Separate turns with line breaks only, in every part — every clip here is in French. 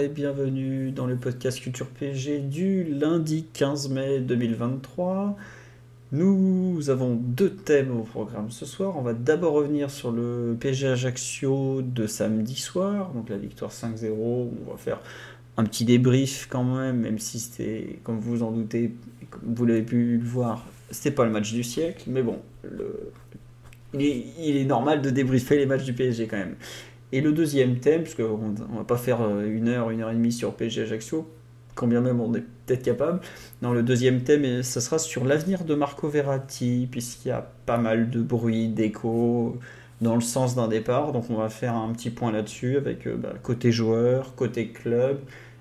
Et bienvenue dans le podcast Culture PG du lundi 15 mai 2023. Nous avons deux thèmes au programme ce soir. On va d'abord revenir sur le PG Ajaccio de samedi soir, donc la victoire 5-0. On va faire un petit débrief quand même, même si c'était, comme vous en doutez, comme vous l'avez pu le voir, c'était pas le match du siècle, mais bon, il, est, il, est, normal de débriefer les matchs du PSG quand même. Et le deuxième thème, parce qu'on ne va pas faire une heure, une heure et demie sur PSG Ajaccio, quand bien même on est peut-être capable. Non, le deuxième thème, ça sera sur l'avenir de Marco Verratti, puisqu'il y a pas mal de bruit, d'écho dans le sens d'un départ. Donc on va faire un petit point là-dessus avec bah, côté joueur, côté club,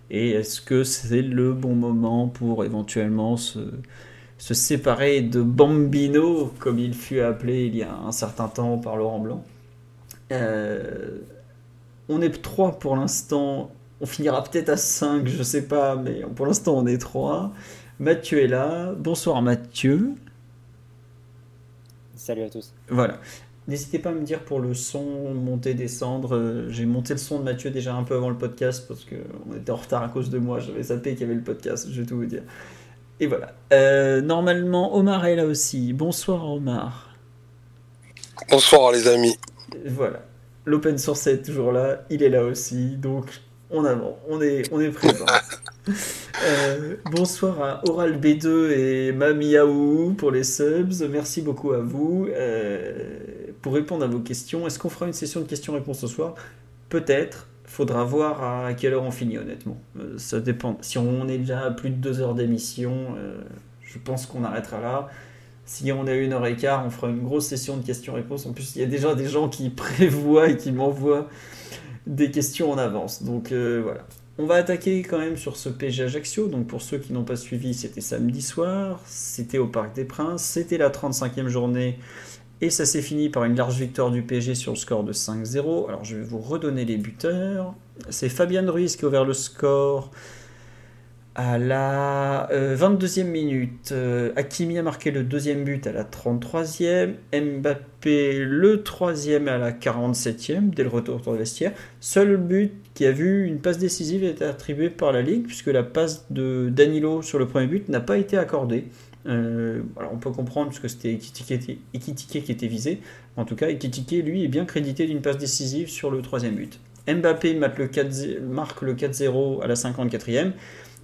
et est-ce que c'est le bon moment pour éventuellement se, se séparer de Bambino, comme il fut appelé il y a un certain temps par Laurent Blanc? Euh, on est trois pour l'instant. On finira peut-être à 5, je sais pas, mais pour l'instant on est trois. Mathieu est là. Bonsoir Mathieu.
Salut à tous.
Voilà. N'hésitez pas à me dire pour le son, monter, descendre. J'ai monté le son de Mathieu déjà un peu avant le podcast parce qu'on était en retard à cause de moi. J'avais zappé qu'il y avait le podcast, je vais tout vous dire. Et voilà. Euh, normalement, Omar est là aussi. Bonsoir Omar.
Bonsoir les amis.
Voilà. L'open source est toujours là, il est là aussi, donc on avance, on est, on est présent. euh, bonsoir à Oral B2 et Mamiaou pour les subs, merci beaucoup à vous. Euh, pour répondre à vos questions, est-ce qu'on fera une session de questions-réponses ce soir? Peut-être, faudra voir à quelle heure on finit honnêtement. Euh, ça dépend. Si on est déjà à plus de deux heures d'émission, je pense qu'on arrêtera là. Si on a une heure et quart, on fera une grosse session de questions-réponses. En plus, il y a déjà des gens qui prévoient et qui m'envoient des questions en avance. Donc euh, voilà. On va attaquer quand même sur ce PG Ajaccio. Donc pour ceux qui n'ont pas suivi, c'était samedi soir. C'était au Parc des Princes. C'était la 35e journée. Et ça s'est fini par une large victoire du PSG sur le score de 5-0. Alors je vais vous redonner les buteurs. C'est Fabian Ruiz qui a ouvert le score à la 22e minute. Euh, Hakimi a marqué le deuxième but à la 33e. Mbappé le troisième à la 47e, dès le retour le vestiaire. Seul but qui a vu une passe décisive est attribué par la Ligue, puisque la passe de Danilo sur le premier but n'a pas été accordée. Euh, on peut comprendre puisque c'était Ekitike qui était visé. En tout cas, Ekitike, lui, est bien crédité d'une passe décisive sur le troisième but. Mbappé marque le 4-0 à la 54e.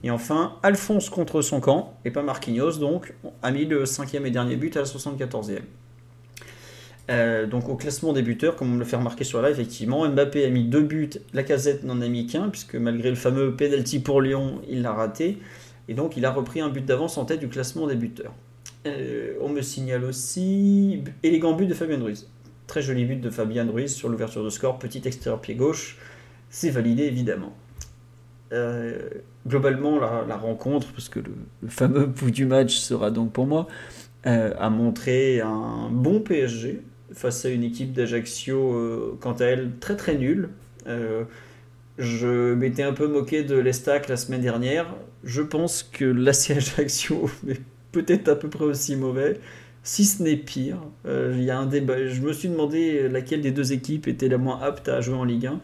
Et enfin, Alphonse contre son camp, et pas Marquinhos, donc, a mis le cinquième et dernier but à la 74e. Euh, donc au classement des buteurs, comme on me le fait remarquer sur là, effectivement, Mbappé a mis deux buts, la casette n'en a mis qu'un, puisque malgré le fameux penalty pour Lyon, il l'a raté. Et donc il a repris un but d'avance en tête du classement des buteurs. Euh, on me signale aussi élégant but de Fabien Ruiz. Très joli but de Fabien Ruiz sur l'ouverture de score, petit extérieur pied gauche. C'est validé évidemment. Euh, globalement, la, rencontre, parce que le, fameux bout du match sera donc pour moi, euh, a montré un bon PSG face à une équipe d'Ajaccio, euh, quant à elle, très très nulle. Je m'étais un peu moqué de l'Estac la semaine dernière. Je pense que l'AC Ajaccio est peut-être à peu près aussi mauvais, si ce n'est pire. Il y a un débat. Je me suis demandé laquelle des deux équipes était la moins apte à jouer en Ligue 1.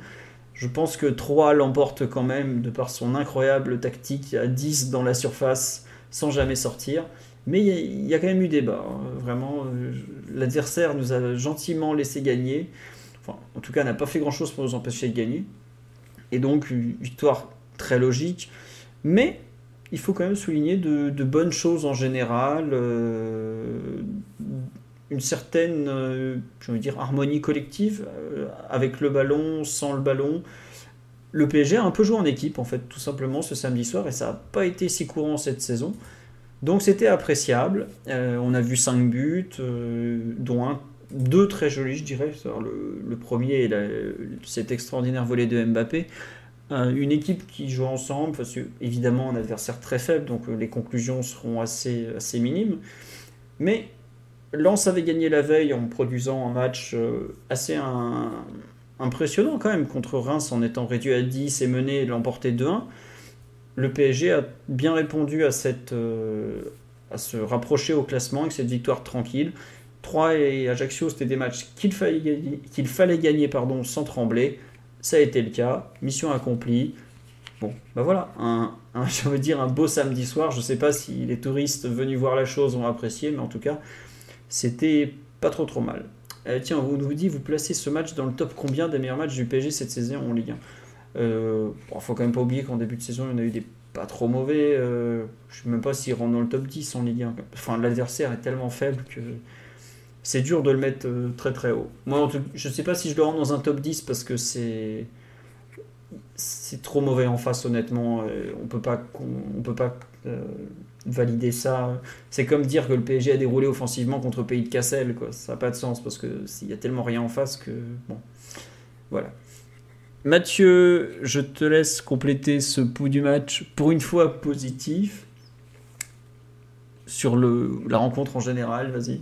Je pense que 3 l'emporte quand même de par son incroyable tactique à 10 dans la surface sans jamais sortir. Mais il y, a quand même eu débat. Hein. Vraiment, l'adversaire nous a gentiment laissé gagner. Enfin, en tout cas, n'a pas fait grand-chose pour nous empêcher de gagner. Et donc, une victoire très logique. Mais il faut quand même souligner de, bonnes choses en général. Euh, une certaine, euh, dire, harmonie collective euh, avec le ballon, sans le ballon. Le PSG a un peu joué en équipe, en fait, tout simplement, ce samedi soir, et ça n'a pas été si courant cette saison. Donc c'était appréciable. Euh, on a vu 5 buts, euh, dont deux très jolis, je dirais. Le, premier est cet extraordinaire volet de Mbappé. une équipe qui joue ensemble, parce que évidemment un adversaire très faible, donc les conclusions seront assez, assez minimes. Mais Lens avait gagné la veille en produisant un match assez impressionnant quand même contre Reims en étant réduit à 10 et mené et l'emporter 2-1 le PSG a bien répondu à, cette, euh, à se rapprocher au classement avec cette victoire tranquille. 3 et Ajaccio, c'était des matchs qu'il fallait gagner, pardon, sans trembler. Ça a été le cas. Mission accomplie. Bon, ben voilà, un, je veux dire un beau samedi soir. Je ne sais pas si les touristes venus voir la chose ont apprécié, mais en tout cas, c'était pas trop trop mal. Euh, tiens, vous nous dites, vous placez ce match dans le top combien des meilleurs matchs du PSG cette saison en Ligue 1 il euh, ne faut quand même pas oublier qu'en début de saison, il y en a eu des pas trop mauvais. Euh, je sais même pas s'il rentre dans le top 10 en Ligue 1. Enfin, l'adversaire est tellement faible que c'est dur de le mettre euh, très très haut. Moi, je ne sais pas si je le rends dans un top 10 parce que c'est c'est trop mauvais en face, honnêtement. On peut pas, on, peut pas valider ça. C'est comme dire que le PSG a déroulé offensivement contre Pays de Cassel. Quoi. Ça n'a pas de sens parce qu'il y a tellement rien en face que. Bon. Voilà. Mathieu, je te laisse compléter ce pouls du match pour une fois positif sur le, la rencontre en général. Vas-y.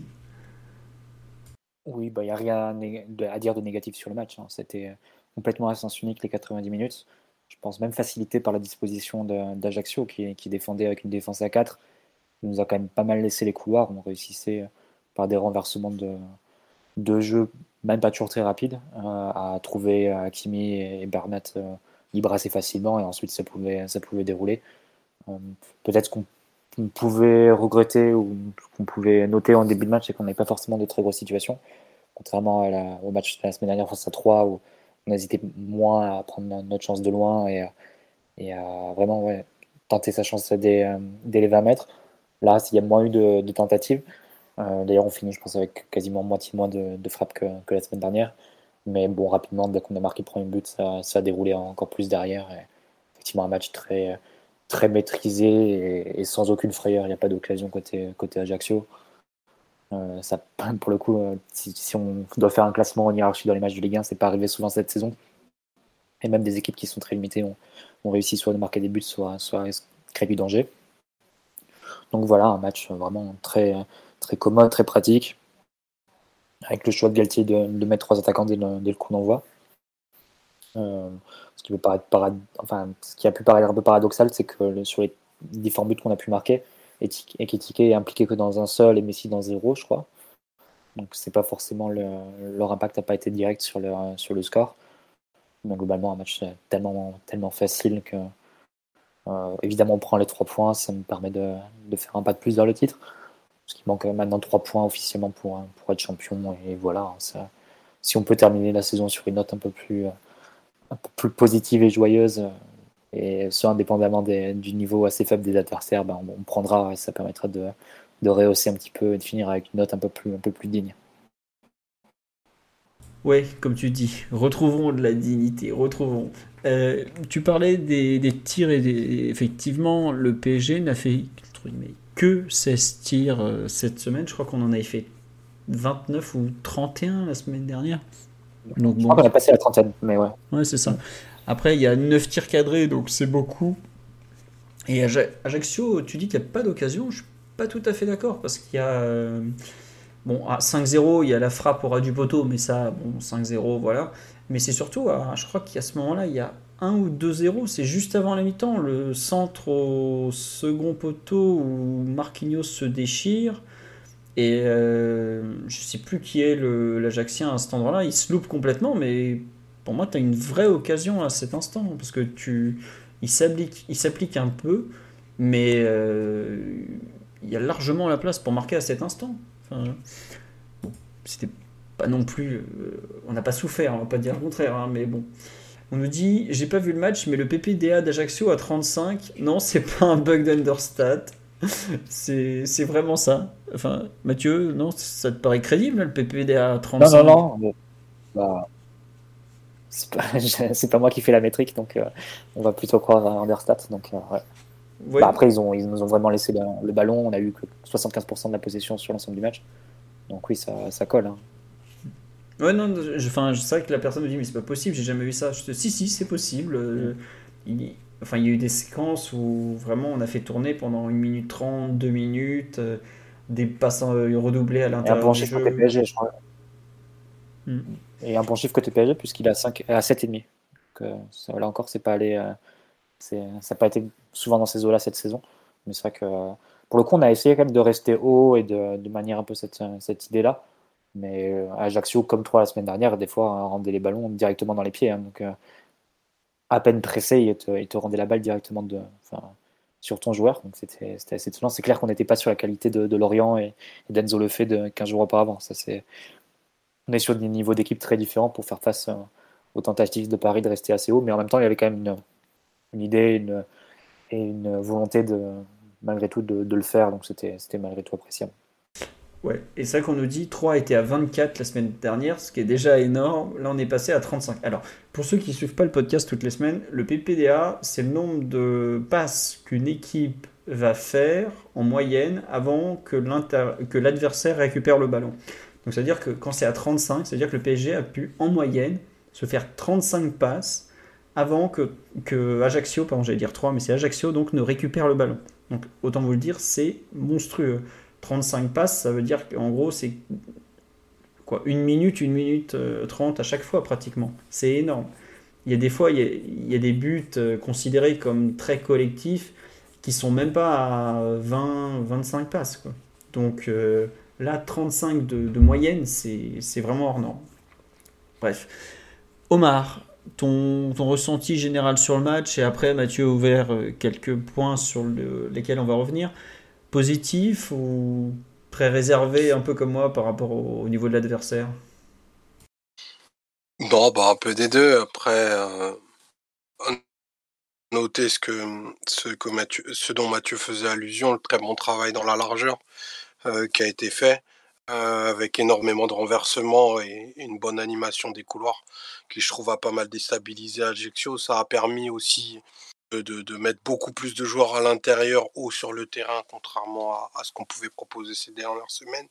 Oui, il bah, n'y a rien à dire de négatif sur le match. Hein. C'était complètement à sens unique les 90 minutes. Pense même facilité par la disposition d'Ajaccio qui, qui, défendait avec une défense à 4. Il nous a quand même pas mal laissé les couloirs. On réussissait par des renversements de, de jeu même pas toujours très rapide, euh, à trouver Hakimi et Bernat euh, libres assez facilement et ensuite ça pouvait, ça pouvait dérouler. Euh, peut-être qu'on pouvait regretter ou qu'on pouvait noter en début de match, c'est qu'on n'avait pas forcément de très grosses situations, contrairement au match de la semaine dernière face à 3 où on hésitait moins à prendre notre chance de loin et, et à vraiment tenter sa chance dès, dès les 20 mètres. Là, s'il y a moins eu de, tentatives, euh, d'ailleurs, on finit, je pense, avec quasiment moitié moins de, frappes que, la semaine dernière. Mais bon, rapidement, dès qu'on a marqué le premier but, ça, ça, a déroulé encore plus derrière. effectivement, un match très, très maîtrisé et, sans aucune frayeur. Il n'y a pas d'occasion côté, côté Ajaccio. Euh, ça, pour le coup, euh, si, on doit faire un classement en hiérarchie dans les matchs de Ligue 1, c'est pas arrivé souvent cette saison. Et même des équipes qui sont très limitées ont, réussi soit à marquer des buts, soit, à créer du danger. Donc voilà, un match vraiment très, très commode, très pratique, avec le choix de Galtier de, mettre trois attaquants dès le, coup d'envoi. Euh, ce, qui peut paraître enfin, ce qui a pu paraître un peu paradoxal, c'est que sur les différents buts qu'on a pu marquer, Ekitike est impliqué que dans un seul et Messi dans zéro, je crois. Donc c'est pas forcément leur impact n'a pas été direct sur le, sur le score. Donc globalement un match tellement, tellement facile que euh, évidemment on prend les trois points, ça me permet de, de faire un pas de plus vers le titre. Parce qu'il manque maintenant 3 points officiellement pour, pour être champion. Et voilà, ça, si on peut terminer la saison sur une note un peu plus, un peu plus positive et joyeuse, et ce indépendamment du niveau assez faible des adversaires, ben on, prendra, ça permettra de, de rehausser un petit peu et de finir avec une note un peu plus, un peu plus digne.
Oui, comme tu dis, retrouvons de la dignité, retrouvons. Euh, tu parlais des, des tirs et des, effectivement, le PSG n'a fait que 16 tirs euh, cette semaine. Je crois qu'on en avait fait 29 ou 31 la semaine dernière.
Donc, bon. Je crois qu'on a passé la trentaine, mais ouais.
Ouais, c'est ça. Après, il y a 9 tirs cadrés, donc c'est beaucoup. Et Ajaccio, tu dis qu'il n'y a pas d'occasion. Je suis pas tout à fait d'accord parce qu'il y a. Euh, bon, à 5-0, il y a la frappe au ras du poteau, mais ça, bon, 5-0, voilà. Mais c'est surtout, je crois qu'à ce moment-là, il y a 1 ou 2-0, c'est juste avant la mi-temps, le centre au second poteau où Marquinhos se déchire. Et euh, je sais plus qui est l'Ajaxien à cet endroit-là, il se loupe complètement, mais pour moi, tu as une vraie occasion à cet instant, parce que tu, il s'applique un peu, mais euh, il y a largement la place pour marquer à cet instant. Enfin, c'était pas non plus. Euh, on n'a pas souffert, on va pas dire le contraire, hein, mais bon. On nous dit j'ai pas vu le match, mais le PPDA d'Ajaccio à 35. Non, c'est pas un bug d'Understat. c'est vraiment ça. Enfin, Mathieu, non, ça te paraît crédible le PPDA à 35
Non, non, non. Bah, c'est pas, pas, moi qui fais la métrique, donc euh, on va plutôt croire à Understat. Donc, euh, ouais. Bah, après, ils, ont, ils nous ont vraiment laissé le, ballon. On a eu que 75% de la possession sur l'ensemble du match. Donc oui, ça, ça colle. Hein.
Ouais, non, enfin, c'est vrai que la personne me dit, mais c'est pas possible, j'ai jamais vu ça. Je te si, si, c'est possible. Euh, il, enfin, il y a eu des séquences où vraiment on a fait tourner pendant 1 minute 30, 2 minutes, euh, des passes redoublés à l'intérieur.
Côté PSG, je crois. Hmm. Et un bon chiffre côté PSG, puisqu'il a 5, à 7,5. Donc, ça, là encore, c'est pas allé. ça n'a pas été souvent dans ces eaux-là cette saison. Mais c'est vrai que pour le coup, on a essayé quand même de rester haut et de, de manière un peu cette, cette idée-là. Mais euh, Ajaccio, comme toi la semaine dernière, des fois, hein, rendait les ballons directement dans les pieds. Hein. donc, euh, à peine pressé, il te, rendait la balle directement de, sur ton joueur. Donc, c'était assez étonnant. C'est clair qu'on n'était pas sur la qualité de, Lorient et, d'Enzo Lefebvre de 15 jours auparavant. Ça, on est sur des niveaux d'équipe très différents pour faire face euh, aux tentatives de Paris de rester assez haut. Mais en même temps, il y avait quand même une, idée et une volonté de, malgré tout de, le faire. Donc, c'était malgré tout appréciable.
Ouais, et vrai qu'on nous dit 3 était à 24 la semaine dernière, ce qui est déjà énorme. Là, on est passé à 35. Alors, pour ceux qui ne suivent pas le podcast toutes les semaines, le PPDA, c'est le nombre de passes qu'une équipe va faire en moyenne avant que l'adversaire récupère le ballon. Donc, c'est-à-dire que quand c'est à 35, c'est-à-dire que le PSG a pu, en moyenne, se faire 35 passes avant que, que Ajaccio, pardon, j'allais dire 3, mais c'est Ajaccio, donc ne récupère le ballon. Donc, autant vous le dire, c'est monstrueux. 35 passes, ça veut dire qu'en gros, c'est quoi Une minute, une minute 30 euh, à chaque fois pratiquement. C'est énorme. Il y a des fois, il y a, des buts euh, considérés comme très collectifs qui sont même pas à 20, 25 passes. Quoi. Donc euh, là, 35 de, moyenne, c'est vraiment hors norme. Bref. Omar, ton, ton, ressenti général sur le match, et après Mathieu a ouvert quelques points sur lesquels on va revenir positif ou très réservé, un peu comme moi, par rapport au, niveau de l'adversaire?
Non, bah, un peu des deux. Après, euh, noter ce, que, ce, dont Mathieu faisait allusion, le très bon travail dans la largeur euh, qui a été fait. Euh, avec énormément de renversements et, une bonne animation des couloirs, qui je trouve a pas mal déstabilisé Ajaccio. Ça a permis aussi de, mettre beaucoup plus de joueurs à l'intérieur haut sur le terrain, contrairement à, ce qu'on pouvait proposer ces dernières semaines.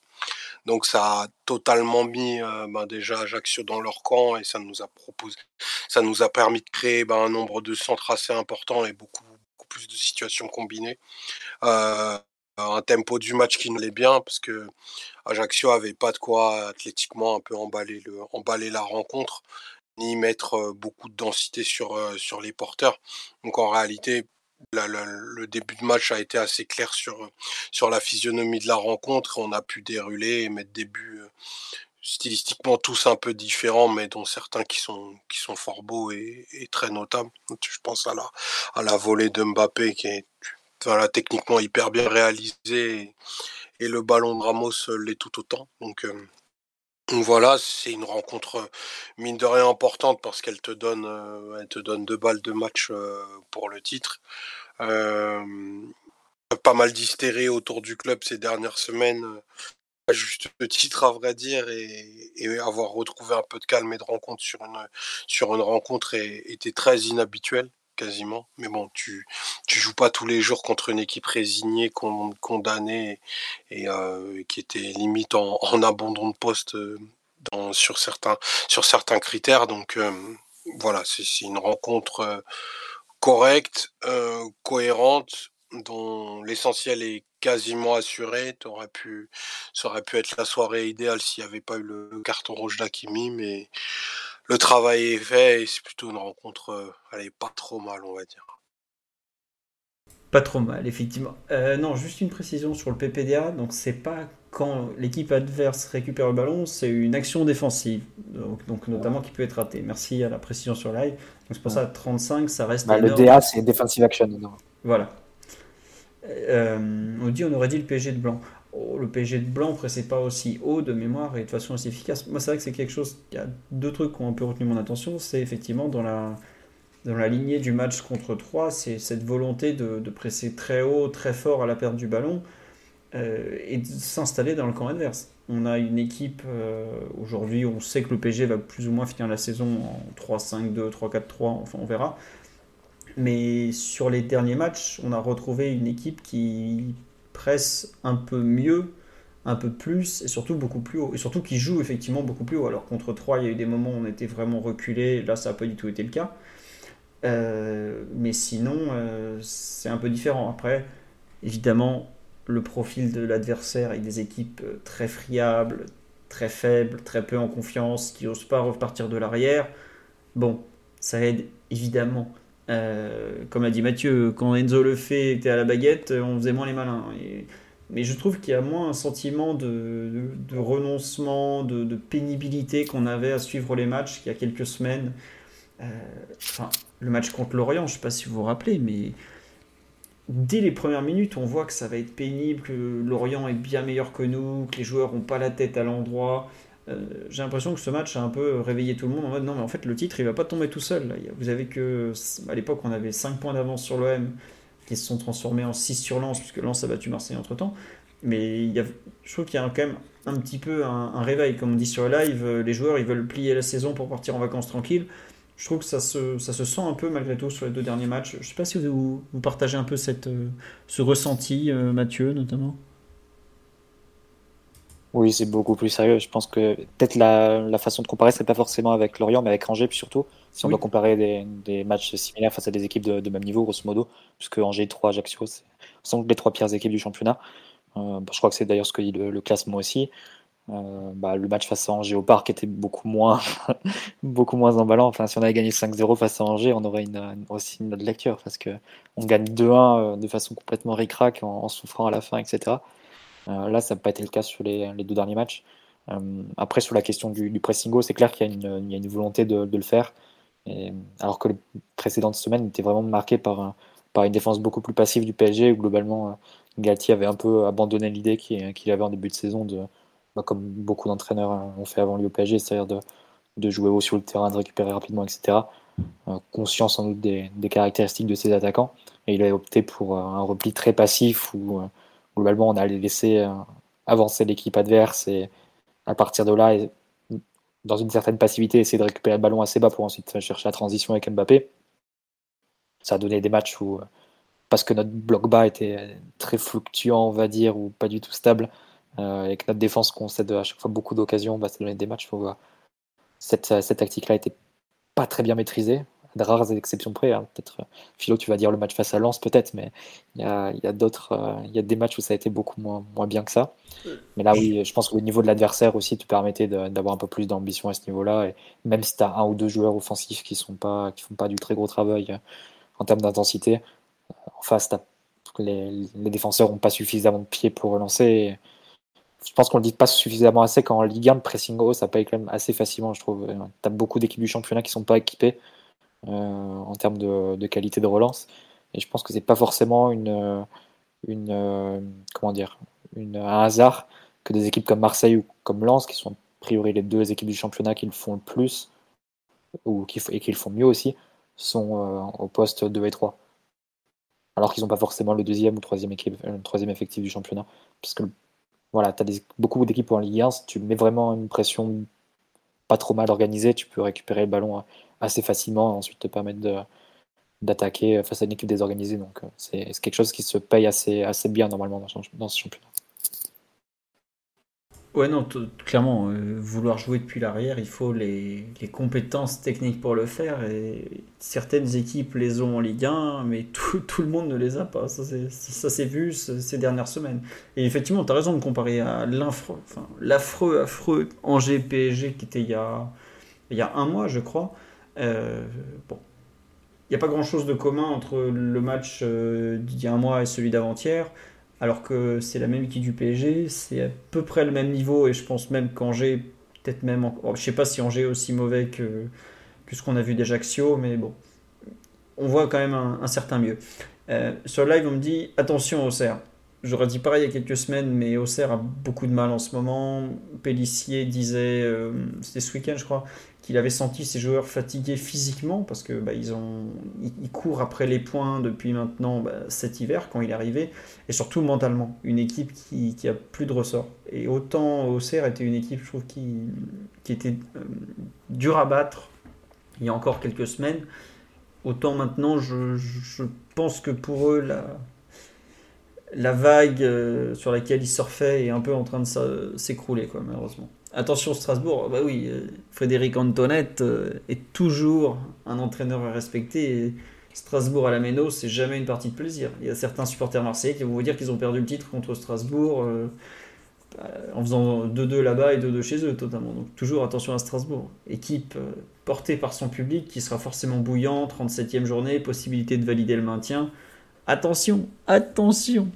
Donc ça a totalement mis euh, ben, déjà Ajaccio dans leur camp et ça nous a proposé, ça nous a permis de créer ben, un nombre de centres assez important et beaucoup, plus de situations combinées. Euh, un tempo du match qui nous allait bien parce que Ajaccio avait pas de quoi athlétiquement un peu emballer, le, emballer la rencontre ni mettre beaucoup de densité sur, sur les porteurs. Donc en réalité, le début de match a été assez clair sur, sur la physionomie de la rencontre. On a pu dérouler et mettre des buts stylistiquement tous un peu différents, mais dont certains qui sont, qui sont fort beaux et, très notables. Je pense à la, à la volée de Mbappé qui est voilà, techniquement hyper bien réalisée et, le ballon de Ramos l'est tout autant. Donc donc voilà, c'est une rencontre mine de rien importante parce qu'elle te donne, te donne deux balles de match pour le titre. pas mal d'hystérie autour du club ces dernières semaines, juste le titre à vrai dire, et, avoir retrouvé un peu de calme et de rencontre sur une, sur une rencontre était très inhabituel quasiment. Mais bon, tu tu joues pas tous les jours contre une équipe résignée, condamnée et, euh, qui était limite en, abandon de poste euh, sur certains sur certains critères. Donc euh, voilà, c'est une rencontre correcte, cohérente, dont l'essentiel est quasiment assuré. Pu, ça aurait pu être la soirée idéale s'il n'y avait pas eu le carton rouge d'Akimi, mais le travail est fait et c'est plutôt une rencontre, euh, elle est pas trop mal, on va dire.
Pas trop mal, effectivement. Euh, non, juste une précision sur le PPDA. Donc, c'est pas quand l'équipe adverse récupère le ballon, c'est une action défensive, donc, notamment qui peut être ratée. Merci à la précision sur live. Donc, c'est pour ça, 35, ça reste.
Bah, le DA, c'est defensive action.
Voilà. Euh, on dit, on aurait dit le PG de blanc. Oh, le PSG de blanc c'est pas aussi haut de mémoire et de façon aussi efficace. Moi, c'est vrai que c'est quelque chose. Il y a deux trucs qui ont un peu retenu mon attention. C'est effectivement dans la, dans la lignée du match contre 3, c'est cette volonté de, de, presser très haut, très fort à la perte du ballon euh, et de s'installer dans le camp adverse. On a une équipe euh, aujourd'hui, on sait que le PSG va plus ou moins finir la saison en 3-5-2, 3-4-3, enfin on verra. Mais sur les derniers matchs, on a retrouvé une équipe qui presse un peu mieux un peu plus et surtout beaucoup plus haut. Et surtout qui joue effectivement beaucoup plus haut. Alors contre 3, il y a eu des moments où on était vraiment reculé. Là, ça n'a pas du tout été le cas. Euh, mais sinon, euh, c'est un peu différent. Après, évidemment, le profil de l'adversaire et des équipes euh, très friables, très faibles, très peu en confiance, qui n'osent pas repartir de l'arrière, bon, ça aide évidemment. Comme a dit Mathieu, quand Enzo le fait était à la baguette, on faisait moins les malins. Mais je trouve qu'il y a moins un sentiment de, renoncement, de, pénibilité qu'on avait à suivre les matchs qu'il y a quelques semaines. Euh, enfin, le match contre l'Orient, je ne sais pas si vous vous rappelez, mais dès les premières minutes, on voit que ça va être pénible, que l'Orient est bien meilleur que nous, que les joueurs n'ont pas la tête à l'endroit. Euh, j'ai l'impression que ce match a un peu réveillé tout le monde en mode non, mais en fait, le titre, il va pas tomber tout seul. Vous avez que. À l'époque, on avait 5 points d'avance sur l'OM qui se sont transformés en 6 sur Lens, puisque Lens a battu Marseille entre temps. Mais il y a, je trouve qu'il y a quand même un petit peu un, réveil. Comme on dit sur le live, euh, les joueurs ils veulent plier la saison pour partir en vacances tranquilles. Je trouve que ça se, sent un peu malgré tout sur les deux derniers matchs. Je ne sais pas si vous, vous, partagez un peu euh, ce ressenti, Mathieu notamment.
Oui, c'est beaucoup plus sérieux. Je pense que peut-être la, la, façon de comparer, c'est pas forcément avec Lorient, mais avec Angers, puis surtout, si on doit comparer des, des, matchs similaires face à des équipes de, de, même niveau, grosso modo, puisque Angers 3, Ajaccio, sont les trois pires équipes du championnat. Euh, je crois que c'est d'ailleurs ce que dit le, classement aussi. Euh, bah, le match face à Angers au parc était beaucoup moins, beaucoup moins emballant. Enfin, si on avait gagné 5-0 face à Angers, on aurait une, aussi une autre lecture parce que on gagne 2-1 euh, de façon complètement ric-rac en, souffrant à la fin, etc. Euh, là, ça n'a pas été le cas sur les, deux derniers matchs. Euh, après, sur la question du, du pressing c'est clair qu'il y, a une volonté de, le faire. Alors que les précédentes semaines étaient vraiment marquées par, une défense beaucoup plus passive du PSG, où globalement, euh, Galtier avait un peu abandonné l'idée qu'il avait en début de saison, de, bah, comme beaucoup d'entraîneurs ont fait avant lui au PSG, c'est-à-dire de, jouer haut sur le terrain, de récupérer rapidement, etc. conscient sans doute des, des, caractéristiques de ses attaquants. Et il a opté pour un repli très passif où globalement, on allait laisser euh, avancer l'équipe adverse et à partir de là, dans une certaine passivité, essayer de récupérer le ballon assez bas pour ensuite chercher la transition avec Mbappé. Ça a donné des matchs où, parce que notre bloc bas était très fluctuant, on va dire, ou pas du tout stable, euh, et que notre défense concède à chaque fois beaucoup d'occasions, bah, ça donnait des matchs où cette, cette tactique-là était pas très bien maîtrisée de rares exceptions près. Hein. Peut-être, euh, Philo, tu vas dire le match face à Lens, peut-être, mais il y a, y a d'autres, euh, il y a des matchs où ça a été beaucoup moins, moins bien que ça. Mais là, oui, je pense que le niveau de l'adversaire aussi te permettait d'avoir un peu plus d'ambition à ce niveau-là. Et même si tu as un ou deux joueurs offensifs qui sont pas, qui font pas du très gros travail euh, en termes d'intensité, en face, les, les, défenseurs n'ont pas suffisamment de pieds pour relancer. je pense qu'on le dit pas suffisamment assez quand en Ligue 1, le pressing haut, ça paye quand même assez facilement, je trouve. Tu as beaucoup d'équipes du championnat qui sont pas équipées. Euh, en termes de, qualité de relance. Et je pense que c'est pas forcément une, une euh, comment dire, un hasard que des équipes comme Marseille ou comme Lens, qui sont a priori les deux équipes du championnat qui le font le plus ou qui, et qui le font mieux aussi, sont euh, au poste 2 et 3. Alors qu'ils n'ont pas forcément le deuxième ou troisième, équipe, le troisième effectif du championnat. Parce que voilà, tu as beaucoup d'équipes en Ligue 1, si tu mets vraiment une pression pas trop mal organisée, tu peux récupérer le ballon assez facilement ensuite te permettre de, d'attaquer face à une équipe désorganisée. Donc euh, c'est, quelque chose qui se paye assez, assez bien normalement dans, ce championnat.
Ouais, non, clairement, euh, vouloir jouer depuis l'arrière, il faut les, les, compétences techniques pour le faire. Et certaines équipes les ont en Ligue 1, mais tout, tout le monde ne les a pas. Ça, s'est vu ces dernières semaines. Et effectivement, tu as raison de comparer à l'affreux, enfin, affreux Angers PSG qui était il y a, il y a un mois, je crois. Euh, bon, il n'y a pas grand-chose de commun entre le match euh, d'il y a un mois et celui d'avant-hier, alors que c'est la même équipe du PSG, c'est à peu près le même niveau, et je pense même qu'Angers, peut-être même, encore, je sais pas si Angers est aussi mauvais que, que ce qu'on a vu d'Ajaccio, mais bon, on voit quand même un, certain mieux. Euh, sur le live, on me dit attention au Auxerre. J'aurais dit pareil il y a quelques semaines, mais Auxerre a beaucoup de mal en ce moment. Pellissier disait, c'était ce week-end je crois, qu'il avait senti ses joueurs fatigués physiquement parce que bah, ils, ont, ils, courent après les points depuis maintenant bah, cet hiver quand il est arrivé et surtout mentalement une équipe qui, qui a plus de ressort et autant Auxerre était une équipe je trouve qui, qui était euh, dure à battre il y a encore quelques semaines autant maintenant je, je pense que pour eux la, la vague euh, sur laquelle il surfait est un peu en train de s'écrouler, malheureusement. Attention Strasbourg, bah oui, euh, Frédéric Antoinette euh, est toujours un entraîneur à respecter. Strasbourg à la Méno, c'est jamais une partie de plaisir. Il y a certains supporters marseillais qui vont vous dire qu'ils ont perdu le titre contre Strasbourg en faisant 2-2 là-bas et 2-2 chez eux, totalement. Donc toujours attention à Strasbourg. Équipe portée par son public qui sera forcément bouillant, 37e journée, possibilité de valider le maintien. Attention, attention.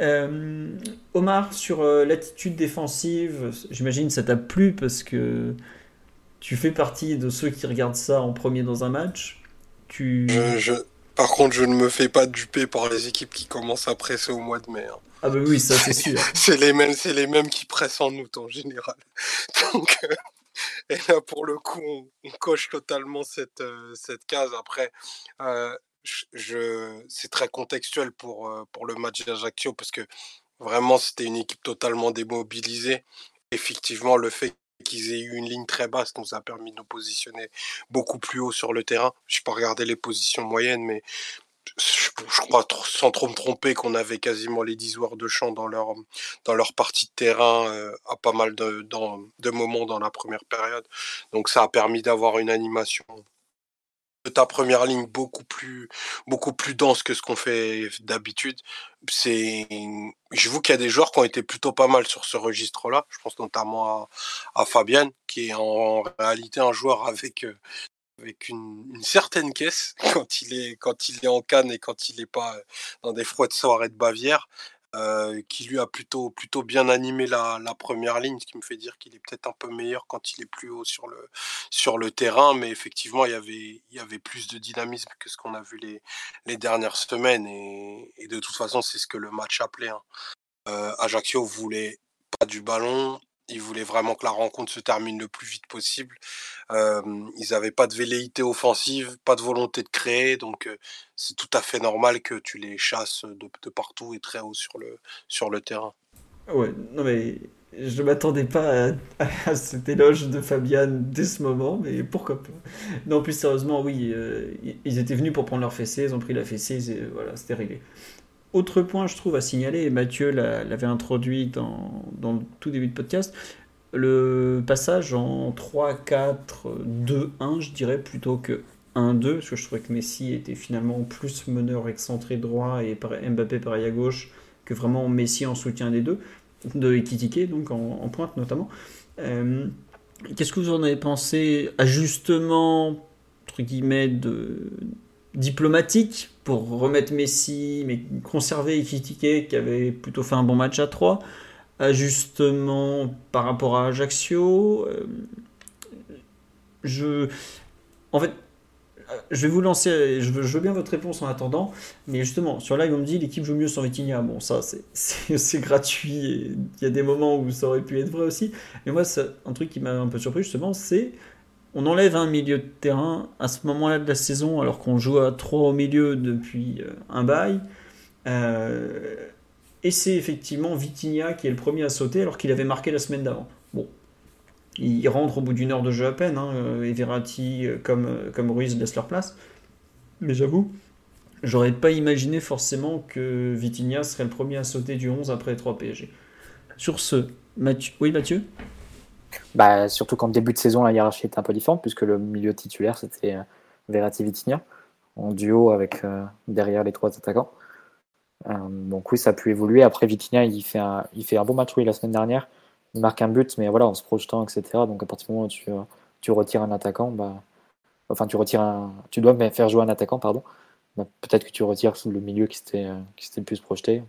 Euh, Omar, sur euh, l'attitude défensive, j'imagine que ça t'a plu parce que tu fais partie de ceux qui regardent ça en premier dans un match. Tu...
Par contre, je ne me fais pas duper par les équipes qui commencent à presser au mois de mai. Hein.
Ah bah oui, ça c'est sûr.
c'est les mêmes, c'est les mêmes qui pressent en août en général. Donc, euh, et là pour le coup, on, coche totalement cette cette case. Après, c'est très contextuel pour, euh, pour le match d'Ajaccio parce que vraiment c'était une équipe totalement démobilisée. Effectivement, le fait qu'ils aient eu une ligne très basse nous a permis de nous positionner beaucoup plus haut sur le terrain. Je n'ai pas regardé les positions moyennes, mais je, crois sans trop me tromper qu'on avait quasiment les 10 joueurs de champ dans leur, dans leur partie de terrain euh, à pas mal de moments dans la première période. Donc ça a permis d'avoir une animation ta première ligne beaucoup plus beaucoup plus dense que ce qu'on fait d'habitude. C'est je vous qu'il y a des joueurs qui ont été plutôt pas mal sur ce registre-là. Je pense notamment à, à Fabian qui est en, réalité un joueur avec euh, avec une, certaine caisse quand il est quand il est en Cannes et quand il n'est pas dans des froides soirées de Bavière. Euh, qui lui a plutôt, plutôt bien animé la, première ligne, ce qui me fait dire qu'il est peut-être un peu meilleur quand il est plus haut sur le, sur le terrain, mais effectivement, il y avait, il y avait plus de dynamisme que ce qu'on a vu les, les dernières semaines, et, et de toute façon, c'est ce que le match appelait. Hein. Euh, Ajaccio voulait pas du ballon, ils voulaient vraiment que la rencontre se termine le plus vite possible. ils n'avaient pas de velléité offensive, pas de volonté de créer, donc c'est tout à fait normal que tu les chasses de, partout et très haut sur le, terrain.
Ouais, non mais je m'attendais pas à, cet éloge de Fabian dès ce moment, mais pourquoi pas Non, plus sérieusement, oui, ils étaient venus pour prendre leur fessée, ils ont pris la fessée, voilà, c'était réglé. Autre point, je trouve, à signaler, et Mathieu l'avait introduit dans, le tout début de podcast, le passage en 3-4-2-1, je dirais, plutôt que 1-2, parce que je trouvais que Messi était finalement plus meneur excentré droit et Mbappé pareil à gauche, que vraiment Messi en soutien des deux, de Ekitike, donc en, pointe notamment. Euh, qu'est-ce que vous en avez pensé Ajustement, entre guillemets, de, diplomatique pour remettre Messi, mais conserver Ekitike qui avait plutôt fait un bon match à 3. Ajustement par rapport à Ajaccio. Euh, je. En fait, je vais vous lancer, je veux, bien votre réponse en attendant, mais justement, sur live, on me dit l'équipe joue mieux sans Vitinha. Bon, ça, c'est gratuit, il y a des moments où ça aurait pu être vrai aussi. Mais moi, un truc qui m'a un peu surpris, justement, c'est on enlève un milieu de terrain à ce moment-là de la saison, alors qu'on joue à 3 au milieu depuis euh, un bail. Euh, et c'est effectivement Vitinha qui est le premier à sauter, alors qu'il avait marqué la semaine d'avant. Bon, il rentre au bout d'une heure de jeu à peine, hein, et Verratti euh, comme, comme Ruiz laisse leur place. Mais j'avoue, j'aurais pas imaginé forcément que Vitinha serait le premier à sauter du 11 après 3 PSG. Sur ce, Mathieu... oui Mathieu?
Bah, surtout qu'en début de saison, la hiérarchie était un peu différente, puisque le milieu titulaire, c'était euh, Verratti Vitinha, en duo avec euh, derrière les trois attaquants. Euh, donc oui, ça a pu évoluer. Après, Vitinha, il fait un, il fait un bon match la semaine dernière. Il marque un but, mais voilà, en se projetant, etc. Donc à partir du moment où tu, tu retires un attaquant, bah, enfin tu retires un, tu dois faire jouer un attaquant, pardon. Bah, peut-être que tu retires le milieu qui s'était le plus projeté.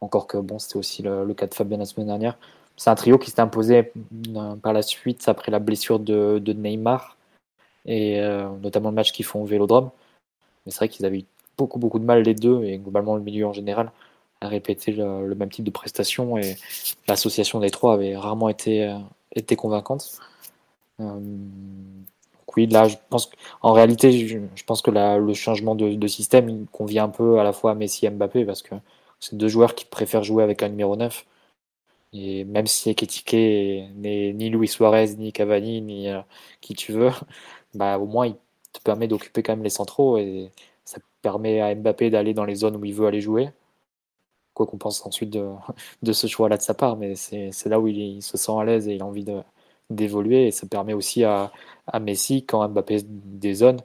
Encore que bon, c'était aussi le, le, cas de Fabien la semaine dernière c'est un trio qui s'est imposé euh, par la suite après la blessure de, Neymar et euh, notamment le match qu'ils font au Vélodrome. Mais c'est vrai qu'ils avaient eu beaucoup beaucoup de mal les deux et globalement le milieu en général à répéter le, même type de prestations et l'association des trois avait rarement été, euh, convaincante. oui, là, je pense en réalité, je, pense que le changement de, système convient un peu à la fois à Messi et Mbappé parce que c'est deux joueurs qui préfèrent jouer avec un numéro 9 et même si Eketike n'est ni Luis Suarez, ni Cavani, ni euh, qui tu veux, bah, au moins il te permet d'occuper quand même les centraux et ça permet à Mbappé d'aller dans les zones où il veut aller jouer. quoi qu'on pense ensuite de, de ce choix-là de sa part, mais c'est là où il, se sent à l'aise et il a envie d'évoluer. Et ça permet aussi à, à Messi, quand Mbappé dézone,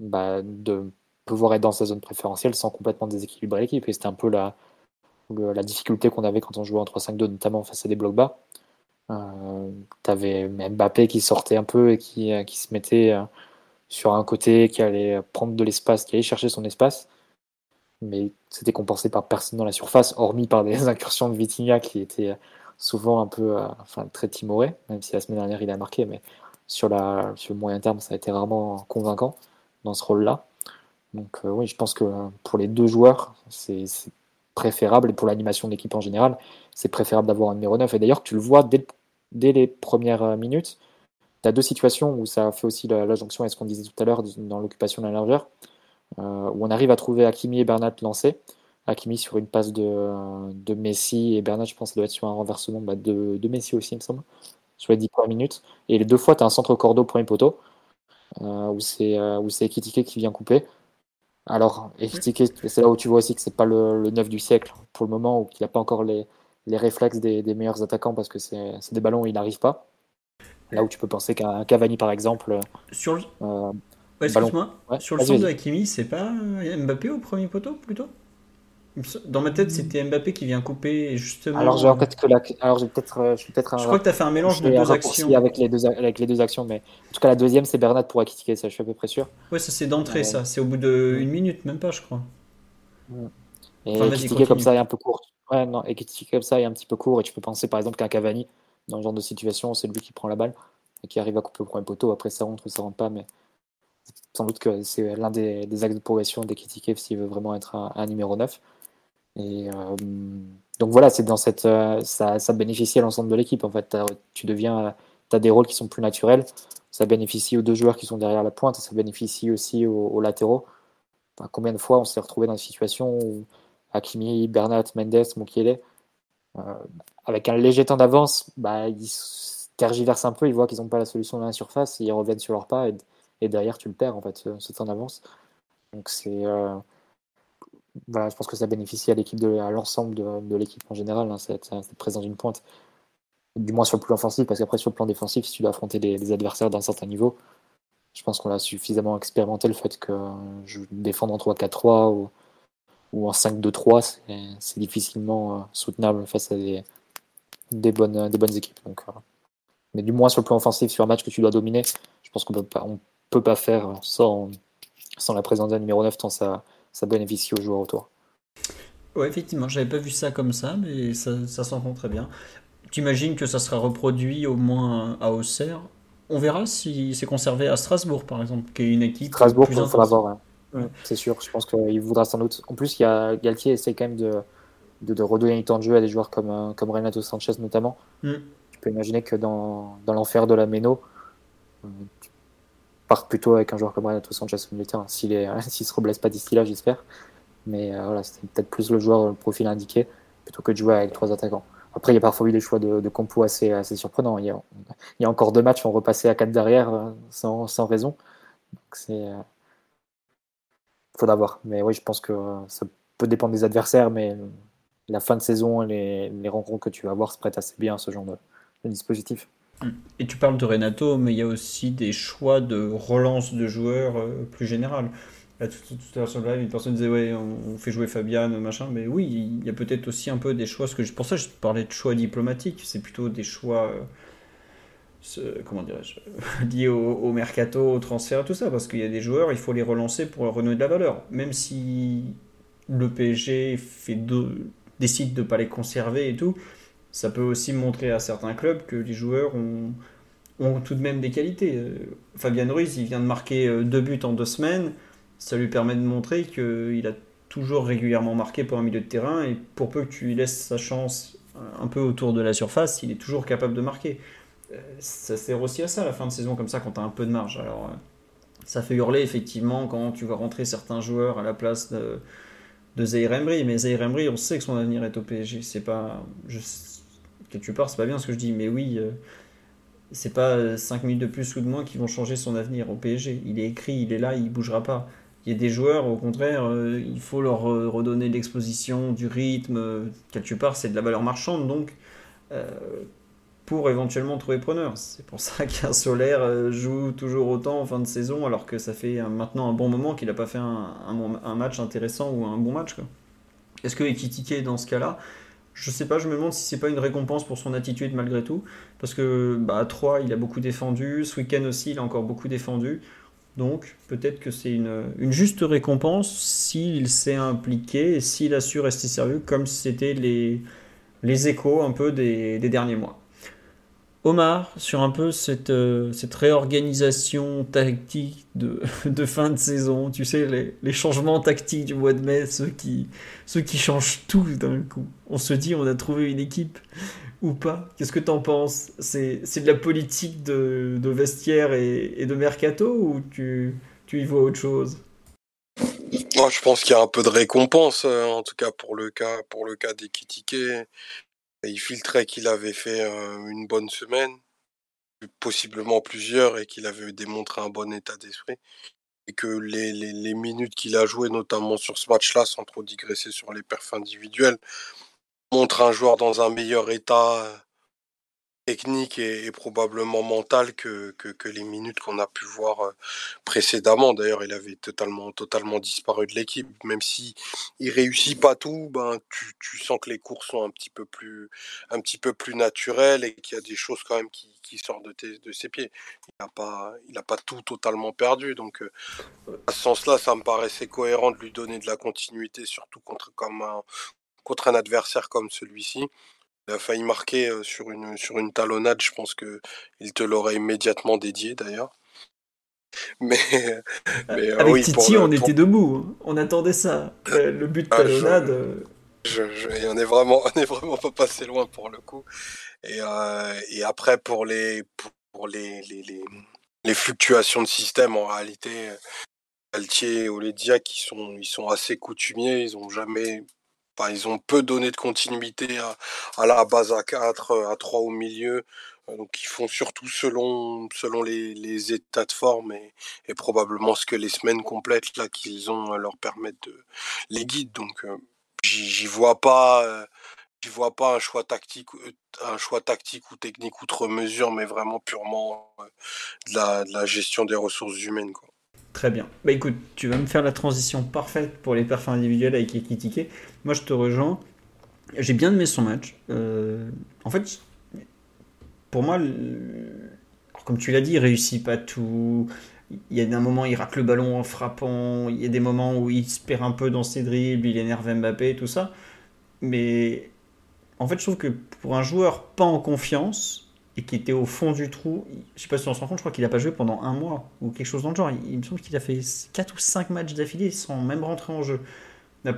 bah, de pouvoir être dans sa zone préférentielle sans complètement déséquilibrer l'équipe. Et c'était un peu la, la difficulté qu'on avait quand on jouait en 3-5-2, notamment face à des blocs bas. Euh, tu avais Mbappé qui sortait un peu et qui, euh, qui se mettait euh, sur un côté, qui allait prendre de l'espace, qui allait chercher son espace. Mais c'était compensé par personne dans la surface, hormis par des incursions de Vitinha qui étaient souvent un peu enfin, très timoré, même si la semaine dernière il a marqué, mais sur, la, sur le moyen terme, ça a été rarement convaincant dans ce rôle-là. Donc oui, je pense que pour les deux joueurs, c'est préférable, et pour l'animation d'équipe en général, c'est préférable d'avoir un numéro 9. Et d'ailleurs, tu le vois dès, dès les premières euh, minutes, tu as deux situations où ça fait aussi la, jonction à ce qu'on disait tout à l'heure dans l'occupation de la largeur, euh, où on arrive à trouver Hakimi et Bernat lancés. Hakimi sur une passe de, de Messi et Bernat, je pense, doit être sur un renversement bah, de, de, Messi aussi, il me semble, sur les 10 premières minutes. Et les deux fois, tu as un centre cordeau premier poteau, euh, où c'est euh, qui vient couper. Alors, c'est là où tu vois aussi que c'est pas le, le 9 du siècle pour le moment, ou qu'il n'a pas encore les, les réflexes des, des, meilleurs attaquants parce que c'est des ballons où il n'arrive pas. Là où tu peux penser qu'un Cavani, par exemple.
Sur le, euh, excuse-moi, sur le centre de Hakimi, c'est pas Mbappé au premier poteau plutôt? Dans ma tête, c'était Mbappé qui vient couper justement.
Alors, j'ai peut-être que la... Alors, j'ai peut-être, euh, je peut-être.
Je crois que tu as fait un mélange de deux actions.
Avec les deux, avec les deux actions, mais en tout cas, la deuxième, c'est Bernat pour critiquer ça, je suis à peu près sûr.
Ouais, ça c'est d'entrée, ça. C'est au bout d'une minute, même pas, je crois.
Et critiquer comme ça est un peu court. Ouais, non, et critiquer comme ça est un petit peu court, et tu peux penser par exemple qu'un Cavani, dans ce genre de situation, c'est lui qui prend la balle et qui arrive à couper au premier poteau. Après, ça rentre ou ça rentre pas, mais sans doute que c'est l'un des, des, axes de progression des s'il veut vraiment être un, un numéro 9. Euh, donc voilà, c'est dans cette, euh, ça, ça, bénéficie à l'ensemble de l'équipe. En fait, tu deviens, as des rôles qui sont plus naturels. Ça bénéficie aux deux joueurs qui sont derrière la pointe, ça bénéficie aussi aux, latéraux. combien de fois on s'est retrouvé dans une situation où Hakimi, Bernat, Mendes, Mukiele, euh, avec un léger temps d'avance, bah, ils tergiversent un peu, ils voient qu'ils n'ont pas la solution dans la surface, ils reviennent sur leur pas, et, derrière tu le perds en fait, ce, temps d'avance. Donc c'est je pense que ça bénéficie à l'équipe de, à l'ensemble de, l'équipe en général, hein, cette, présence d'une pointe. Du moins sur le plan offensif, parce qu'après sur le plan défensif, si tu dois affronter des, adversaires d'un certain niveau, je pense qu'on a suffisamment expérimenté le fait que je défendre en 3-4-3 ou, ou en 5-2-3, c'est difficilement euh, soutenable face à des, des, bonnes, des bonnes équipes. Donc, euh, mais du moins sur le plan offensif, sur un match que tu dois dominer, je pense qu'on on peut pas faire sans, sans la présence d'un numéro 9 tant ça, ça bénéficie aux joueurs autour.
Ouais, effectivement, j'avais pas vu ça comme ça, mais ça, ça s'entend très bien. Tu imagines que ça sera reproduit au moins à Auxerre? On verra si c'est conservé à Strasbourg, par exemple, qui est une équipe.
Strasbourg, il faudra voir. C'est sûr, je pense qu'il voudra sans doute. En plus, il y a Galtier essaie quand même de, de, redonner du temps de jeu à des joueurs comme, euh, comme Renato Sanchez notamment. Mm. Tu peux imaginer que dans, dans l'enfer de la Méno, part plutôt avec un joueur comme Renato Sanchez au milieu s'il ne se reblesse pas d'ici là, j'espère. Mais euh, voilà, c'était peut-être plus le joueur, le profil indiqué, plutôt que de jouer avec trois attaquants. Après, il y a parfois eu des choix de, de compo assez, assez surprenants. Il y, a, encore deux matchs, on repassait à quatre derrière euh, sans, sans raison. Donc c'est. Euh... Faudra voir. Mais oui, je pense que ça peut dépendre des adversaires, mais la fin de saison, les, les rencontres que tu vas avoir se prêtent assez bien à ce genre de dispositif.
Et tu parles de Renato, mais il y a aussi des choix de relance de joueurs euh, plus général. tout, à l'heure sur le live, une personne disait ouais, on, fait jouer Fabian, machin. Mais oui, il y a peut-être aussi un peu des choix. que pour ça, je parlais de choix diplomatiques. C'est plutôt des choix, euh, comment dirais-je, liés au, mercato, au transfert, tout ça. Parce qu'il y a des joueurs, il faut les relancer pour renouer de la valeur. Même si le PSG décide de ne pas les conserver et tout, ça peut aussi montrer à certains clubs que les joueurs ont, ont tout de même des qualités. Euh, Fabien Ruiz, il vient de marquer euh, deux buts en deux semaines. Ça lui permet de montrer qu'il a toujours régulièrement marqué pour un milieu de terrain et pour peu que tu lui laisses sa chance euh, un peu autour de la surface, il est toujours capable de marquer. Ça sert aussi à ça la fin de saison comme ça quand tu as un peu de marge. Alors ça fait hurler effectivement quand tu vas rentrer certains joueurs à la place de, de Zaire Emery, mais Zaire Emery, on sait que son avenir est au PSG. C'est pas, je, quelque part, c'est pas bien ce que je dis, mais oui, euh, c'est pas 5 minutes de plus ou de moins qui vont changer son avenir au PSG. Il est écrit, il est là, il bougera pas. il y a des joueurs, au contraire, euh, il faut leur redonner de l'exposition, du rythme. quelque part, c'est de la valeur marchande, donc pour éventuellement trouver preneur. C'est pour ça qu'un Solaire joue toujours autant en fin de saison, alors que ça fait maintenant un bon moment qu'il n'a pas fait un, un, match intéressant ou un bon match. Est-ce que Ekitike, dans ce cas-là, je sais pas, je me demande si c'est pas une récompense pour son attitude malgré tout. Parce que bah, à 3, il a beaucoup défendu. Ce week-end aussi, il a encore beaucoup défendu. Donc peut-être que c'est une, juste récompense s'il s'est impliqué et s'il a su rester sérieux comme c'était les, les échos un peu des derniers mois. Omar, sur un peu cette, euh, réorganisation tactique de, fin de saison, tu sais, les, changements tactiques du mois de mai, ceux qui, ceux changent tout d'un coup. On se dit, on a trouvé une équipe ou pas. Qu'est-ce que tu en penses? C'est de la politique de, vestiaire et, de mercato ou tu, y vois autre chose?
Moi, je pense qu'il y a un peu de récompense, euh, en tout cas pour le cas, pour le cas des il filtrait qu'il avait fait une bonne semaine, possiblement plusieurs, et qu'il avait démontré un bon état d'esprit. Et que les, minutes qu'il a jouées, notamment sur ce match-là, sans trop digresser sur les perfs individuels, montrent un joueur dans un meilleur état technique et, probablement mental que, que, les minutes qu'on a pu voir euh, précédemment. D'ailleurs, il avait totalement, totalement disparu de l'équipe. Même si il réussit pas tout, ben, tu, sens que les cours sont un petit peu plus, un petit peu plus naturels et qu'il y a des choses quand même qui, sortent de, de ses pieds. Il n'a pas, il a pas tout totalement perdu. Donc, euh, à ce sens-là, ça me paraissait cohérent de lui donner de la continuité, surtout contre, comme un, contre un adversaire comme celui-ci. Il a failli marquer sur une, sur une talonnade, je pense qu'il te l'aurait immédiatement dédié d'ailleurs.
Mais, mais avec Titi, on était debout, hein. on attendait ça. Le but de ah, talonnade.
Je, on est vraiment, on est vraiment pas passé loin pour le coup. Et, et après pour les, pour les, les, les, les, fluctuations de système, en réalité, Altier et Oledia qui sont, ils sont assez coutumiers, ils ont jamais ils ont peu donné de continuité à, la base à 4, euh, à 3 au milieu. Euh, donc ils font surtout selon, selon les, états de forme et, probablement ce que les semaines complètes là qu'ils ont euh, leur permettent de les guides. Donc j'y vois pas vois pas un choix tactique un choix tactique ou technique outre mesure, mais vraiment purement de la, de la gestion des ressources humaines. Quoi.
Très bien. Bah écoute, tu vas me faire la transition parfaite pour les perfs individuels avec Ekitike. Moi, je te rejoins. J'ai bien aimé son match. Euh, en fait, pour moi, comme tu l'as dit, il réussit pas tout. Il y a des moments, il rate le ballon en frappant. Il y a des moments où il se perd un peu dans ses dribbles, il énerve Mbappé, tout ça. Mais en fait, je trouve que pour un joueur pas en confiance, et qui était au fond du trou. Je sais pas si on se rend compte, je crois qu'il n'a pas joué pendant un mois ou quelque chose dans le genre. Il, me semble qu'il a fait 4 ou 5 matchs d'affilée sans même rentrer en jeu.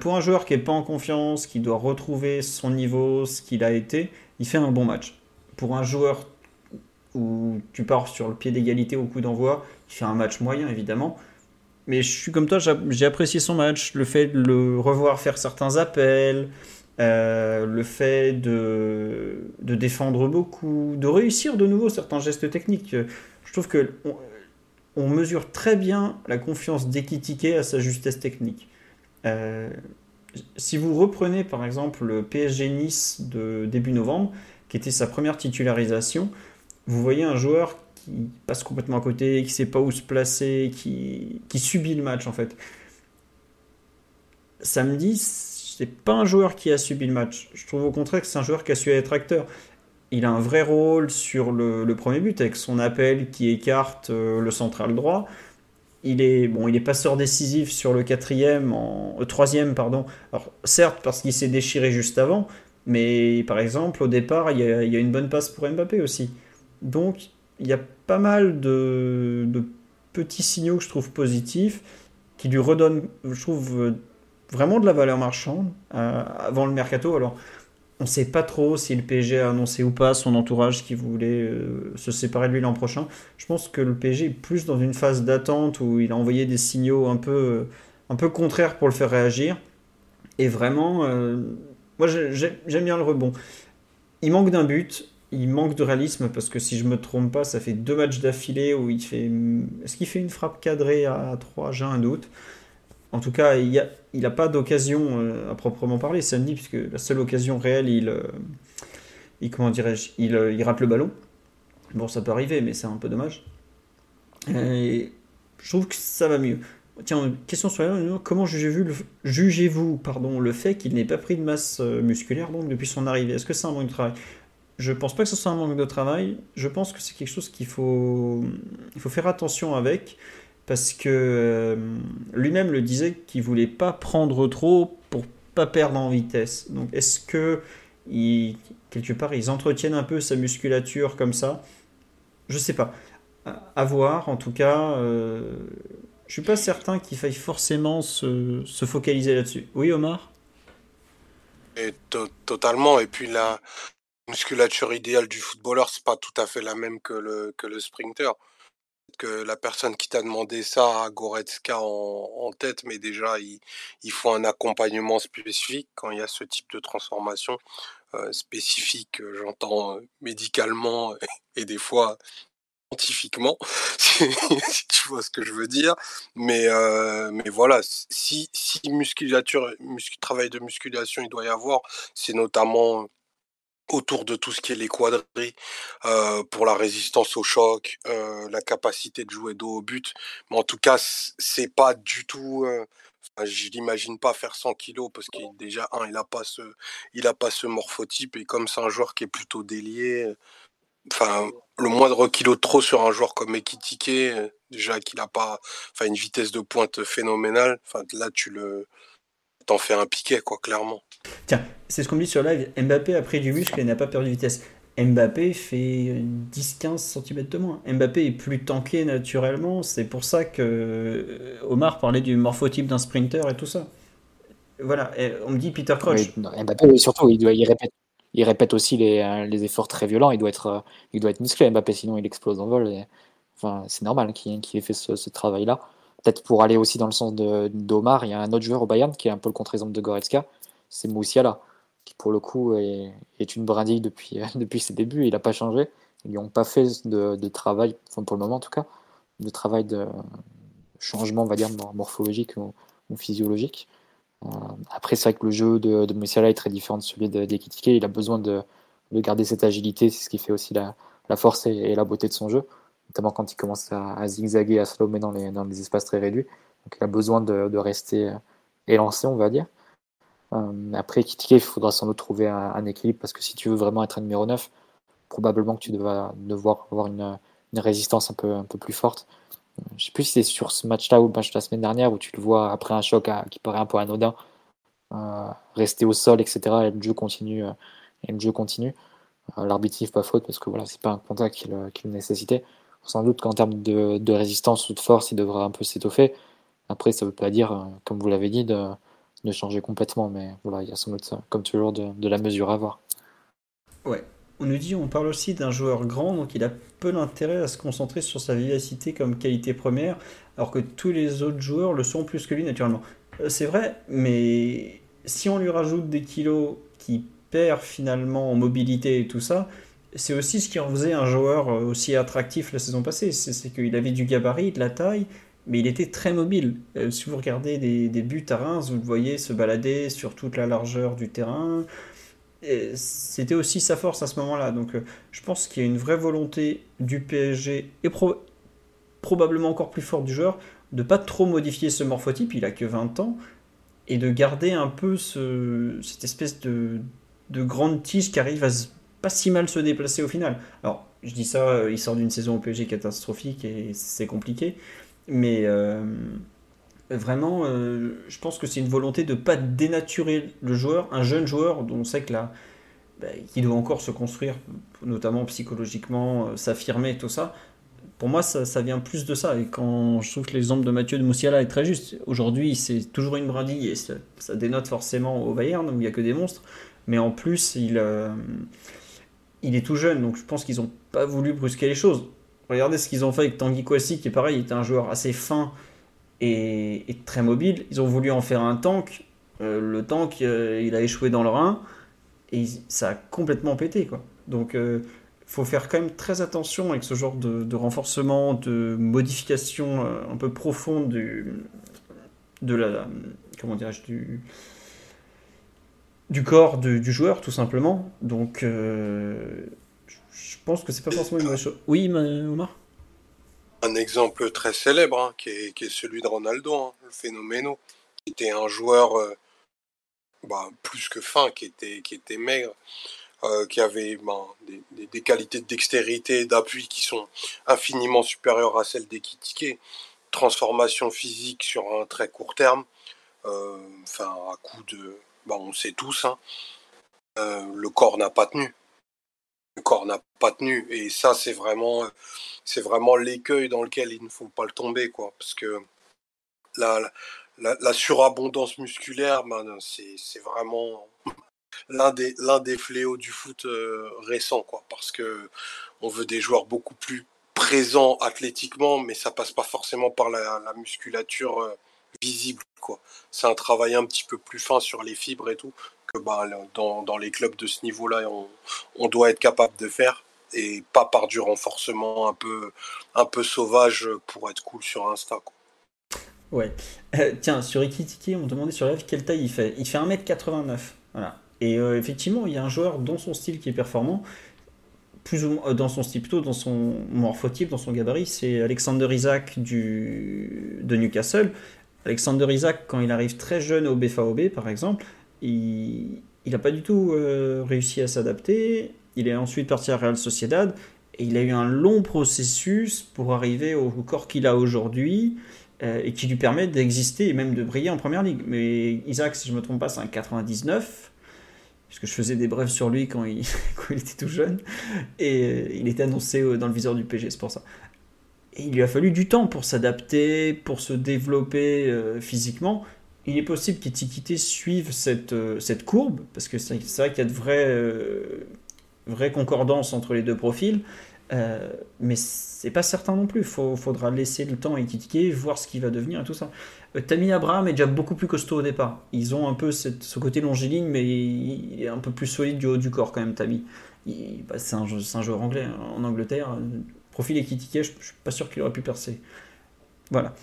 Pour un joueur qui n'est pas en confiance, qui doit retrouver son niveau, ce qu'il a été, il fait un bon match. Pour un joueur où tu pars sur le pied d'égalité au coup d'envoi, il fait un match moyen évidemment. Mais je suis comme toi, j'ai apprécié son match, le fait de le revoir faire certains appels, euh, le fait de, défendre beaucoup, de réussir de nouveau certains gestes techniques. Je trouve que on, mesure très bien la confiance d'Ekitike à sa justesse technique. Euh, si vous reprenez par exemple le PSG Nice de début novembre, qui était sa première titularisation, vous voyez un joueur qui passe complètement à côté, qui ne sait pas où se placer, qui, qui subit le match en fait. Samedi, c'est pas un joueur qui a subi le match. Je trouve au contraire que c'est un joueur qui a su être acteur. Il a un vrai rôle sur le, premier but avec son appel qui écarte euh, le central droit. Il est bon, il est passeur décisif sur le quatrième, euh, troisième pardon. Certes parce qu'il s'est déchiré juste avant, mais par exemple au départ il y, a, une bonne passe pour Mbappé aussi. Donc il y a pas mal de, de petits signaux que je trouve positifs qui lui redonnent, je trouve, vraiment de la valeur marchande euh, avant le mercato. Alors, on ne sait pas trop si le PSG a annoncé ou pas son entourage qui voulait euh, se séparer de lui l'an prochain. Je pense que le PSG est plus dans une phase d'attente où il a envoyé des signaux un peu, un peu contraires pour le faire réagir. Et vraiment, euh, moi j'aime bien le rebond. Il manque d'un but, il manque de réalisme parce que si je me trompe pas, ça fait deux matchs d'affilée où il fait. Est-ce qu'il fait une frappe cadrée à 3 J'ai un doute. En tout cas, il n'a a pas d'occasion à proprement parler samedi, puisque la seule occasion réelle, il, il comment dirais-je, il, il rate le ballon. Bon, ça peut arriver, mais c'est un peu dommage. Je trouve que ça va mieux. Tiens, question sur comment jugez-vous le, jugez le fait qu'il n'ait pas pris de masse euh, musculaire donc, depuis son arrivée? Est-ce que c'est un manque de travail? Je pense pas que ce soit un manque de travail. Je pense que c'est quelque chose qu'il faut, il faut faire attention avec parce que euh, lui-même le disait qu'il voulait pas prendre trop pour pas perdre en vitesse. Donc est-ce que il, quelque part ils entretiennent un peu sa musculature comme ça? Je sais pas. À voir en tout cas. Euh, je suis pas certain qu'il faille forcément se, focaliser là-dessus. Oui, Omar?
Et Totalement. Et puis la musculature idéale du footballeur, c'est pas tout à fait la même que le, que le sprinter. Que la personne qui t'a demandé ça a Goretzka en, tête, mais déjà, il, il, faut un accompagnement spécifique quand il y a ce type de transformation euh, spécifique, j'entends euh, médicalement et des fois scientifiquement, si, tu vois ce que je veux dire. Mais, euh, mais voilà, si, si musculature, travail de musculation il doit y avoir, c'est notamment autour de tout ce qui est les quadris euh, pour la résistance au choc, euh, la capacité de jouer dos au but. Mais en tout cas, c'est pas du tout. je l'imagine pas faire 100 kilos parce qu'il déjà un, il a pas ce, il a pas ce morphotype et comme c'est un joueur qui est plutôt délié, enfin, le moindre kilo de trop sur un joueur comme Ekitike, euh, déjà qu'il n'a pas enfin, une vitesse de pointe phénoménale, enfin, là, tu le t'en fais un piquet, quoi, clairement.
Tiens, c'est ce qu'on dit sur live. Mbappé a pris du muscle et n'a pas perdu de vitesse. Mbappé fait 10-15 cm de moins. Mbappé est plus tanké naturellement. C'est pour ça que euh, Omar parlait du morphotype d'un sprinter et tout ça. Voilà, on me dit Peter Crouch.
Mbappé, surtout, il, doit, y répéter il répète aussi les, euh, les, efforts très violents. Il doit être, euh, il doit être musclé, Mbappé, sinon il explose en vol. enfin, c'est normal qu'il ait fait ce, travail-là. Peut-être pour aller aussi dans le sens d'Omar, il y a un autre joueur au Bayern qui est un peu le contre-exemple de Goretzka, c'est Moussiala, qui pour le coup est, une brindille depuis, depuis ses débuts. Il n'a pas changé. Ils n'ont pas fait de, travail, enfin pour le moment en tout cas, de travail de changement, on va dire, morphologique ou physiologique. Euh, après, c'est vrai que le jeu de, de Musiala est très différent de celui d'Ekitike. Il a besoin de, de, garder cette agilité, c'est ce qui fait aussi la, la force et, la beauté de son jeu, notamment quand il commence à, à zigzaguer, à slalomer dans les, dans les espaces très réduits. Donc il a besoin de, rester euh, élancé, on va dire. Euh, après, Ekitike, il faudra sans doute trouver un, équilibre parce que si tu veux vraiment être un numéro 9, probablement que tu devras devoir avoir une, résistance un peu, un peu plus forte. Je sais plus si c'est sur ce match-là ou le match de la semaine dernière où tu le vois après un choc qui paraît un peu anodin, euh, rester au sol, etc. Et le jeu continue. Euh, et le jeu continue. L'arbitre pas faute parce que voilà, c'est pas un contact qu'il qu nécessitait. Sans doute qu'en termes de, résistance ou de force, il devra un peu s'étoffer. Après, ça veut pas dire, comme vous l'avez dit, de, changer complètement, mais voilà, il y a sans doute, comme toujours, de, de la mesure à avoir.
Ouais, on nous dit, on parle aussi d'un joueur grand, donc il a peu d'intérêt à se concentrer sur sa vivacité comme qualité première, alors que tous les autres joueurs le sont plus que lui naturellement. Euh, c'est vrai, mais si on lui rajoute des kilos qui perd finalement en mobilité et tout ça, c'est aussi ce qui en faisait un joueur euh, aussi attractif la saison passée. C'est qu'il avait du gabarit, de la taille, mais il était très mobile. Euh, si vous regardez des, buts à Reims, vous le voyez se balader sur toute la largeur du terrain c'était aussi sa force à ce moment-là. Donc euh, je pense qu'il y a une vraie volonté du PSG et probablement encore plus forte du joueur de pas trop modifier ce morphotype, il a que 20 ans, et de garder un peu ce, cette espèce de, de, grande tige qui arrive à pas si mal se déplacer au final. Alors je dis ça, euh, il sort d'une saison au PSG catastrophique et c'est compliqué, mais... Euh, vraiment, euh, je pense que c'est une volonté de ne pas dénaturer le joueur, un jeune joueur dont on sait que là, bah, qui doit encore se construire, notamment psychologiquement, s'affirmer, tout ça. Pour moi, ça, vient plus de ça. Et quand je trouve que l'exemple de Mathieu de Moussiala est très juste, aujourd'hui, c'est toujours une brindille et ça, dénote forcément au Bayern, où il n'y a que des monstres. Mais en plus, il, il est tout jeune, donc je pense qu'ils n'ont pas voulu brusquer les choses. Regardez ce qu'ils ont fait avec Tanguy Kouassi, qui est pareil, il était un joueur assez fin, et, très mobile. Ils ont voulu en faire un tank. Euh, le tank, euh, il a échoué dans le Rhin et ça a complètement pété. Quoi. Donc, euh, faut faire quand même très attention avec ce genre de, renforcement, de modification un peu profonde du, de la, comment dirais-je, du, du corps du, joueur, tout simplement. Donc, euh, je pense que c'est pas forcément une mauvaise chose. Oui, Omar?
Un exemple très célèbre, hein, qui, est, celui de Ronaldo, hein, le phénoméno, qui était un joueur euh, bah, plus que fin, qui était, qui était maigre, euh, qui avait ben, des, qualités de dextérité, d'appui qui sont infiniment supérieures à celles d'Ekitike. Transformation physique sur un très court terme, enfin à coup de bah, on sait tous, hein, euh, le corps n'a pas tenu. Le corps n'a pas tenu. Et ça, c'est vraiment, l'écueil dans lequel il ne faut pas le tomber, quoi. Parce que la, surabondance musculaire, ben, c'est vraiment l'un des, l'un des fléaux du foot euh, récent, quoi. Parce que on veut des joueurs beaucoup plus présents athlétiquement, mais ça passe pas forcément par la, musculature euh, visible. quoi. C'est un travail un petit peu plus fin sur les fibres et tout que bah, dans, dans les clubs de ce niveau-là, on, on, doit être capable de faire et pas par du renforcement un peu, un peu sauvage pour être cool sur Insta. Quoi.
Ouais. Euh, tiens, sur Ikitiki, on me demandait sur live quelle taille il fait. Il fait 1m89. Voilà. Et euh, effectivement, il y a un joueur dans son style qui est performant, plus ou moins, euh, dans son style, plutôt dans son morphotype, dans son gabarit, c'est Alexander Isaac du, de Newcastle. Alexander Isaac, quand il arrive très jeune au BFAOB, par exemple, il n'a pas du tout euh, réussi à s'adapter. Il est ensuite parti à Real Sociedad et il a eu un long processus pour arriver au corps qu'il a aujourd'hui euh, et qui lui permet d'exister et même de briller en première ligue. Mais Isaac, si je ne me trompe pas, c'est un 99 puisque je faisais des brèves sur lui quand il, quand il était tout jeune, et euh, il était annoncé dans le viseur du PG, c'est pour ça il lui a fallu du temps pour s'adapter, pour se développer euh, physiquement. Il est possible qu'Etiquité suive cette, euh, cette courbe, parce que c'est vrai qu'il y a de vraies, euh, vraies concordances entre les deux profils, mais c'est pas certain non plus. Il faudra laisser le temps à Ekitike, voir ce qu'il va devenir et tout ça. Tammy Abraham est déjà beaucoup plus costaud au départ. Ils ont un peu ce côté longiligne, mais il est un peu plus solide du haut du corps quand même, Tammy. Bah, c'est un, un, joueur anglais hein, en Angleterre profil est critiqué, je, ne suis pas sûr qu'il aurait pu percer. Voilà.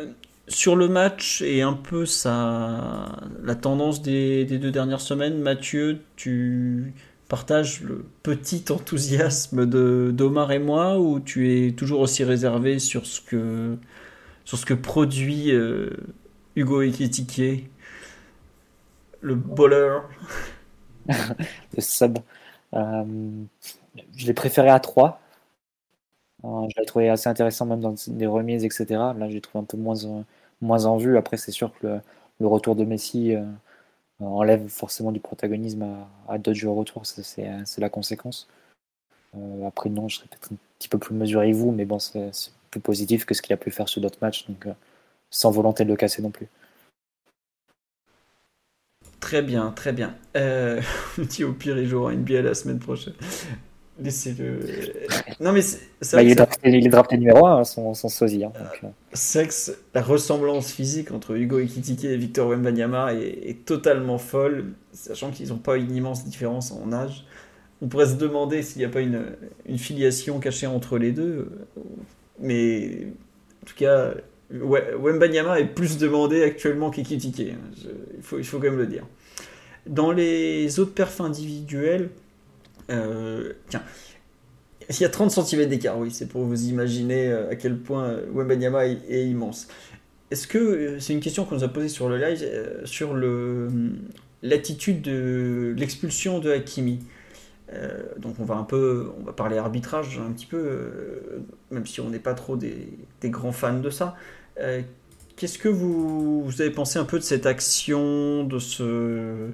Euh, sur le match et un peu sa, la tendance des, deux dernières semaines, Mathieu, tu partages le petit enthousiasme de d'Omar et moi ou tu es toujours aussi réservé sur ce que, sur ce que produit euh, Hugo Ekitike, le bowler
Le sub. Euh, je l'ai préféré à 3 euh, je l'ai trouvé assez intéressant même dans des remises, etc. Là, j'ai trouvé un peu moins, moins en vue. Après, c'est sûr que le, retour de Messi euh, enlève forcément du protagonisme à, d'autres joueurs autour. C'est la conséquence. Euh, après, non, je serais peut-être un petit peu plus mesuré vous, mais bon, c'est plus positif que ce qu'il a pu faire sur d'autres matchs. Donc, sans volonté de le casser non plus.
Très bien, très bien. Euh, on dit au pire, il jouera NBA la semaine prochaine. Laissez-le. Non, mais c'est
bah, il, est drafté, numéro 1, son, son sosie. Hein, euh.
Sexe, la ressemblance physique entre Hugo Ekitike et Victor Wembanyama est, est totalement folle, sachant qu'ils n'ont pas une immense différence en âge. On pourrait se demander s'il n'y a pas une, une, filiation cachée entre les deux. Mais en tout cas, Wembanyama est plus demandé actuellement qu'Ekitike. Il faut, il faut quand même le dire. Dans les autres perfs individuels, euh, tiens, il y a 30 cm d'écart, oui, c'est pour vous imaginer euh, à quel point euh, Wembanyama est, est immense. Est-ce que c'est une question qu'on nous a posée sur le live sur le l'attitude de l'expulsion de Hakimi donc on va un peu, on va parler arbitrage un petit peu, même si on n'est pas trop des, des, grands fans de ça. Qu'est-ce que vous, vous, avez pensé un peu de cette action, de ce,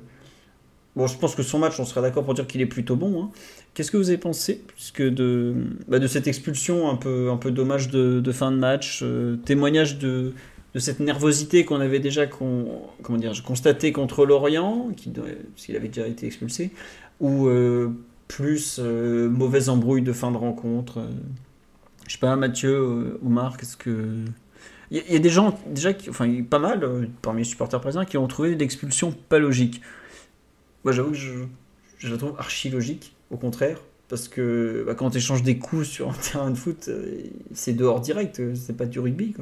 Bon, je pense que son match, on serait d'accord pour dire qu'il est plutôt bon. Hein. Qu'est-ce que vous avez pensé puisque de, bah, de cette expulsion un peu, un peu dommage de, fin de match euh, Témoignage de, de cette nervosité qu'on avait déjà comment dire, constaté contre l'Orient, qu'il avait déjà été expulsé, ou euh, plus euh, mauvaise embrouille de fin de rencontre Je sais pas, Mathieu, Omar, qu'est-ce que. Il y, a des gens, déjà, qui, enfin, pas mal, parmi les supporters présents, qui ont trouvé l'expulsion pas logique. Moi, j'avoue que je, la trouve archi logique, au contraire, parce que bah, quand tu échanges des coups sur un terrain de foot, euh, c'est dehors direct, euh, c'est pas du rugby.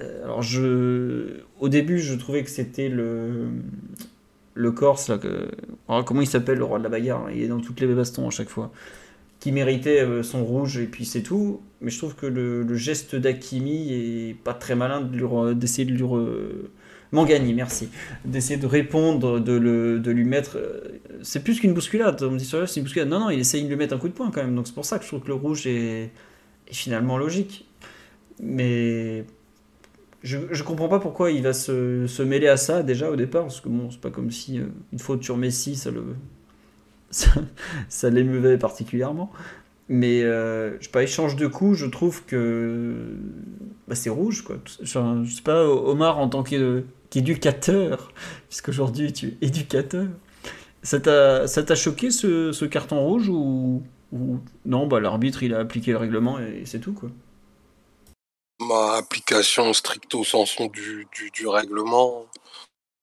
Euh, alors, je, au début, je trouvais que c'était le, le Corse, là, que, comment il s'appelle, le roi de la bagarre Il est dans toutes les bastons à chaque fois. Qui méritait son rouge et puis c'est tout. Mais je trouve que le, geste d'Akimi est pas très malin d'essayer de lui. Mangani, merci. D'essayer de répondre, de, le, de lui mettre. euh, C'est plus qu'une bousculade. On me dit sur c'est une bousculade. Non, non, il essaye de lui mettre un coup de poing quand même. Donc c'est pour ça que je trouve que le rouge est, est finalement logique. Mais je, je comprends pas pourquoi il va se, se mêler à ça déjà au départ. Parce que bon, c'est pas comme si euh, une faute sur Messi, ça le. Ça, ça l'émeuvait particulièrement. Mais euh, je sais pas, échange de coups, je trouve que bah, c'est rouge quoi. Enfin, je sais pas, Omar en tant que- qu'éducateur, puisqu'aujourd'hui tu es éducateur, ça t'a choqué ce, carton rouge ou, non bah l'arbitre il a appliqué le règlement et c'est tout quoi.
Ma application stricto sensu du, règlement,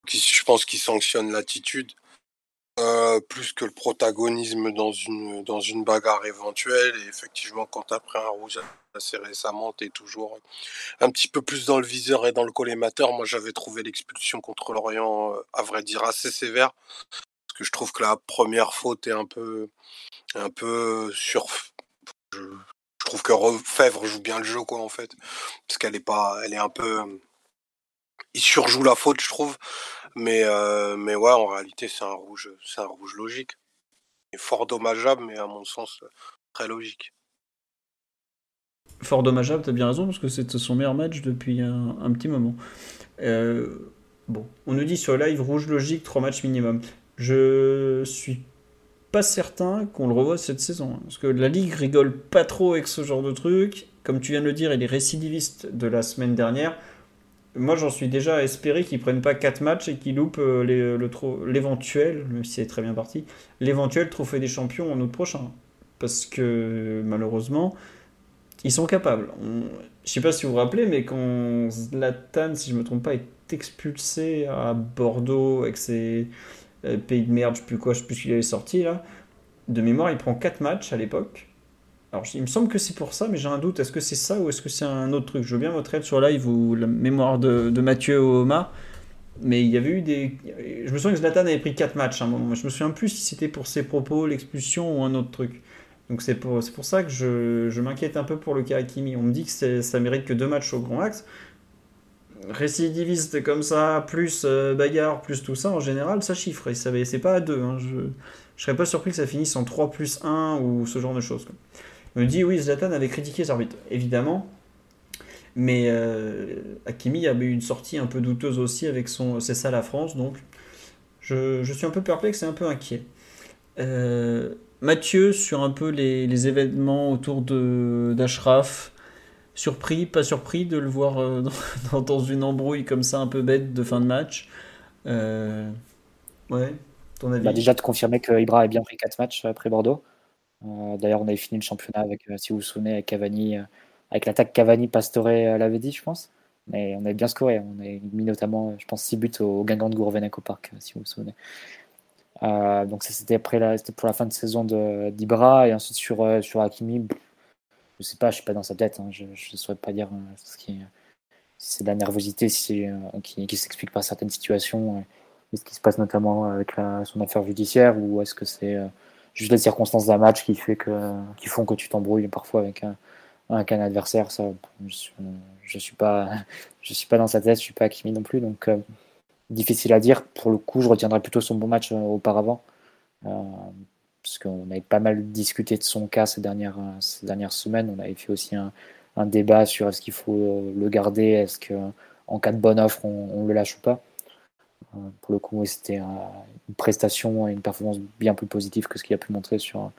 qui, je pense qu'il sanctionne l'attitude, euh, plus que le protagonisme dans une, dans une bagarre éventuelle. Et effectivement, quand tu as pris un rouge assez récemment, tu toujours un petit peu plus dans le viseur et dans le collimateur. Moi, j'avais trouvé l'expulsion contre l'Orient, euh, à vrai dire, assez sévère. Parce que je trouve que la première faute est un peu, un peu sur. Je, je trouve que Fèvre joue bien le jeu, quoi, en fait. Parce qu'elle est pas. Elle est un peu. Il surjoue la faute, je trouve. Mais, euh, mais ouais, en réalité, c'est un rouge, c'est un rouge logique. Et fort dommageable, mais à mon sens, très logique.
Fort dommageable, t'as bien raison, parce que c'est son meilleur match depuis un, petit moment. Euh, bon, on nous dit sur live rouge logique, 3 matchs minimum. Je suis pas certain qu'on le revoie cette saison. hein, parce que la Ligue rigole pas trop avec ce genre de truc. Comme tu viens de le dire, il est récidiviste de la semaine dernière. Moi, j'en suis déjà à espérer qu'ils prennent pas 4 matchs et qu'ils loupent euh, l'éventuel, même si c'est très bien parti, l'éventuel trophée des champions en août prochain. Parce que malheureusement, ils sont capables. On- Je sais pas si vous vous rappelez, mais quand Zlatan, si je me trompe pas, est expulsé à Bordeaux avec ses euh, pays de merde, je sais plus quoi, je sais plus ce qu'il avait sorti là. De mémoire, il prend 4 matchs à l'époque. Alors, il me semble que c'est pour ça, mais j'ai un doute. Est-ce que c'est ça ou est-ce que c'est un autre truc? Je veux bien votre aide sur live ou la mémoire de, Mathieu ou Omar. Mais il y avait eu des. Je me souviens que Zlatan avait pris 4 matchs à un moment. Je me souviens plus si c'était pour ses propos, l'expulsion ou un autre truc. Donc c'est pour, pour ça que je, je m'inquiète un peu pour le cas Hakimi. On me dit que ça mérite que deux matchs au grand axe. Récidiviste comme ça, plus euh, bagarre, plus tout ça, en général, ça chiffre. Et c'est pas à deux. hein. Je, je serais pas surpris que ça finisse en 3 plus 1 ou ce genre de choses. quoi. Il me dit oui, Zlatan avait critiqué arbitres. Évidemment. Mais euh, Hakimi avait eu une sortie un peu douteuse aussi avec son C'est ça la France. Donc je, je suis un peu perplexe et un peu inquiet. Euh, Mathieu, sur un peu les, événements autour d'Ashraf, surpris, pas surpris de le voir euh, dans, dans une embrouille comme ça un peu bête de fin de match. Euh, ouais, ton avis
Bah, déjà de confirmer que Ibra a bien pris 4 matchs après Bordeaux. Euh, D'ailleurs, on avait fini le championnat avec, euh, si vous vous souvenez, avec Cavani, euh, avec l'attaque Cavani, Pastore, euh, l'avait dit, je pense. Mais on avait bien scoré. On avait mis notamment, euh, je pense, 6 buts au, au Guingamp de Gourvenec au parc, euh, si vous vous souvenez. Euh, donc ça c'était après la, pour la fin de saison d'Ibra et ensuite sur euh, sur Hakimi, je sais pas, je suis pas dans sa tête, hein, je ne saurais pas dire euh, ce qui, si c'est de la nervosité, si euh, qui, s'explique par certaines situations, ce qui se passe notamment avec son affaire judiciaire ou est-ce que c'est juste les circonstances d'un match qui fait que qui font que tu t'embrouilles parfois avec un, un adversaire ça je, je suis pas je suis pas dans sa tête je suis pas Hakimi non plus donc difficile à dire pour le coup je retiendrai plutôt son bon match euh, auparavant euh, parce qu'on avait pas mal discuté de son cas ces dernières euh, ces dernières semaines on avait fait aussi un, débat sur est-ce qu'il faut le garder est-ce que en cas de bonne offre on, le lâche ou pas pour le coup, c'était une prestation et une performance bien plus positive que ce qu'il a pu montrer sur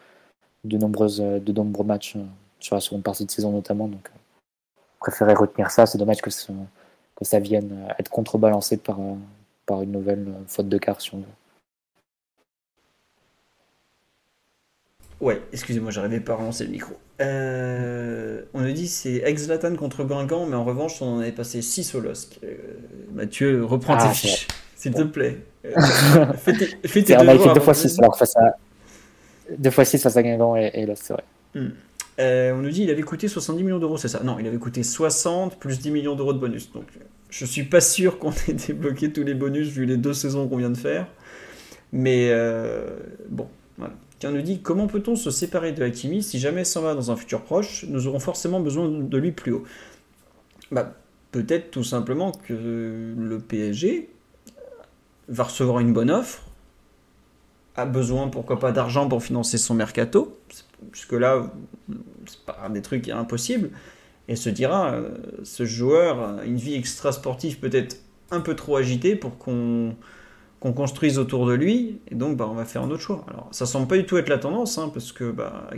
de, nombreuses, de nombreux matchs, sur la seconde partie de saison notamment. Donc, euh, préférais retenir ça. C'est dommage que, que ça vienne être contrebalancé par, par une nouvelle euh, faute de quart, si on veut.
Ouais, excusez-moi, j'arrivais pas à relancer le micro. Euh, on nous dit c'est ex-Zlatan contre Guingamp, mais en revanche, on en avait passé 6 au LOSC. Euh, Mathieu, reprends
Ah,
tes fiches, s'il te plaît. Euh, fais tes, fais tes
C'est- on a
devoirs
fois
avant de-
6 alors face à deux fois 6 face à Guingamp et, et c'est vrai.
Hmm. On nous dit il avait coûté 70 millions d'euros, c'est ça? Non, il avait coûté 60 plus 10 millions d'euros de bonus. Donc je suis pas sûr qu'on ait débloqué tous les bonus vu les deux saisons qu'on vient de faire. Mais euh, bon, voilà. Qui nous dit comment peut-on se séparer de Hakimi si jamais s'en va dans un futur proche? Nous aurons forcément besoin de lui plus haut. Bah, peut-être tout simplement que le PSG va recevoir une bonne offre, a besoin pourquoi pas d'argent pour financer son mercato, puisque là c'est pas des trucs impossibles, et se dira euh, ce joueur a une vie extra sportive peut-être un peu trop agitée pour qu'on qu'on construise autour de lui, et donc bah, on va faire un autre choix. Alors ça semble pas du tout être la tendance, hein, parce que bah,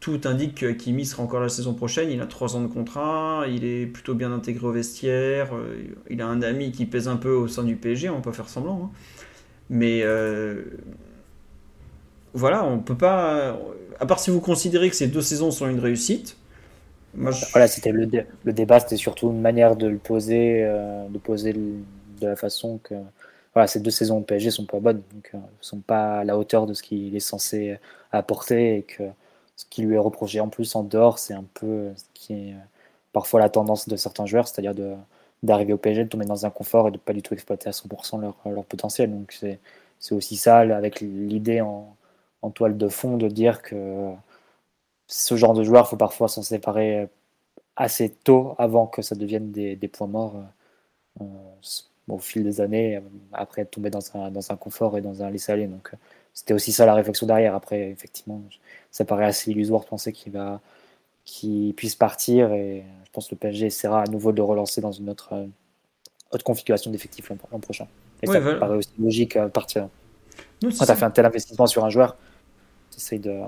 tout indique que Kimi sera encore la saison prochaine, il a 3 ans de contrat, il est plutôt bien intégré au vestiaire, euh, il a un ami qui pèse un peu au sein du PSG, on peut faire semblant. Hein. Mais euh, voilà, on peut pas. À part si vous considérez que ces deux saisons sont une réussite.
Voilà, c'était le, le, débat, c'était surtout une manière de le poser, euh, de poser de la façon que voilà, ces deux saisons au PSG sont pas bonnes, donc ne sont pas à la hauteur de ce qu'il est censé apporter et que ce qui lui est reproché en plus en dehors, c'est un peu ce qui est euh, parfois la tendance de certains joueurs, c'est-à-dire de, d'arriver au PSG, de tomber dans un confort et de pas du tout exploiter à 100% leur, leur, potentiel. Donc c'est, aussi ça, avec l'idée en, toile de fond de dire que ce genre de joueur, il faut parfois s'en séparer assez tôt avant que ça devienne des, des points morts euh, au fil des années, après être tombé dans un, dans un confort et dans un laisser-aller. Donc c'était aussi ça la réflexion derrière. Après, effectivement, ça paraît assez illusoire de penser qu'il va qu'il puisse partir et je pense que le PSG essaiera à nouveau de le relancer dans une autre, euh, autre configuration d'effectif l'an prochain. Et ça paraît aussi logique à partir. Quand tu as fait un tel investissement sur un joueur, de,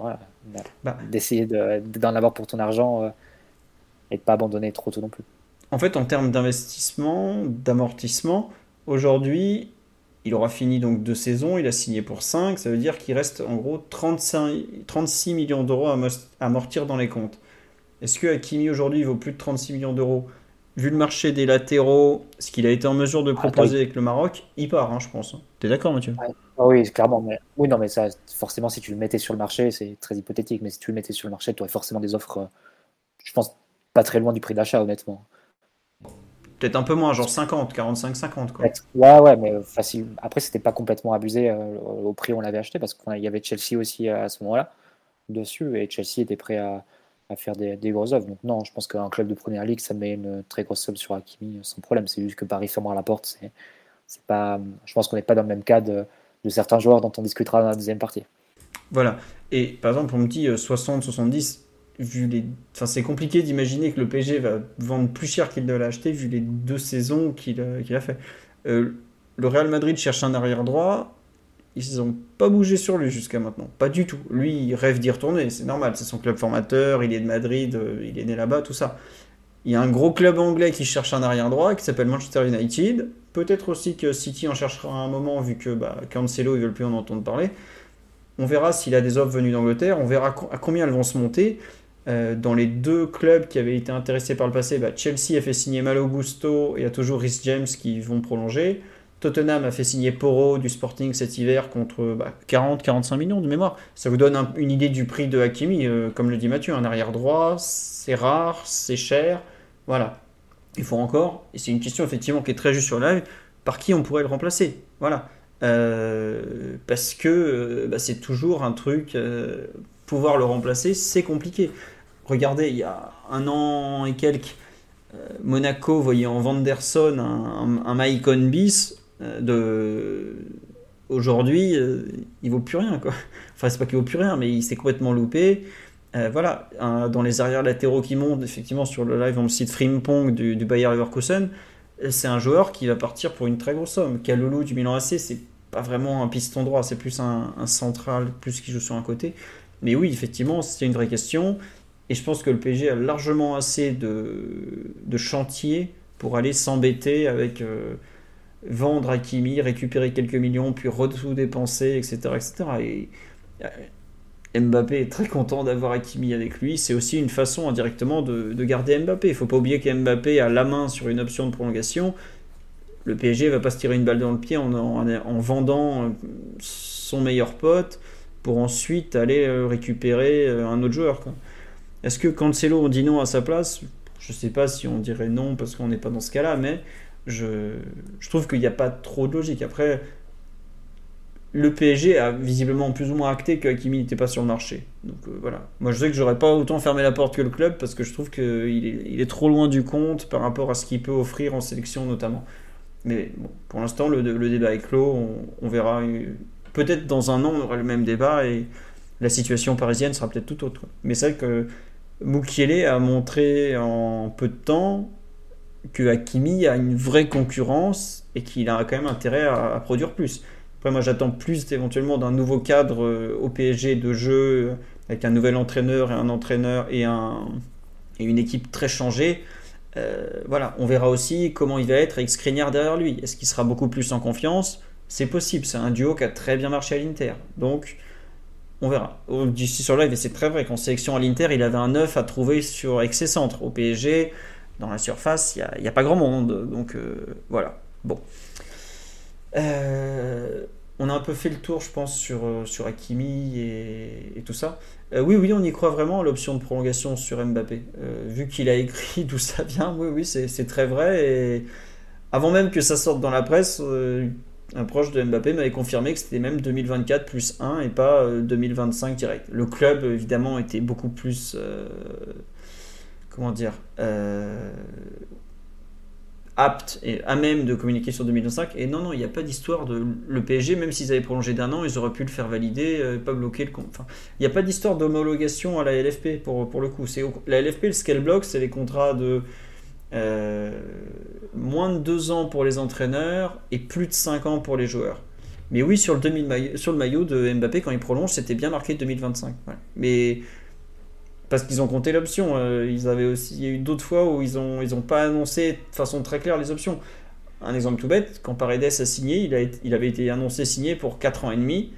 bah. d'essayer d'en avoir pour ton argent euh, et de pas abandonner trop tôt non plus.
En fait, en termes d'investissement, d'amortissement, aujourd'hui, il aura fini donc deux saisons, il a signé pour 5, ça veut dire qu'il reste en gros 35, 36 millions d'euros à amortir dans les comptes. Est-ce que Hakimi aujourd'hui vaut plus de 36 millions d'euros Vu le marché des latéraux, ce qu'il a été en mesure de proposer avec le Maroc, il part, hein, je pense. T'es d'accord, Mathieu?
Ah Oui, clairement. Mais... Oui, non, mais ça, forcément, si tu le mettais sur le marché, c'est très hypothétique, mais si tu le mettais sur le marché, tu aurais forcément des offres, euh, je pense, pas très loin du prix d'achat, honnêtement.
Peut-être un peu moins, genre 50, 45, 50. Quoi.
Ouais, ouais, mais facile. Après, c'était pas complètement abusé euh, au prix où on l'avait acheté parce qu'il y avait Chelsea aussi à ce moment-là dessus et Chelsea était prêt à, faire des, grosses offres. Donc, non, je pense qu'un club de première ligue, ça met une très grosse somme sur Hakimi sans problème. C'est juste que Paris fermera la porte. C'est, c'est pas, je pense qu'on n'est pas dans le même cas de, certains joueurs dont on discutera dans la deuxième partie.
Voilà. Et par exemple, on me dit 60, 70, vu les... enfin, c'est compliqué d'imaginer que le PSG va vendre plus cher qu'il ne l'a acheté vu les deux saisons qu'il a, fait. Euh, le Real Madrid cherche un arrière droit. Ils n'ont pas bougé sur lui jusqu'à maintenant. Pas du tout. Lui, il rêve d'y retourner. C'est normal. C'est son club formateur. Il est de Madrid. Euh, il est né là-bas. Tout ça. Il y a un gros club anglais qui cherche un arrière droit qui s'appelle Manchester United. Peut-être aussi que City en cherchera un moment vu que bah, Cancelo, ils veulent plus en entendre parler. On verra s'il a des offres venues d'Angleterre. On verra à combien elles vont se monter. Euh, dans les deux clubs qui avaient été intéressés par le passé, bah, Chelsea a fait signer Malo Gusto et a toujours Rhys James qui vont prolonger. Tottenham a fait signer Poro du Sporting cet hiver contre 40-45 bah, millions de mémoire. Ça vous donne une idée du prix de Hakimi, euh, comme le dit Mathieu, un arrière droit, c'est rare, c'est cher, voilà. Il faut encore, et c'est une question effectivement qui est très juste sur live, par qui on pourrait le remplacer Voilà. Euh, parce que bah, c'est toujours un truc, pouvoir le remplacer, c'est compliqué. Regardez, il y a un an et quelques, euh, Monaco voyait en Vanderson un, un, bis. Euh, de... Aujourd'hui, euh, il vaut plus rien. Quoi. Enfin, c'est pas qu'il vaut plus rien, mais il s'est complètement loupé. voilà, dans les arrières latéraux qui montent, effectivement, sur le live, on me cite Frimpong du, du Bayer Leverkusen. C'est un joueur qui va partir pour une très grosse somme. Kalulu du Milan AC, c'est pas vraiment un piston droit, c'est plus un, central, plus qui joue sur un côté. Mais oui, effectivement, c'est une vraie question. Et je pense que le PSG a largement assez de, de chantier pour aller s'embêter avec euh, vendre Hakimi, récupérer quelques millions, puis tout dépenser, etc. etc. Et euh, Mbappé est très content d'avoir Hakimi avec lui. C'est aussi une façon indirectement de, de garder Mbappé. Il ne faut pas oublier qu'Mbappé a la main sur une option de prolongation. Le PSG va pas se tirer une balle dans le pied en, en, en vendant son meilleur pote pour ensuite aller euh, récupérer un autre joueur. Est-ce que Cancelo, on dit non à sa place? Je sais pas si on dirait non parce qu'on n'est pas dans ce cas-là, mais je, trouve qu'il n'y a pas trop de logique. Après, le PSG a visiblement plus ou moins acté que n'était pas sur le marché. Donc euh, voilà. Moi je sais que j'aurais pas autant fermé la porte que le club parce que je trouve qu'il est, trop loin du compte par rapport à ce qu'il peut offrir en sélection notamment. Mais pour l'instant le, le, débat est clos. On, on verra. Peut-être dans un an on aura le même débat et la situation parisienne sera peut-être tout autre. Mais c'est vrai que Moukielé a montré en peu de temps que Hakimi a une vraie concurrence et qu'il a quand même intérêt à, produire plus moi, j'attends plus éventuellement d'un nouveau cadre euh, au PSG de jeu euh, avec un nouvel entraîneur et un entraîneur et, un, et une équipe très changée. Euh, voilà, on verra aussi comment il va être avec Skriniar derrière lui. Est-ce qu'il sera beaucoup plus en confiance? C'est possible, c'est un duo qui a très bien marché à l'Inter. Donc, on verra. D'ici sur live, c'est très vrai qu'en sélection à l'Inter, il avait un 9 à trouver sur, avec ses. Au PSG, dans la surface, il n'y a, pas grand monde. Donc, voilà. Bon. Euh, on a un peu fait le tour, je pense, sur, euh, sur Hakimi et, tout ça. Euh, oui, oui, on y croit vraiment à l'option de prolongation sur Mbappé. vu qu'il a écrit d'où ça vient, oui, oui, c'est très vrai. Et avant même que ça sorte dans la presse, un proche de Mbappé m'avait confirmé que c'était même 2024 plus 1 et pas 2025 direct. Le club, évidemment, était beaucoup plus. Comment dire apte et à même de communiquer sur 2025. Et non, non, il n'y a pas d'histoire de le PSG, même s'ils avaient prolongé d'un an, ils auraient pu le faire valider, euh, pas bloquer le compte. Il n'y a pas d'histoire d'homologation à la LFP pour, le coup. C'est la LFP, le scale block, c'est les contrats de euh, moins de deux ans pour les entraîneurs et plus de 5 ans pour les joueurs. Mais oui, sur le, demi sur le maillot de Mbappé, quand il prolonge, c'était bien marqué 2025. Mais parce qu'ils ont compté l'option. Euh, ils avaient aussi, il y a eu d'autres fois où ils n'ont ils pas annoncé de façon très claire les options. Un exemple tout bête, quand Paredes a signé, il, a, il avait été annoncé signé pour 4 ans et demi.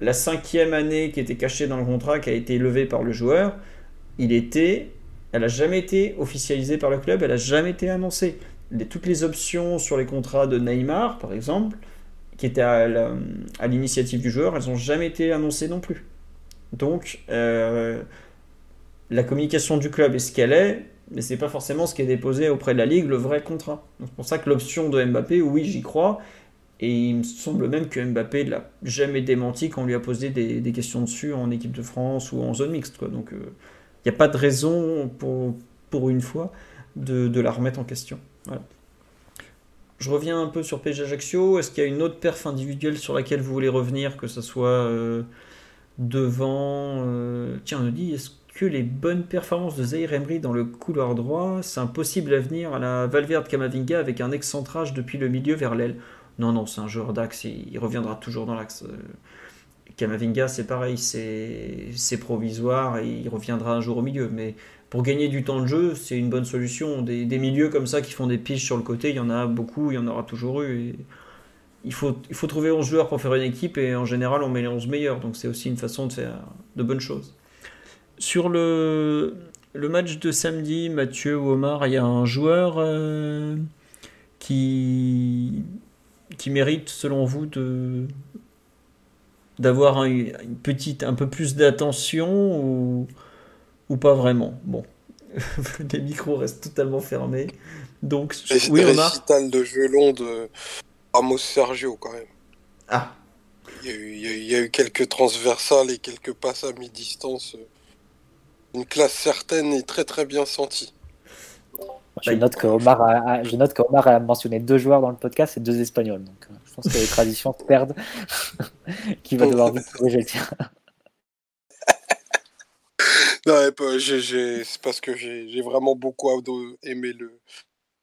La cinquième année qui était cachée dans le contrat, qui a été levée par le joueur, il était, elle n'a jamais été officialisée par le club, elle n'a jamais été annoncée. Toutes les options sur les contrats de Neymar, par exemple, qui étaient à l'initiative du joueur, elles n'ont jamais été annoncées non plus. Donc, euh, la communication du club est ce qu'elle est, mais c'est pas forcément ce qui est déposé auprès de la ligue, le vrai contrat. C'est pour ça que l'option de Mbappé, oui, j'y crois. Et il me semble même que Mbappé l'a jamais démenti quand on lui a posé des, questions dessus en équipe de France ou en zone mixte. Donc il euh, n'y a pas de raison pour, pour une fois de, la remettre en question. Je reviens un peu sur PSG Ajaccio. Est-ce qu'il y a une autre perf individuelle sur laquelle vous voulez revenir, que ce soit euh, devant euh, Tiens, on nous dit, est-ce que les bonnes performances de Zaire Emery dans le couloir droit, c'est un possible avenir à la Valverde Camavinga avec un excentrage depuis le milieu vers l'aile. Non, non, c'est un joueur d'axe, il reviendra toujours dans l'axe. Camavinga, c'est pareil, c'est provisoire il reviendra un jour au milieu. Mais pour gagner du temps de jeu, c'est une bonne solution. Des, milieux comme ça qui font des piges sur le côté, il y en a beaucoup, il y en aura toujours eu. il, faut, il faut trouver 11 joueurs pour faire une équipe et en général, on met les 11 meilleurs. Donc c'est aussi une façon de faire de bonnes choses. Sur le, le match de samedi, Mathieu ou Omar, il y a un joueur euh, qui, qui mérite, selon vous, de d'avoir une petite un peu plus d'attention ou, ou pas vraiment? Bon les micros restent totalement fermés. Donc
oui Omar? de jeu long de Ramos Sergio quand même.
Ah.
Il y, a eu, il y a eu quelques transversales et quelques passes à mi-distance euh, une classe certaine et très très bien sentie.
Je note qu'Omar a, je note a mentionné deux joueurs dans le podcast et deux Espagnols. Donc, euh, je pense que les traditions se perdent. Qui va devoir vite corriger
non, c'est parce que j'ai vraiment beaucoup aimé le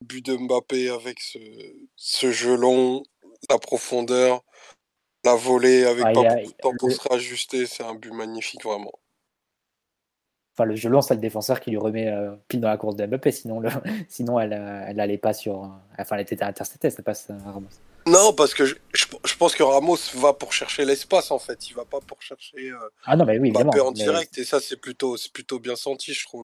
but de Mbappé avec ce, ce jeu long, la profondeur, la volée avec pas beaucoup de temps pour se rajuster. C'est un but magnifique, vraiment.
Enfin, le jeu long, c'est le défenseur qui lui remet euh, pile dans la course de Mbappé. Sinon, le... sinon elle, euh, elle allait pas sur. Euh, enfin, elle était interceptée, ça passe à Ramos.
Non, parce que je, je, pense que Ramos va pour chercher l'espace en fait. Il va pas pour chercher
ah non, mais oui,
Mbappé en direct. Et ça, c'est plutôt, plutôt bien senti, je trouve.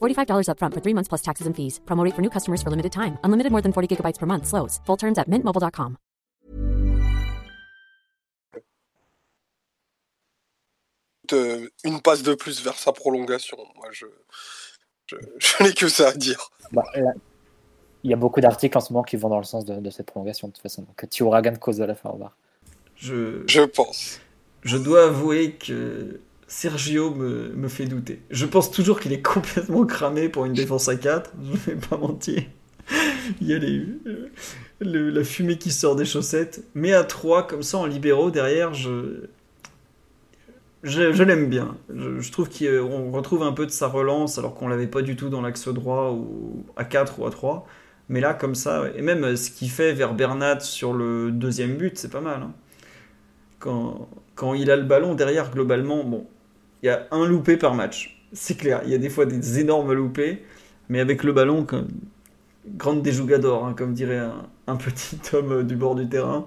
$45 upfront for three months plus taxes and fees. Promo rate for new customers for limited time. Unlimited more than 40 gigabytes per month. Slows. Full terms at mintmobile.com.
De- une passe de plus vers sa prolongation. Moi, je, je, je n'ai que ça à dire.
Bah, là, il y a beaucoup d'articles en ce moment qui vont dans le sens de, de cette prolongation, de toute façon. Donc, Tiouragan cause de la fin au bar.
Je,
Je pense.
je dois avouer que Sergio me, me fait douter. Je pense toujours qu'il est complètement cramé pour une défense à 4. Je ne vais pas mentir. Il y a les, le- la fumée qui sort des chaussettes. Mais à 3, comme ça, en libéraux, derrière, je, je, l'aime bien. Je, trouve qu'on retrouve un peu de sa relance alors qu'on l'avait pas du tout dans l'axe droit ou à 4 ou à 3. Mais là, comme ça, et même euh, ce qu'il fait vers Bernat sur le deuxième but, c'est pas mal. hein. Quand, quand il a le ballon derrière, globalement, bon, il y a un loupé par match. C'est clair, il y a des fois des énormes loupés, mais avec le ballon, comme, grande des jugadors, hein, comme dirait un, petit homme euh, du bord du terrain,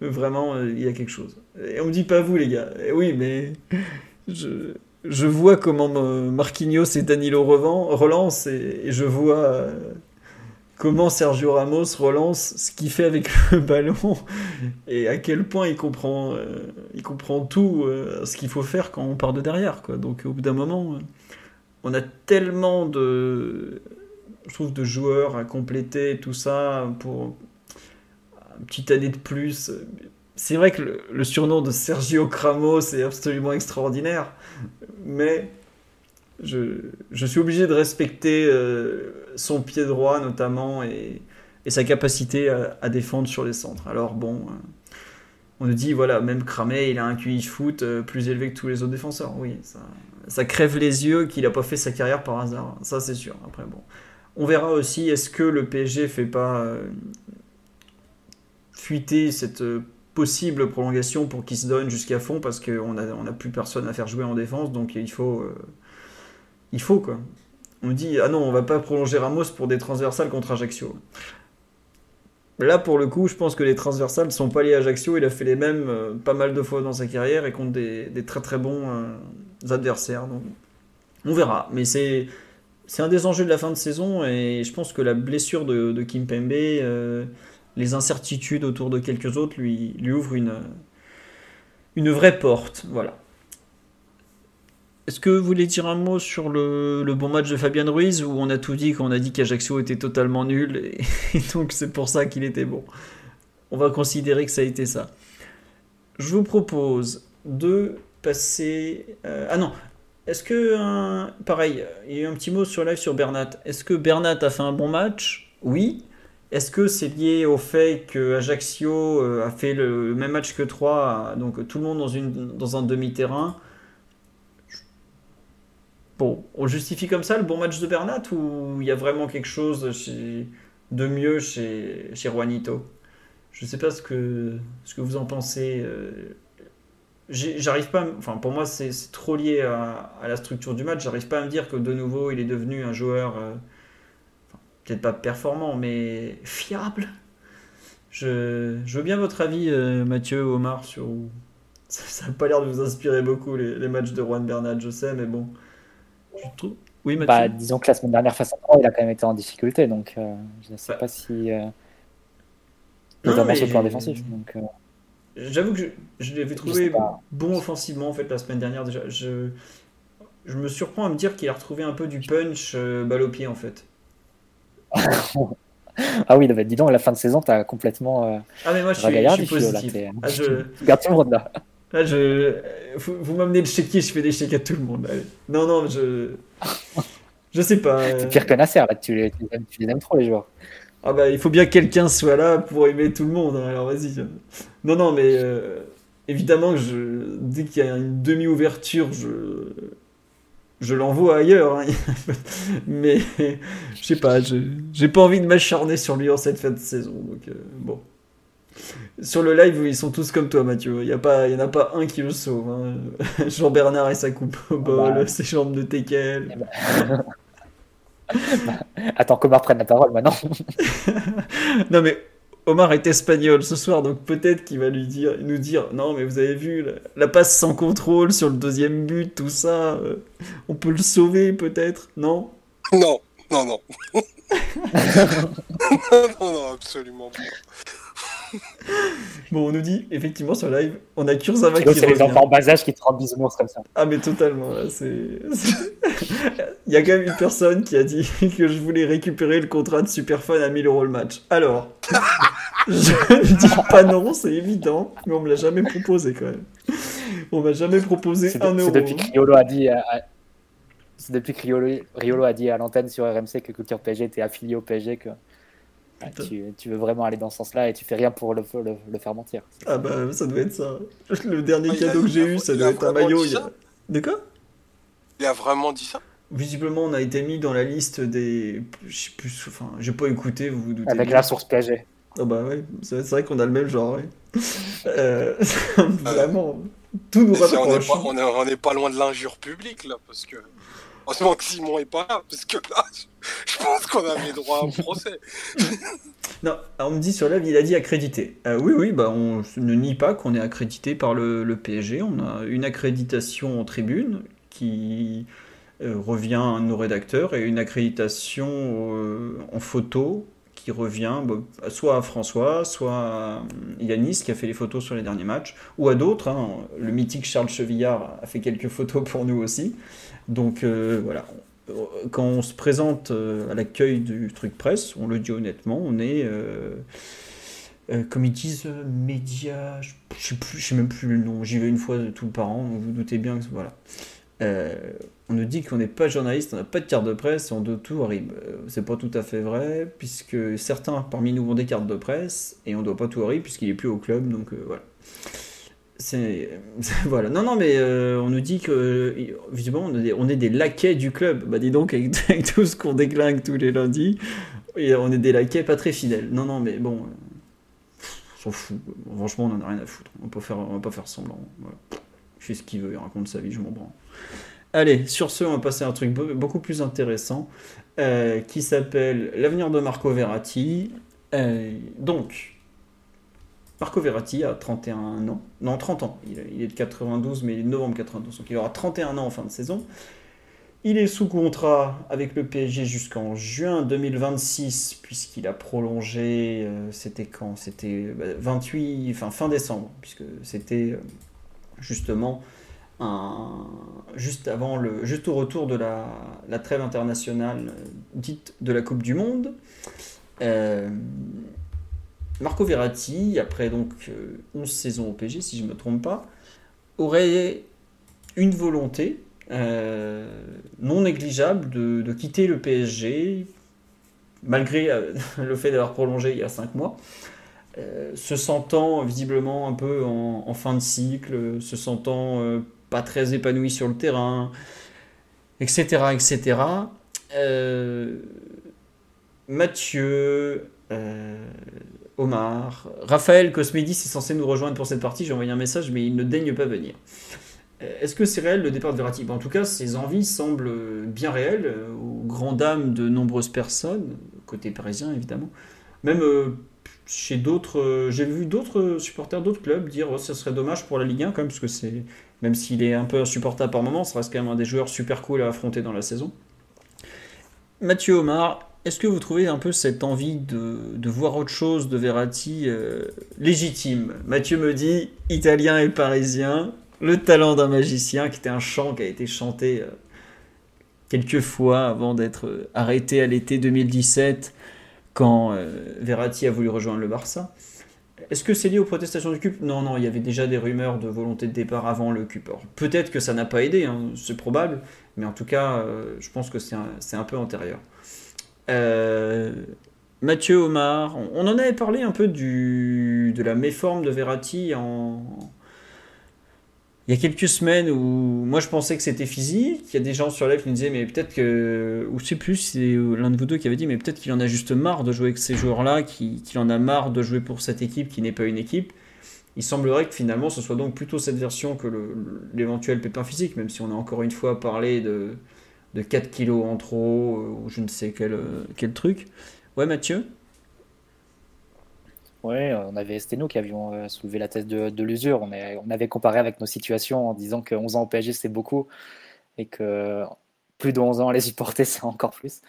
vraiment, euh, il y a quelque chose. Et on me dit pas vous, les gars. Oui, mais je, vois comment euh, Marquinhos et Danilo relancent, et, et je vois comment Sergio Ramos relance ce qu'il fait avec le ballon et à quel point il comprend, euh, il comprend tout euh, ce qu'il faut faire quand on part de derrière. Donc au bout d'un moment, euh, on a tellement de, je trouve, de joueurs à compléter tout ça pour une petite année de plus. C'est vrai que le, surnom de Sergio Cramos est absolument extraordinaire, mais je, suis obligé de respecter son pied droit notamment et, sa capacité à, défendre sur les centres. Alors bon, euh, on nous dit voilà, même Cramé, il a un QI foot euh, plus élevé que tous les autres défenseurs. Oui, ça, crève les yeux qu'il n'a pas fait sa carrière par hasard. Ça c'est sûr. Après bon, on verra aussi est-ce que le PSG fait pas euh, fuiter cette possible prolongation pour qu'il se donne jusqu'à fond parce qu'on a, on a plus personne à faire jouer en défense, donc il faut, il faut quoi. On dit ah non, on va pas prolonger Ramos pour des transversales contre Ajaccio. Là, pour le coup, je pense que les transversales sont pas liés à Ajaccio. Il a fait les mêmes euh, pas mal de fois dans sa carrière et contre des, très très bons euh, adversaires. On verra. Mais c'est un des enjeux de la fin de saison et je pense que la blessure de, Kim Pembe, euh, les incertitudes autour de quelques autres lui, lui ouvrent une, une vraie porte. Voilà. Est-ce que vous voulez dire un mot sur le, bon match de Fabien Ruiz où on a tout dit quand on a dit qu'Ajaccio était totalement nul et, donc c'est pour ça qu'il était bon? On va considérer que ça a été ça. Je vous propose de passer. euh, ah non, est-ce que. pareil, il y a eu un petit mot sur live sur Bernat. Est-ce que Bernat a fait un bon match? Oui. Est-ce que c'est lié au fait que Ajaccio euh, a fait le même match que 3, donc tout le monde dans, une, dans un demi-terrain? Bon, on justifie comme ça le bon match de Bernat ou il y a vraiment quelque chose de mieux chez, chez Juanito? Je sais pas ce que, ce que vous en pensez. euh, J'arrive pas, enfin pour moi c'est trop lié à, la structure du match. J'arrive pas à me dire que de nouveau il est devenu un joueur, euh, peut-être pas performant, mais fiable. Je, je veux bien votre avis, euh, Mathieu, Omar, sur. Ça n'a pas l'air de vous inspirer beaucoup les, les matchs de Juan Bernat, je sais, mais bon. Je trouve. Oui, Mathieu.
Bah, disons que la semaine dernière face à Troyes, il a quand même été en difficulté, donc euh, je ne sais
Bah.
pas si. Euh...
Non,
Notamment
mais-
plan défensif. Donc, euh,
J'avoue que je, je l'avais trouvé
pas.
bon offensivement en fait la semaine dernière déjà. Je, je me surprends à me dire qu'il a retrouvé un peu du punch euh, balle au pied en fait.
Ah oui, bah, dis donc, à la fin de saison, tu as complètement. Euh...
Ah mais moi je suis, je suis
là,
positif.
t'es-
Ah, je,
Tu le monde là.
Là, je, vous, vous m'amenez le chéquier, je fais des chèques à tout le monde. allez. Non non je, je sais pas. euh,
C'est pire que Nasser, là. Tu les, tu les aimes- tu les aimes trop, les joueurs.
Ah bah il faut bien que quelqu'un soit là pour aimer tout le monde. hein, alors vas-y. Non non mais euh, évidemment que je, dès qu'il y a une demi-ouverture, je je l'envoie ailleurs. hein. mais je sais pas, j'ai pas envie de m'acharner sur lui en cette fin de saison. Donc euh, bon. Sur le live, ils sont tous comme toi, Mathieu. Il y a pas, il y en a pas un qui le sauve. hein. Jean Bernard et sa coupe au bol,
bah.
ses jambes de teckel.
Attends qu'Omar prenne la parole maintenant.
Non mais Omar est espagnol ce soir, donc peut-être qu'il va lui dire, nous dire, non mais vous avez vu la, la passe sans contrôle sur le deuxième but, tout ça, euh, on peut le sauver peut-être, non
Non, non, non. non, non, absolument pas.
Bon, on nous dit effectivement sur live, on a
Sinon,
qui
c'est les enfants en bas âge qui te rendent bisounours comme ça.
Ah mais totalement, c'est. Il y a quand même une personne qui a dit que je voulais récupérer le contrat de Superfan à 1000 euros le match. Alors, je ne dis pas non, c'est évident, mais on me l'a jamais proposé quand même. On m'a jamais proposé un
de-
euro.
c'est depuis que Riolo a dit. à- à- C'est depuis que Riolo, Riolo a dit à l'antenne sur RMC que Culture PSG était affilié au PSG que ah, tu, tu veux vraiment aller dans ce sens-là et tu fais rien pour le, le- le faire mentir.
Ah bah ça doit être ça. Le dernier
Ah, a-
cadeau que j'ai eu, ça doit être un maillot. il a- De quoi?
Il a vraiment dit ça?
Visiblement, on a été mis dans la liste des. Je sais plus. Enfin, j'ai pas écouté, vous vous doutez.
Avec
bien.
la source PSG.
Oh bah ouais, c'est vrai qu'on a le même genre, ouais. Euh, vraiment, tout nous
on n'est
rapproche.
pas, on est- on est pas loin de l'injure publique là, parce que. Heureusement que Simon est pas là, parce que là, je- pense qu'on avait droit à un procès.
Non, on me dit sur live, il a dit accrédité. Euh, oui, oui, bah on ne nie pas qu'on est accrédité par le, PSG. On a une accréditation en tribune qui euh, revient à nos rédacteurs et une accréditation euh, en photo qui revient bah, soit à François, soit à Yanis qui a fait les photos sur les derniers matchs, ou à d'autres. hein. Le mythique Charles Chevillard a fait quelques photos pour nous aussi. Donc voilà, quand on se présente euh, à l'accueil du truc presse, on le dit honnêtement, on est, euh, euh, comme ils disent, média, je je sais même plus le nom, j'y vais une fois tout par an, vous vous doutez bien que voilà. On nous dit qu'on n'est pas journaliste, on n'a pas de carte de presse et on doit tout à RIB. Euh, C'est pas tout à fait vrai, puisque certains parmi nous ont des cartes de presse et on doit pas tout RIB puisqu'il est plus au club, donc voilà. C'est voilà. Non, non, mais euh, on nous dit que visiblement on est, des, on laquais du club. Bah dis donc avec, tout ce qu'on déglingue tous les lundis, on est des laquais pas très fidèles. Non, non, mais bon, euh, on s'en fout. Franchement, on en a rien à foutre. On on va pas faire semblant. Voilà. Il fait ce qu'il veut, il raconte sa vie, je m'en branle. Allez, sur ce, on va passer à un truc be- beaucoup plus intéressant euh, qui s'appelle l'avenir de Marco Verratti. Euh, donc, Marco Verratti a 31 ans. Non, 30 ans. Il, est de 92, mais il est de novembre 92. Donc il aura 31 ans en fin de saison. Il est sous contrat avec le PSG jusqu'en juin 2026, puisqu'il a prolongé. euh, c'était quand? C'était bah, 28, enfin fin décembre, puisque c'était euh, justement juste avant le, juste au retour de la, trêve internationale euh, dite de la Coupe du Monde. Marco Verratti, après donc euh, 11 saisons au PSG, si je ne me trompe pas, aurait une volonté euh, non négligeable de, quitter le PSG, malgré euh, le fait d'avoir prolongé il y a 5 mois, euh, se sentant visiblement un peu en, fin de cycle, se sentant euh, pas très épanoui sur le terrain, etc. etc. Euh, Mathieu, euh, Omar, Raphaël Cosmédis est censé nous rejoindre pour cette partie. J'ai envoyé un message, mais il ne daigne pas venir. Euh, Est-ce que c'est réel le départ de Verratti? En tout cas, ses envies semblent bien réelles, euh, aux grandes dames de nombreuses personnes, côté parisien évidemment. Même, euh, chez d'autres, j'ai vu d'autres supporters d'autres clubs dire oh, ça serait dommage pour la Ligue 1 quand même, parce que c'est, même s'il est un peu insupportable par moment, ça reste quand même un des joueurs super cool à affronter dans la saison. Mathieu Omar, est-ce que vous trouvez un peu cette envie de, voir autre chose de Verratti euh, légitime? Mathieu me dit italien et parisien, le talent d'un magicien, qui était un chant qui a été chanté euh, quelques fois avant d'être arrêté à l'été 2017 quand euh, Verratti a voulu rejoindre le Barça. Est-ce que c'est lié aux protestations du CUP? Non, non, il y avait déjà des rumeurs de volonté de départ avant le CUP. Peut-être que ça n'a pas aidé, hein, c'est probable, mais en tout cas, je pense que c'est un peu antérieur. Euh, Mathieu Omar, on, en avait parlé un peu du, de la méforme de Verratti en, il y a quelques semaines où moi je pensais que c'était physique. Il y a des gens sur live qui me disaient, mais peut-être que. Ou je sais plus, c'est l'un de vous deux qui avait dit, mais peut-être qu'il en a juste marre de jouer avec ces joueurs-là, qu'il en a marre de jouer pour cette équipe qui n'est pas une équipe. Il semblerait que finalement ce soit donc plutôt cette version que l'éventuel pépin physique, même si on a encore une fois parlé de, de 4 kilos en trop, euh, ou je ne sais quel, euh, truc. Ouais, Mathieu?
Ouais, euh, on avait, c'était nous qui avions soulevé la thèse de, l'usure. On, on, avait comparé avec nos situations en disant que 11 ans au PSG c'est beaucoup et que plus de 11 ans à les supporter c'est encore plus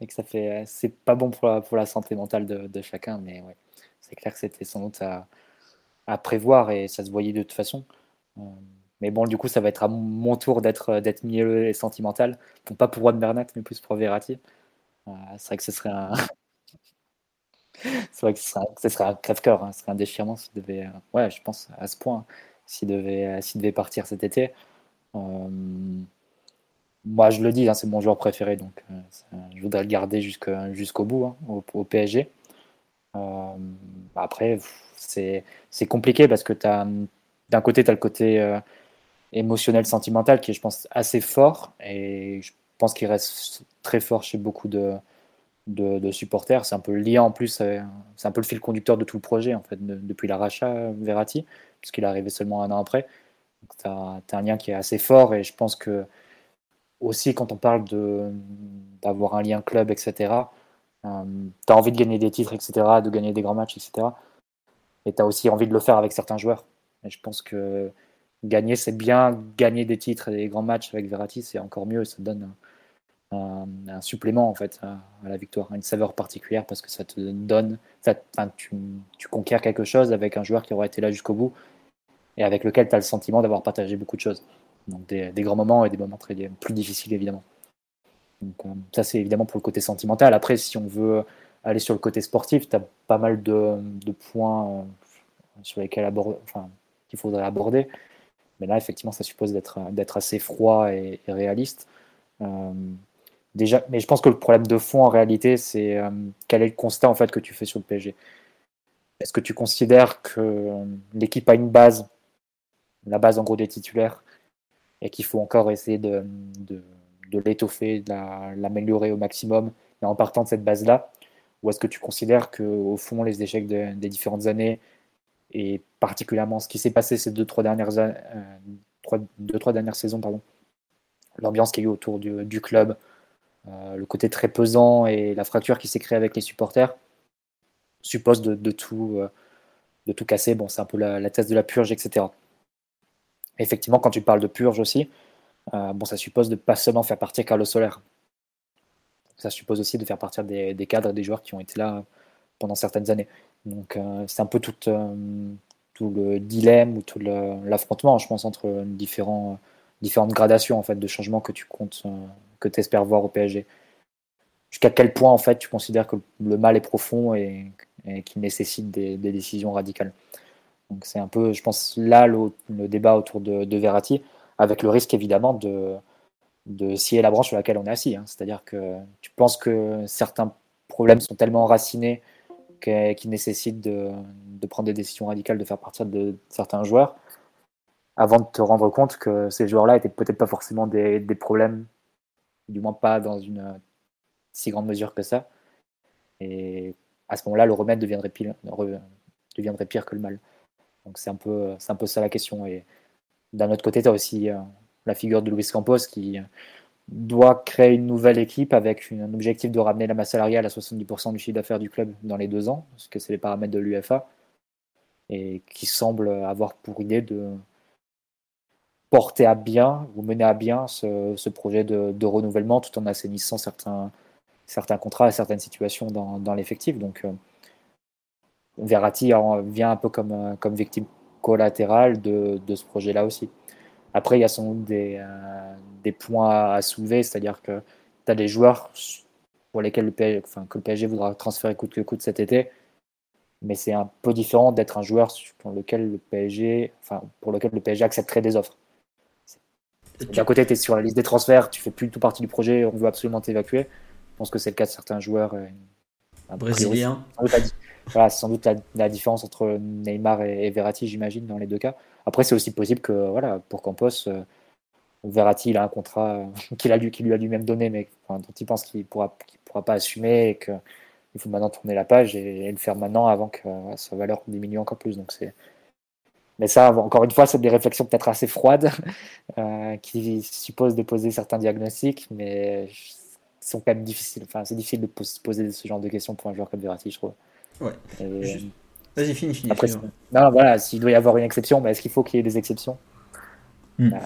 et que ça fait, c'est pas bon pour la, santé mentale de, chacun. Mais ouais, c'est clair que c'était sans doute à, prévoir et ça se voyait de toute façon. Mais bon, du coup, ça va être à mon tour d'être euh, d'être mielleux et sentimental. pas pour Juan Bernat, mais plus pour Verratti. Euh, c'est vrai que ce serait un. c'est vrai que ce serait un, crève-cœur, hein. ce serait un déchirement s'il devait. Euh, ouais, je pense à ce point, s'il devait, devait partir cet été. moi, je le dis, hein, c'est mon joueur préféré, donc je voudrais le garder jusqu'au bout, hein, au, PSG. après, c'est compliqué parce que d'un côté, tu as le côté émotionnel, sentimental qui est, je pense, assez fort et je pense qu'il reste très fort chez beaucoup de, de, supporters. C'est un peu le lien en plus, euh, c'est un peu le fil conducteur de tout le projet en fait, depuis l'arrachat Verratti, puisqu'il est arrivé seulement un an après. Tu as, un lien qui est assez fort et je pense que aussi quand on parle d'avoir un lien club, etc., tu as envie de gagner des titres, etc., de gagner des grands matchs, etc. Et tu as aussi envie de le faire avec certains joueurs. Et je pense que gagner, c'est bien. Gagner des titres et des grands matchs avec Verratti, c'est encore mieux. Ça donne un, supplément en fait à, la victoire, une saveur particulière parce que ça te donne, ça, tu, tu conquiers quelque chose avec un joueur qui aura été là jusqu'au bout et avec lequel tu as le sentiment d'avoir partagé beaucoup de choses. Donc des, grands moments et des moments très plus difficiles évidemment. Donc, euh, ça c'est évidemment pour le côté sentimental. Après, si on veut aller sur le côté sportif, tu as pas mal de, points euh, sur lesquels enfin, qu'il faudrait aborder. Mais là, effectivement, ça suppose d'être, d'être assez froid et, réaliste. Euh, déjà, mais je pense que le problème de fond, en réalité, c'est euh, quel est le constat en fait, que tu fais sur le PSG. Est-ce que tu considères que euh, l'équipe a une base, la base en gros des titulaires, et qu'il faut encore essayer de, l'étoffer, de l'améliorer au maximum, et en partant de cette base-là? Ou est-ce que tu considères qu'au fond, les échecs des différentes années, et particulièrement ce qui s'est passé ces deux trois dernières euh, deux trois dernières saisons pardon. L'ambiance qui a eu autour du, club euh, le côté très pesant et la fracture qui s'est créée avec les supporters suppose de, tout euh, de tout casser. Bon c'est un peu la, thèse de la purge etc effectivement quand tu parles de purge aussi bon ça suppose de pas seulement faire partir Carlos Soler. Ça suppose aussi de faire partir des, cadres des joueurs qui ont été là pendant certaines années donc euh, c'est un peu tout, euh, tout, le dilemme ou tout l'affrontement, je pense, entre différentes gradations en fait, de changements que tu comptes, euh, que tu espères voir au PSG. Jusqu'à quel point en fait tu considères que le mal est profond et, qu'il nécessite des, décisions radicales. Donc c'est un peu, je pense, là le, débat autour de, de, Verratti, avec le risque évidemment de, de scier la branche sur laquelle on est assis. Hein. C'est-à-dire que tu penses que certains problèmes sont tellement enracinés qui, nécessite de, prendre des décisions radicales, de faire partir de certains joueurs, avant de te rendre compte que ces joueurs-là étaient peut-être pas forcément des, problèmes, du moins pas dans une si grande mesure que ça. Et à ce moment-là, le remède deviendrait pire, que le mal. Donc c'est un, peu, un peu ça la question. Et d'un autre côté, tu as aussi euh, la figure de Luis Campos qui, doit créer une nouvelle équipe avec un objectif de ramener la masse salariale à 70% du chiffre d'affaires du club dans les deux ans, parce que c'est les paramètres de l'UFA, et qui semble avoir pour idée de porter à bien ou mener à bien ce, projet de, renouvellement tout en assainissant certains, contrats et certaines situations dans, l'effectif. Donc, euh, Verratti vient un peu comme, comme victime collatérale de ce projet-là aussi. Après, il y a sans doute des, euh, des points à soulever, c'est-à-dire que tu as des joueurs pour lesquels le PSG, enfin, que le PSG voudra transférer coûte que coûte cet été, mais c'est un peu différent d'être un joueur pour lequel le PSG, enfin, pour lequel le PSG accepterait des offres. D'un côté, tu es sur la liste des transferts, tu fais plus du tout partie du projet, on veut absolument t'évacuer. Je pense que c'est le cas de certains joueurs. Euh,
Brésiliens.
Voilà, c'est sans doute la, différence entre Neymar et, Verratti, j'imagine, dans les deux cas. Après, c'est aussi possible que, voilà, pour Campos, euh, Verratti, il a un contrat euh, qu'il a lui, lui a lui-même donné, mais dont il pense qu'il ne pourra, pourra pas assumer et qu'il faut maintenant tourner la page et, le faire maintenant avant que sa valeur diminue encore plus. Donc c'est mais ça, encore une fois, c'est des réflexions peut-être assez froides euh, qui supposent de poser certains diagnostics, mais sont quand même difficiles. Enfin, c'est difficile de poser ce genre de questions pour un joueur comme Verratti, je trouve.
Ouais. Vas-y, finis, finis.
Après, non, voilà, s'il doit y avoir une exception, bah, est-ce qu'il faut qu'il y ait des exceptions hmm. bah,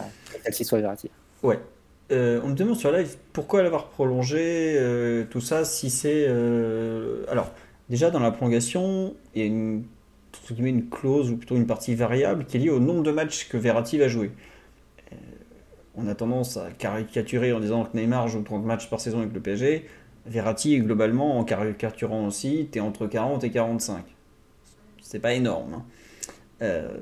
Celle-ci soit Verratti.
Ouais. Euh, on me demande sur live pourquoi l'avoir prolongé, euh, tout ça, si c'est. Euh, alors, déjà dans la prolongation, il y a une, une clause ou plutôt une partie variable qui est liée au nombre de matchs que Verratti va jouer. on a tendance à caricaturer en disant que Neymar joue 30 matchs par saison avec le PSG. Verratti, globalement, en caricaturant aussi, tu es entre 40 et 45. C'est pas énorme. Hein. Euh,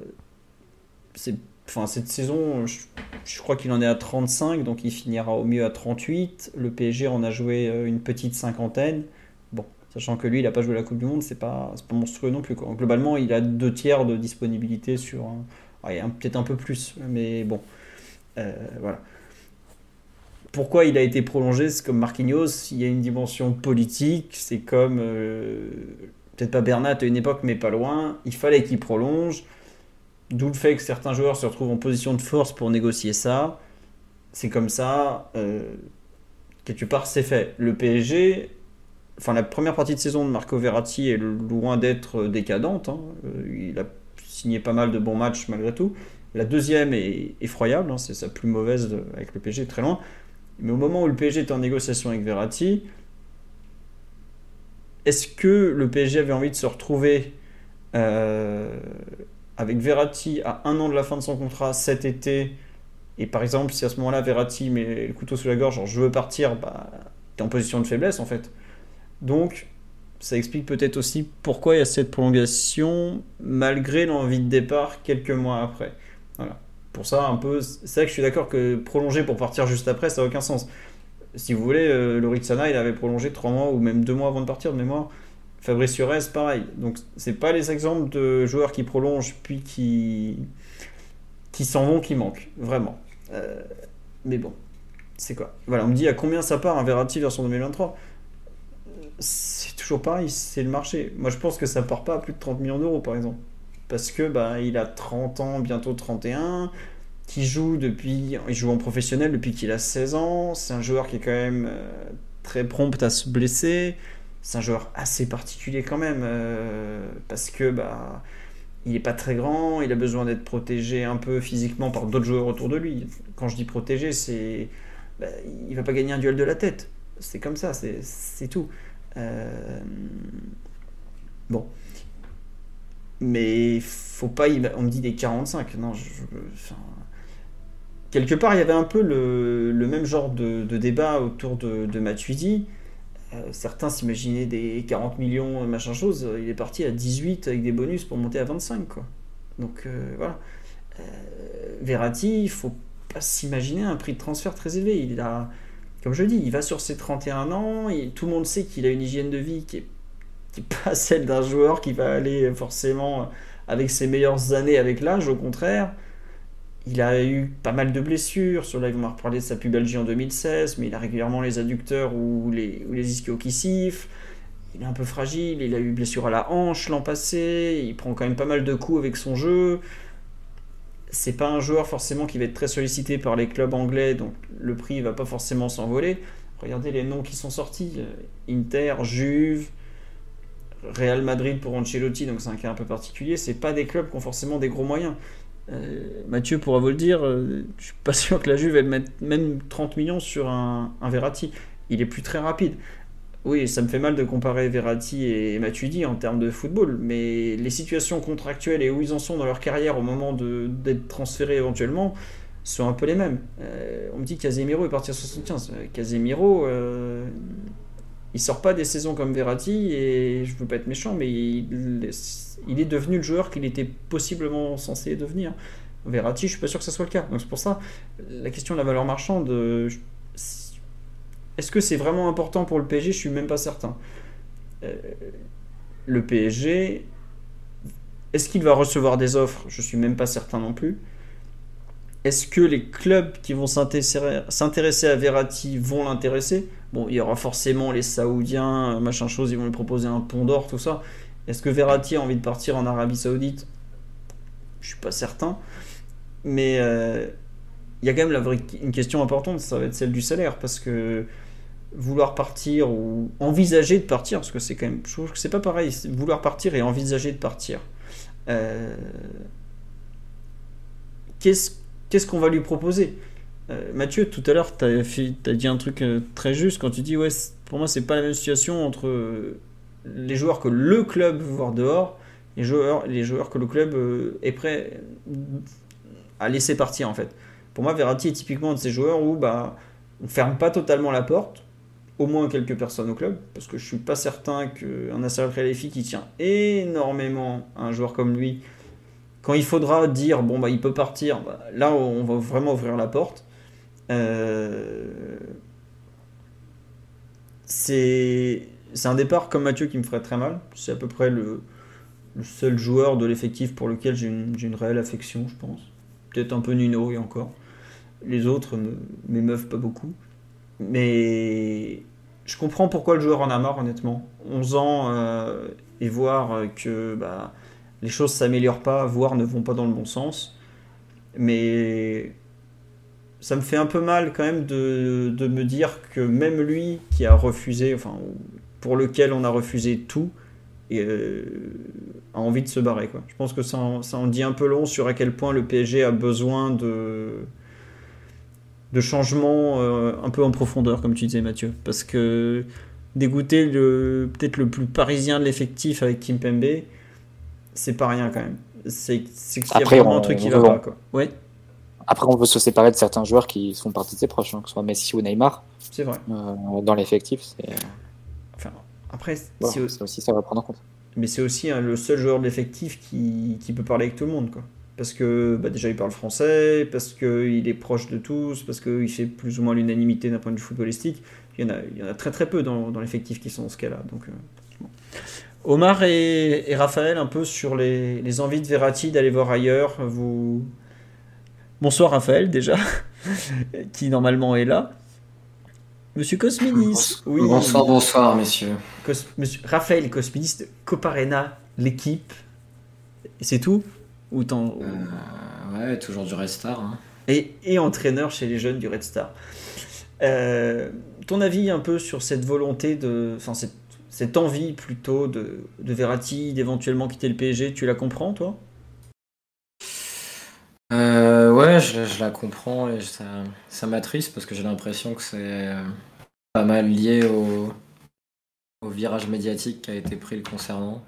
enfin, cette saison, je, crois qu'il en est à 35, donc il finira au mieux à 38. Le PSG en a joué euh, une petite cinquantaine. Bon, sachant que lui, il n'a pas joué la Coupe du Monde, c'est pas, pas monstrueux non plus. Globalement, il a deux tiers de disponibilité sur. Peut-être un peu plus, mais bon. Euh, voilà pourquoi il a été prolongé C'est comme Marquinhos, il y a une dimension politique, c'est comme, peut-être pas Bernat à une époque, mais pas loin, il fallait qu'il prolonge, d'où le fait que certains joueurs se retrouvent en position de force pour négocier ça. C'est comme ça, euh, quelque part c'est fait. Le PSG, enfin la première partie de saison de Marco Verratti est loin d'être décadente, hein. euh, il a signé pas mal de bons matchs malgré tout. La deuxième est effroyable, hein. c'est sa plus mauvaise avec le PSG, très loin. Mais au moment où le PSG était en négociation avec Verratti, est-ce que le PSG avait envie de se retrouver euh, avec Verratti à un an de la fin de son contrat cet été? Et par exemple, si à ce moment-là Verratti met le couteau sous la gorge, genre je veux partir, bah, es en position de faiblesse en fait. Donc, ça explique peut-être aussi pourquoi il y a cette prolongation malgré l'envie de départ quelques mois après. Voilà pour ça, un peu. C'est vrai que je suis d'accord que prolonger pour partir juste après, ça n'a aucun sens. Si vous voulez, euh, le Ritsana, il avait prolongé 3 mois ou même 2 mois avant de partir de mémoire. Fabrice Surez, pareil. Donc, c'est pas les exemples de joueurs qui prolongent puis qui, qui s'en vont qui manquent, vraiment. Euh, mais bon, c'est quoi? Voilà, on me dit à combien ça part un Verratti version 2023 C'est toujours pareil, c'est le marché. Moi, je pense que ça part pas à plus de 30 millions d'euros, par exemple parce que bah, il a 30 ans, bientôt 31, qui joue depuis, il joue en professionnel depuis qu'il a 16 ans. C'est un joueur qui est quand même euh, très prompt à se blesser. C'est un joueur assez particulier quand même euh, parce que bah il est pas très grand, il a besoin d'être protégé un peu physiquement par d'autres joueurs autour de lui. Quand je dis protégé, c'est bah, il va pas gagner un duel de la tête. C'est comme ça, c'est tout. Euh, bon mais faut pas. On me dit des 45. Non, quelque part, il y avait un peu le, même genre de, débat autour de, de Matuidi. Euh, certains s'imaginaient des 40 millions, machin chose. Il est parti à 18 avec des bonus pour monter à 25. Quoi. Donc euh, voilà. Euh, Verratti, il faut pas s'imaginer un prix de transfert très élevé. Il a, comme je dis, il va sur ses 31 ans. Tout le monde sait qu'il a une hygiène de vie qui est pas celle d'un joueur qui va aller forcément avec ses meilleures années avec l'âge, au contraire. Il a eu pas mal de blessures. Sur là, on va reparler de sa pubalgie en 2016, mais il a régulièrement les adducteurs ou les, ou les ischios qui sifflent. Il est un peu fragile. Il a eu blessure à la hanche l'an passé. Il prend quand même pas mal de coups avec son jeu. c'est pas un joueur forcément qui va être très sollicité par les clubs anglais, donc le prix va pas forcément s'envoler. Regardez les noms qui sont sortis Inter, Juve, Real Madrid pour Ancelotti, donc c'est un cas un peu particulier. C'est pas des clubs qui ont forcément des gros moyens. Euh, Mathieu pourra vous le dire, euh, je suis pas sûr que la Juve elle mette même 30 millions sur un, un Verratti. Il est plus très rapide. Oui, ça me fait mal de comparer Verratti et Matuidi en termes de football, mais les situations contractuelles et où ils en sont dans leur carrière au moment d'être transférés éventuellement sont un peu les mêmes. Euh, on me dit Casemiro est parti à 75. Euh, Casemiro, euh, il sort pas des saisons comme Verratti et je veux pas être méchant, mais il, est devenu le joueur qu'il était possiblement censé devenir. Verratti, je suis pas sûr que ce soit le cas. Donc c'est pour ça la question de la valeur marchande. Est-ce que c'est vraiment important pour le PSG Je suis même pas certain. Euh, le PSG, est-ce qu'il va recevoir des offres? Je suis même pas certain non plus. Est-ce que les clubs qui vont s'intéresser à Verratti vont l'intéresser? Bon, il y aura forcément les Saoudiens, machin chose, ils vont lui proposer un pont d'or, tout ça. Est-ce que Verratti a envie de partir en Arabie Saoudite? Je suis pas certain. Mais euh, il y a quand même une question importante, ça va être celle du salaire, parce que vouloir partir ou envisager de partir, parce que c'est quand même, je trouve que c'est pas pareil, vouloir partir et envisager de partir. Euh, qu'est-ce qu'on va lui proposer? Euh, Mathieu, tout à l'heure, tu as, dit un truc euh, très juste quand tu dis, ouais, pour moi, c'est pas la même situation entre les joueurs que le club veut voir dehors et les joueurs, les joueurs que le club est prêt à laisser partir, en fait. Pour moi, Verratti est typiquement de ces joueurs où bah, on ferme pas totalement la porte, au moins quelques personnes au club, parce que je suis pas certain qu'un Nasser Khelafi qui tient énormément à un joueur comme lui, quand il faudra dire bon bah il peut partir, bah, là on va vraiment ouvrir la porte. Euh, c'est un départ comme Mathieu qui me ferait très mal. C'est à peu près le, seul joueur de l'effectif pour lequel j'ai une, une, réelle affection, je pense. Peut-être un peu Nuno et encore. Les autres m'émeuvent pas beaucoup. Mais je comprends pourquoi le joueur en a marre, honnêtement. 11 ans euh, et voir que bah, les choses s'améliorent pas, voire ne vont pas dans le bon sens. Mais ça me fait un peu mal quand même de, de me dire que même lui qui a refusé, enfin, pour lequel on a refusé tout, et, euh, a envie de se barrer. Quoi. Je pense que ça ça en dit un peu long sur à quel point le PSG a besoin de de changement euh, un peu en profondeur, comme tu disais Mathieu. Parce que dégoûter le peut-être le plus parisien de l'effectif avec Kim Pembe, c'est pas rien quand même. C'est qu'il y a vraiment un truc qui va pas. Quoi. Ouais.
Après, on veut se séparer de certains joueurs qui font partie de ses proches, hein, que ce soit Messi ou Neymar.
C'est vrai.
Euh, dans l'effectif, c'est.
Enfin, après,
aussi, ça va prendre en compte.
Mais c'est aussi hein, le seul joueur de l'effectif qui, qui peut parler avec tout le monde, quoi parce que bah, déjà il parle français, parce qu'il est proche de tous, parce qu'il fait plus ou moins l'unanimité d'un point de vue footballistique. Il y en a, il y en a très très peu dans, dans l'effectif qui sont dans ce cas-là. Donc, euh, Omar et, Raphaël, un peu sur les, les envies de Verratti d'aller voir ailleurs. Vous... Bonsoir Raphaël déjà, qui normalement est là. Monsieur Cosminis.
Oui, bonsoir, bonsoir messieurs.
Monsieur Raphaël Cosminis de Coparena, l'équipe. C'est tout? Ou
euh, Ouais, toujours du Red Star. Hein.
Et, et, entraîneur chez les jeunes du Red Star. Euh, ton avis un peu sur cette volonté de. Enfin, cette, cette envie plutôt de, de Verratti d'éventuellement quitter le PSG, tu la comprends toi?
Euh, Je, la comprends et ça, m'attriste parce que j'ai l'impression que c'est pas mal lié au, virage médiatique qui a été pris le concernant.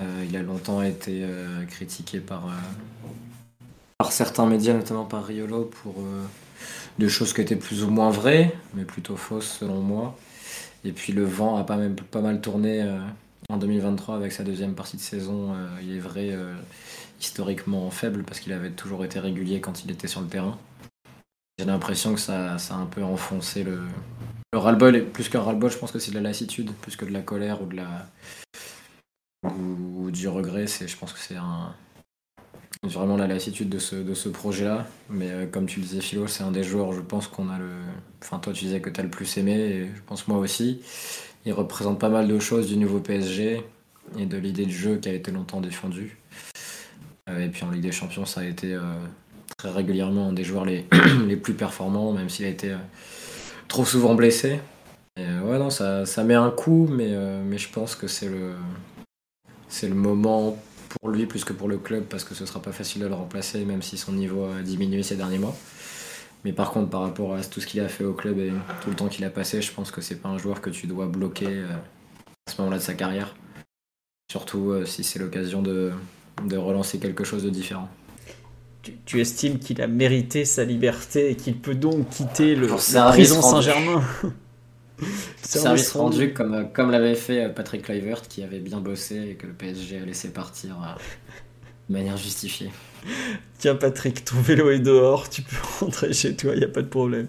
Euh, il a longtemps été euh, critiqué par, euh, certains médias, notamment par Riolo, pour des choses qui étaient plus ou moins vraies, mais plutôt fausses selon moi. Et puis le vent a pas mal tourné en 2023 avec sa deuxième partie de saison, il est vrai, historiquement faible parce qu'il avait toujours été régulier quand il était sur le terrain. J'ai l'impression que ça, a un peu enfoncé le, le ras-le-bol. Plus qu'un ras-le-bol, je pense que c'est de la lassitude, plus que de la colère ou de la, du regret. C'est, je pense que c'est vraiment la lassitude de ce, de ce projet-là. Mais euh, comme tu le disais, Philo, c'est un des joueurs, je pense qu'on a le. Enfin, toi, tu disais que tu as le plus aimé, et je pense moi aussi. Il représente pas mal de choses du nouveau PSG et de l'idée de jeu qui a été longtemps défendue. et puis en Ligue des Champions, ça a été très régulièrement un des joueurs les, plus performants, même s'il a été trop souvent blessé. ouais, non, ça, met un coup, mais, mais je pense que c'est le, c'est le moment pour lui plus que pour le club parce que ce sera pas facile de le remplacer, même si son niveau a diminué ces derniers mois. Mais par contre, par rapport à tout ce qu'il a fait au club et tout le temps qu'il a passé, je pense que c'est pas un joueur que tu dois bloquer euh, à ce moment-là de sa carrière. Surtout euh, si c'est l'occasion de, de, relancer quelque chose de différent.
Tu, estimes qu'il a mérité sa liberté et qu'il peut donc quitter le, la prison Saint-Germain
Service rendu comme, euh, comme l'avait fait Patrick Kluivert qui avait bien bossé et que le PSG a laissé partir de manière justifiée.
Tiens Patrick, ton vélo est dehors, tu peux rentrer chez toi, il n'y a pas de problème.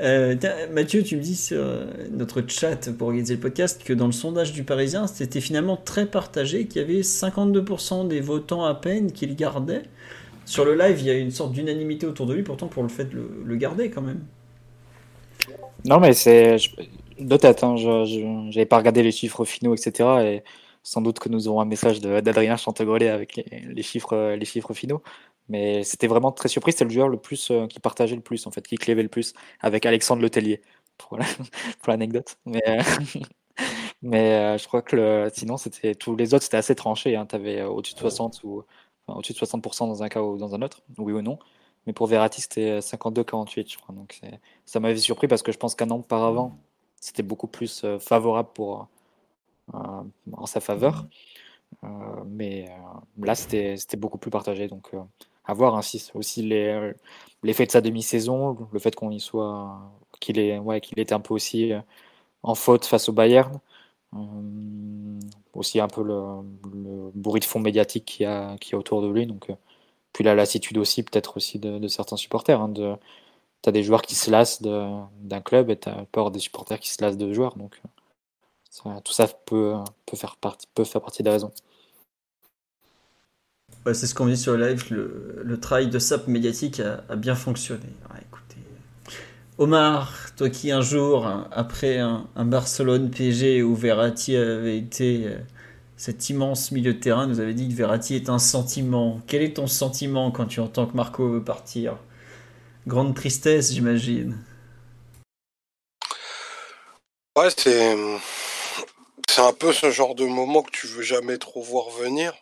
Euh, Mathieu, tu me dis sur euh, notre chat pour organiser le podcast que dans le sondage du Parisien, c'était finalement très partagé, qu'il y avait 52% des votants à peine qui le gardaient. Sur le live, il y a une sorte d'unanimité autour de lui, pourtant pour le fait de le, garder quand même.
Non, mais c'est de tête, hein, je n'avais pas regardé les chiffres finaux, etc. Et sans doute que nous aurons un message d'Adrien Chantegrelet avec les, chiffres, les chiffres finaux. Mais c'était vraiment très surpris. C'était le joueur le plus euh, qui partageait le plus, en fait, qui clévait le plus avec Alexandre Letellier, pour l'anecdote. mais, euh, mais euh, je crois que sinon, c'était tous les autres, c'était assez tranché. Hein. Tu avais au-dessus de 60 ou au-dessus de 60% dans un cas ou dans un autre, oui ou non. Mais pour Verratti, c'était 52-48, je crois. Donc ça m'avait surpris parce que je pense qu'un an auparavant, c'était beaucoup plus favorable pour euh, en sa faveur. Euh, mais euh, là, c'était beaucoup plus partagé. Donc, à voir ainsi aussi l'effet de sa demi-saison, le fait qu'on y soit, qu'il est, ouais, qu'il était un peu aussi en faute face au Bayern. aussi un peu le, bruit de fond médiatique qui a, qui a autour de lui. Donc, puis la lassitude aussi, peut-être aussi de, certains supporters. Hein, tu as des joueurs qui se lassent d'un club et tu as peur des supporters qui se lassent de joueurs. Donc, tout ça peut, peut, faire partie, peut faire partie des raisons.
c'est ce qu'on dit sur le live, le, travail de SAP médiatique a, bien fonctionné. écoutez. Omar, toi qui un jour, après un, Barcelone PG où Verratti avait été euh, cet immense milieu de terrain, nous avait dit que Verratti est un sentiment. Quel est ton sentiment quand tu entends que Marco veut partir? Grande tristesse, j'imagine.
Ouais, c'est c'est un peu ce genre de moment que tu veux jamais trop voir venir.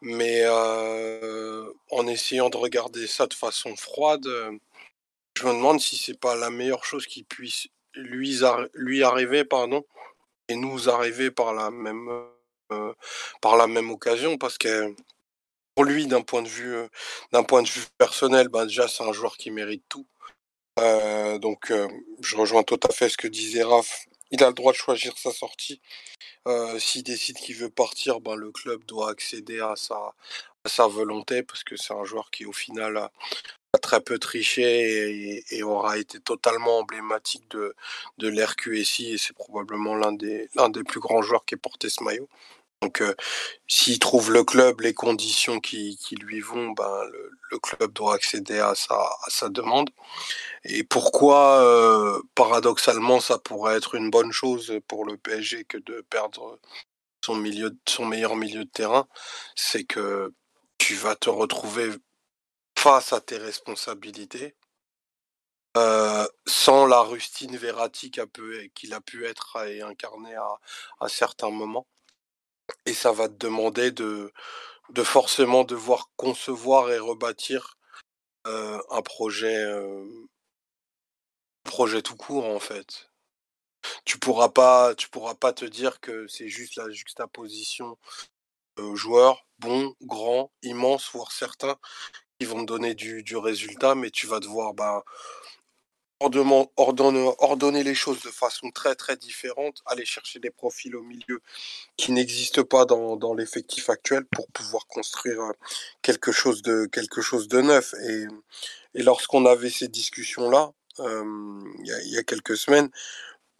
Mais euh, en essayant de regarder ça de façon froide, je me demande si c'est pas la meilleure chose qui puisse lui, arriver, pardon, et nous arriver par la même, euh, par la même occasion, parce que pour lui, d'un point de vue, d'un point de vue personnel, ben déjà c'est un joueur qui mérite tout. Euh, donc je rejoins tout à fait ce que disait Raph il a le droit de choisir sa sortie. Euh, s'il décide qu'il veut partir, ben, le club doit accéder à sa, sa volonté parce que c'est un joueur qui au final a, très peu triché et, aura été totalement emblématique de, de l'RQSI et c'est probablement l'un des, l'un des plus grands joueurs qui ait porté ce maillot. Donc, euh, s'il trouve le club les conditions qui, lui vont, ben, le, club doit accéder à sa, demande. Et pourquoi, euh, paradoxalement, ça pourrait être une bonne chose pour le PSG que de perdre son, meilleur milieu de terrain, c'est que tu vas te retrouver face à tes responsabilités. Euh, sans la rustine Verratti qu'il a, pu être et incarner à certains moments. Et ça va te demander de, de forcément devoir concevoir et rebâtir un projet, projet tout court en fait. Tu pourras pas, tu pourras pas te dire que c'est juste la juxtaposition euh, joueurs bons, grands, immenses, voire certains qui vont donner du, du résultat, mais tu vas devoir bah, ordonner, les choses de façon très très différente, aller chercher des profils au milieu qui n'existent pas dans, l'effectif actuel pour pouvoir construire euh, quelque chose de, quelque chose de neuf. Et, lorsqu'on avait ces discussions-là, euh, il y, a quelques semaines,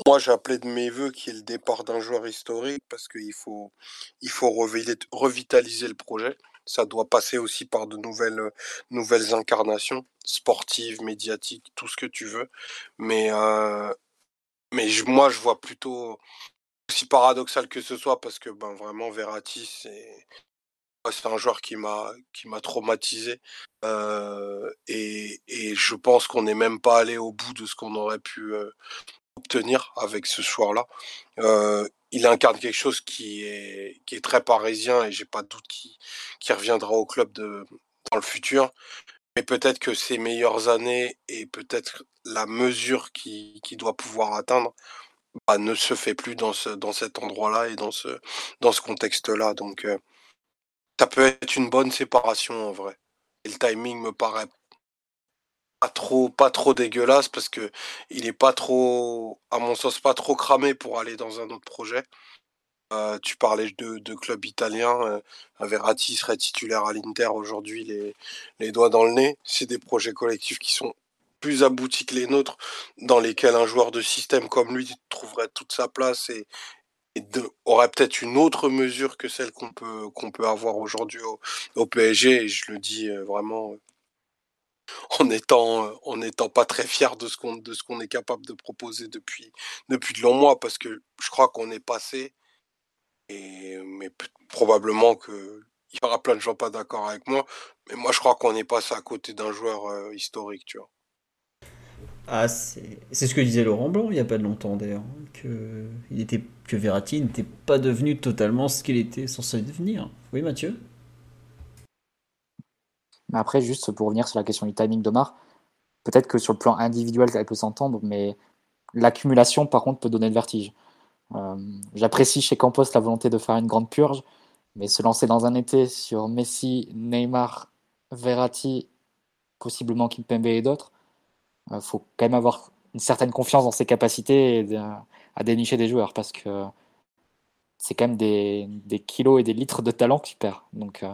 moi j'appelais de mes voeux qu'il y ait le départ d'un joueur historique parce qu'il faut, il faut revitaliser le projet ça doit passer aussi par de nouvelles, euh, nouvelles incarnations sportives, médiatiques, tout ce que tu veux. Mais, euh, mais moi, je vois plutôt, aussi paradoxal que ce soit, parce que ben, vraiment, Verratti, c'est un joueur qui m'a qui m'a traumatisé et, et, je pense qu'on n'est même pas allé au bout de ce qu'on aurait pu obtenir avec ce choix-là. Il incarne quelque chose qui est qui est très parisien et j'ai pas de doute qu'il reviendra au club de dans le futur. Mais peut-être que ses meilleures années et peut-être la mesure qu'il qui doit pouvoir atteindre bah, ne se fait plus dans, ce, dans cet endroit-là et dans ce, dans ce contexte-là. Donc, ça peut être une bonne séparation en vrai. Et le timing me paraît pas trop, pas trop dégueulasse parce que il est pas trop, à mon sens, pas trop cramé pour aller dans un autre projet. Euh, tu parlais de, de club italien. Euh, serait titulaire à l'Inter aujourd'hui, les, les doigts dans le nez. C'est des projets collectifs qui sont plus aboutis que les nôtres, dans lesquels un joueur de système comme lui trouverait toute sa place et, aurait peut-être une autre mesure que celle qu'on peut, qu'on peut avoir aujourd'hui au, PSG. Et je le dis euh, vraiment euh, en étant, euh, en étant pas très fier de ce qu'on, est capable de proposer depuis, depuis de longs mois, parce que je crois qu'on est passé, et, mais probablement que il y aura plein de gens pas d'accord avec moi, mais moi je crois qu'on est passé à côté d'un joueur historique, tu vois.
Ah, c'est ce que disait Laurent Blanc il n'y a pas longtemps d'ailleurs, que, était, que Verratti n'était pas devenu totalement ce qu'il était censé devenir. Oui Mathieu?
Après, juste pour revenir sur la question du timing d'Omar, peut-être que sur le plan individuel, elle peut s'entendre, mais l'accumulation par contre peut donner le vertige. Euh, j'apprécie chez Campos la volonté de faire une grande purge, mais se lancer dans un été sur Messi, Neymar, Verratti, possiblement Kimpembe et d'autres, il euh, faut quand même avoir une certaine confiance dans ses capacités à dénicher des joueurs parce que c'est quand même des, kilos et des litres de talent que tu perds. Donc euh,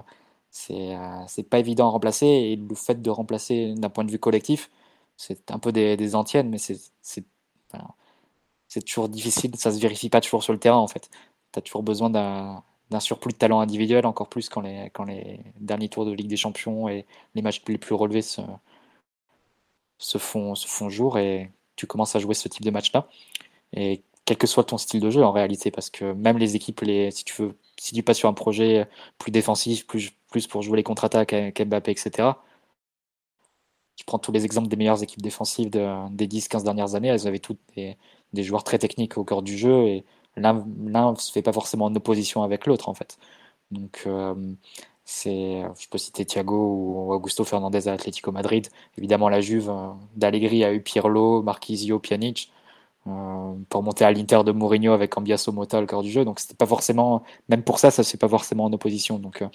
c'est euh, pas évident à remplacer et le fait de remplacer d'un point de vue collectif, c'est un peu des, des antiennes, mais c'est c'est toujours difficile, ça se vérifie pas toujours sur le terrain en fait. Tu as toujours besoin d'un surplus de talent individuel, encore plus quand les, quand les derniers tours de Ligue des Champions et les matchs les plus relevés se, se font, se font jour et tu commences à jouer ce type de match-là. Et quel que soit ton style de jeu en réalité, parce que même les équipes, les, si tu veux, si tu passes sur un projet plus défensif, plus, pour jouer les contre-attaques avec Mbappé, etc. Tu prends tous les exemples des meilleures équipes défensives des 10-15 dernières années, elles avaient toutes des, des, joueurs très techniques au cœur du jeu et l'un ne se fait pas forcément en opposition avec l'autre en fait. Donc euh, c'est, je peux citer Thiago ou Augusto Fernandez à Atlético Madrid. Évidemment, la Juve euh, d'Allegri a eu Pirlo, Marquisio, Pjanic. Euh, pour monter à l'Inter de Mourinho avec Ambiaso Mota au cœur du jeu. Donc c'était pas forcément, même pour ça, ça c'est pas forcément en opposition. Donc euh,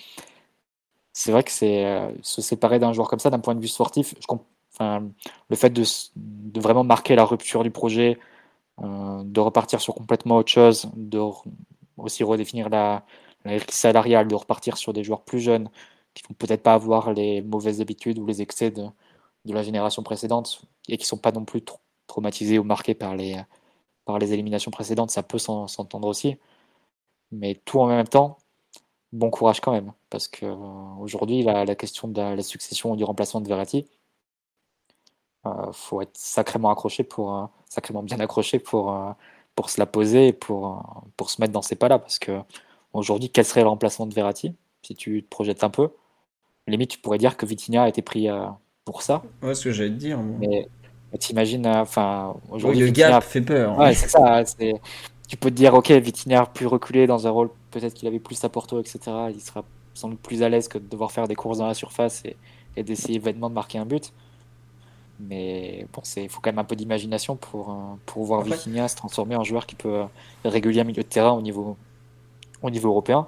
c'est vrai que c'est se séparer d'un joueur comme ça, d'un point de vue sportif, je le fait de, de, vraiment marquer la rupture du projet, de repartir sur complètement autre chose, de aussi redéfinir la, la salariale, de repartir sur des joueurs plus jeunes qui vont peut-être pas avoir les mauvaises habitudes ou les excès de, la génération précédente et qui sont pas non plus traumatisés ou marqués par les, par les éliminations précédentes, ça peut s'entendre aussi. Mais tout en même temps, bon courage quand même, parce que euh, aujourd'hui, la, question de la, succession ou du remplacement de Verratti, euh, faut être sacrément accroché pour euh, sacrément bien accroché pour pour se la poser et pour pour se mettre dans ces pas-là, parce que Aujourd'hui, quel serait le remplacement de Verratti Si tu te projettes un peu, limite, tu pourrais dire que Vitinha a été pris euh, pour ça.
Ouais, ce que j'allais te dire.
Mais, t'imagines, euh, enfin,
aujourd'hui. le gap fait peur.
Ouais, c'est ça. Tu peux te dire, ok, Vitinha a pu reculer dans un rôle, peut-être qu'il avait plus à Porto, etc. Il sera sans doute plus à l'aise que de devoir faire des courses dans la surface et, d'essayer vainement de marquer un but. Mais bon, il faut quand même un peu d'imagination pour, euh, pour voir Après... se transformer en joueur qui peut régulier un milieu de terrain au niveau au niveau européen.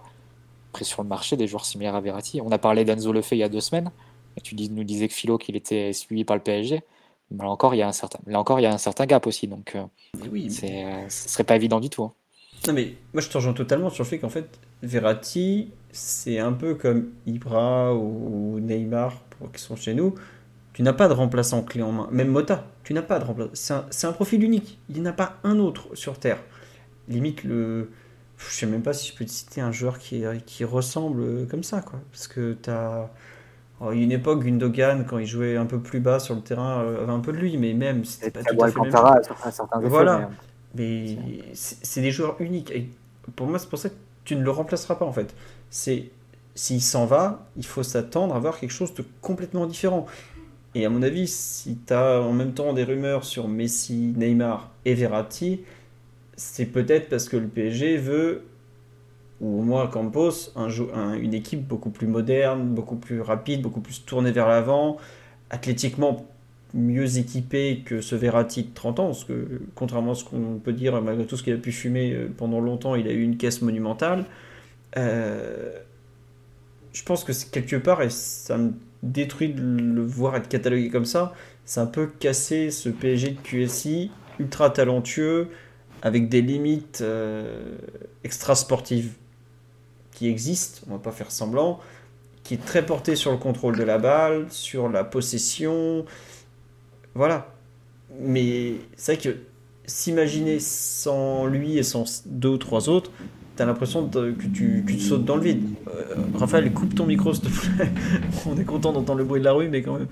Après, sur le marché, des joueurs similaires à Verratti. On a parlé d'Enzo Lefebvre il y a deux semaines. Et tu nous disais que Philo qu'il était suivi par le PSG. Mais là encore, il y a un certain, là encore, il y a un certain gap aussi. Donc, euh, oui, c'est, euh, ce serait pas évident du tout. Hein.
Non, mais moi, je te rejoins totalement sur le fait qu'en fait, Verratti, c'est un peu comme Ibra ou Neymar pour, qui sont chez nous. Tu n'as pas de remplaçant clé en main. Même Mota, tu n'as pas de remplaçant. C'est un, c'est un profil unique. Il n'y en a pas un autre sur Terre. Limite, le, je sais même pas si je peux te citer un joueur qui, qui ressemble comme ça, quoi. Parce que tu as. A une époque, Gundogan, quand il jouait un peu plus bas sur le terrain, euh, avait un peu de lui, mais même, c'était pas tout à fait même Voilà. Mais c'est des joueurs uniques. Et pour moi, c'est pour ça que tu ne le remplaceras pas, en fait. C'est s'il s'en va, il faut s'attendre à voir quelque chose de complètement différent. Et à mon avis, si tu as en même temps des rumeurs sur Messi, Neymar et Verratti, c'est peut-être parce que le PSG veut, ou au moins Campos, un, une équipe beaucoup plus moderne, beaucoup plus rapide, beaucoup plus tournée vers l'avant, athlétiquement mieux équipé que ce Verratti de 30 ans, parce que contrairement à ce qu'on peut dire, malgré tout ce qu'il a pu fumer euh, pendant longtemps, il a eu une caisse monumentale. Euh, je pense que quelque part, et ça me détruit de le voir être catalogué comme ça, c'est un peu casser ce PSG de QSI, ultra talentueux, avec des limites euh, extra sportives qui existent, on va pas faire semblant, qui est très porté sur le contrôle de la balle, sur la possession, voilà. Mais c'est vrai que s'imaginer sans lui et sans deux ou trois autres, t'as l'impression que tu, que tu, sautes dans le vide. Euh, Raphaël, coupe ton micro, s'il te plaît. On est content d'entendre le bruit de la rue, mais quand même.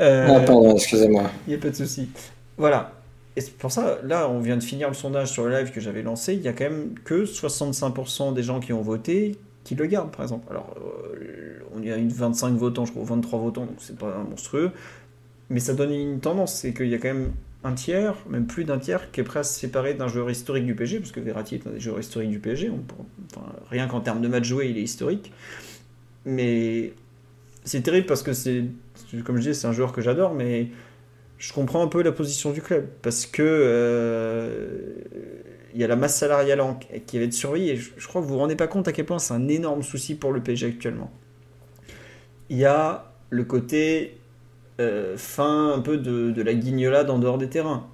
Euh, ah, pardon, excusez-moi.
Il n'y a pas de souci. Voilà. Et c'est pour ça, là, on vient de finir le sondage sur le live que j'avais lancé. Il y a quand même que 65% des gens qui ont voté qui le gardent, par exemple. Alors, euh, on y a une 25 votants, je crois, 23 votants, donc c'est pas monstrueux mais ça donne une tendance, c'est qu'il y a quand même un tiers, même plus d'un tiers, qui est prêt à se séparer d'un joueur historique du PSG, parce que Verratti est un des joueurs historiques du PSG, rien qu'en termes de match joué, il est historique. Mais c'est terrible parce que c'est, comme je disais, c'est un joueur que j'adore, mais je comprends un peu la position du club, parce que euh, il y a la masse salariale qui va être surveillée, et je, je crois que vous vous rendez pas compte à quel point c'est un énorme souci pour le PSG actuellement. Il y a le côté euh, fin un peu de, la guignolade en dehors des terrains.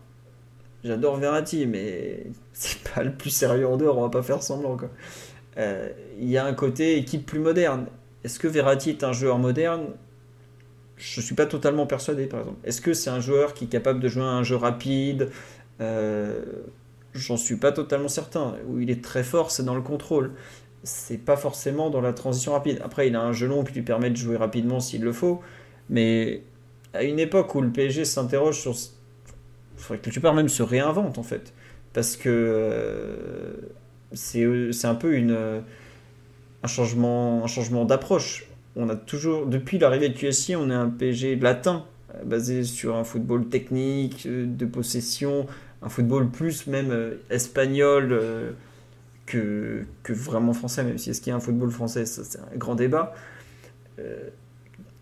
J'adore Verratti, mais c'est pas le plus sérieux en dehors, on va pas faire semblant. Euh, il y a un côté équipe plus moderne. Est-ce que Verratti est un joueur moderne? Je suis pas totalement persuadé, par exemple. Est-ce que c'est un joueur qui est capable de jouer un jeu rapide? Euh, J'en suis pas totalement certain. Où il est très fort, c'est dans le contrôle. C'est pas forcément dans la transition rapide. Après, il a un gelon qui lui permet de jouer rapidement s'il le faut. Mais à une époque où le PSG s'interroge sur. Il faudrait que tu même se réinvente en fait. Parce que euh, c'est un peu une, un changement, un changement d'approche. On a toujours, depuis l'arrivée de QSI, on est un PSG latin, basé sur un football technique, de possession, un football plus même euh, espagnol euh, que, que vraiment français, même si est-ce qu'il y a un football français, c'est un grand débat.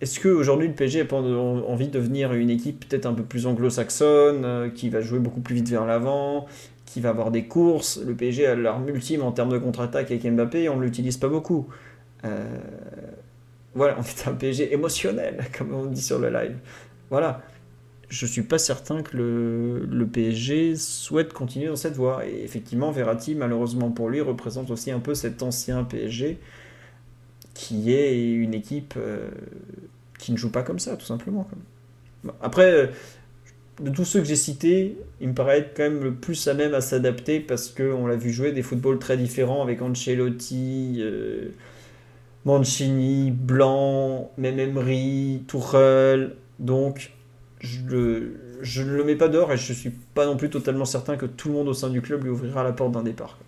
Est-ce qu'aujourd'hui le PSG a envie de devenir une équipe peut-être un peu plus anglo-saxonne, euh, qui va jouer beaucoup plus vite vers l'avant, qui va avoir des courses? Le PSG a l'arme ultime en termes de contre-attaque avec Mbappé on ne l'utilise pas beaucoup. Euh, voilà, on est un PSG émotionnel, comme on dit sur le live. Voilà. Je suis pas certain que le, le, PSG souhaite continuer dans cette voie. Et effectivement, Verratti, malheureusement pour lui, représente aussi un peu cet ancien PSG qui est une équipe euh, qui ne joue pas comme ça, tout simplement. Après, euh, de tous ceux que j'ai cités, il me paraît être quand même le plus à même à s'adapter parce qu'on l'a vu jouer des footballs très différents avec Ancelotti, euh, Mancini, Blanc, même Emery, Tourelle. Donc, je, ne le mets pas dehors et je ne suis pas non plus totalement certain que tout le monde au sein du club lui ouvrira la porte d'un départ.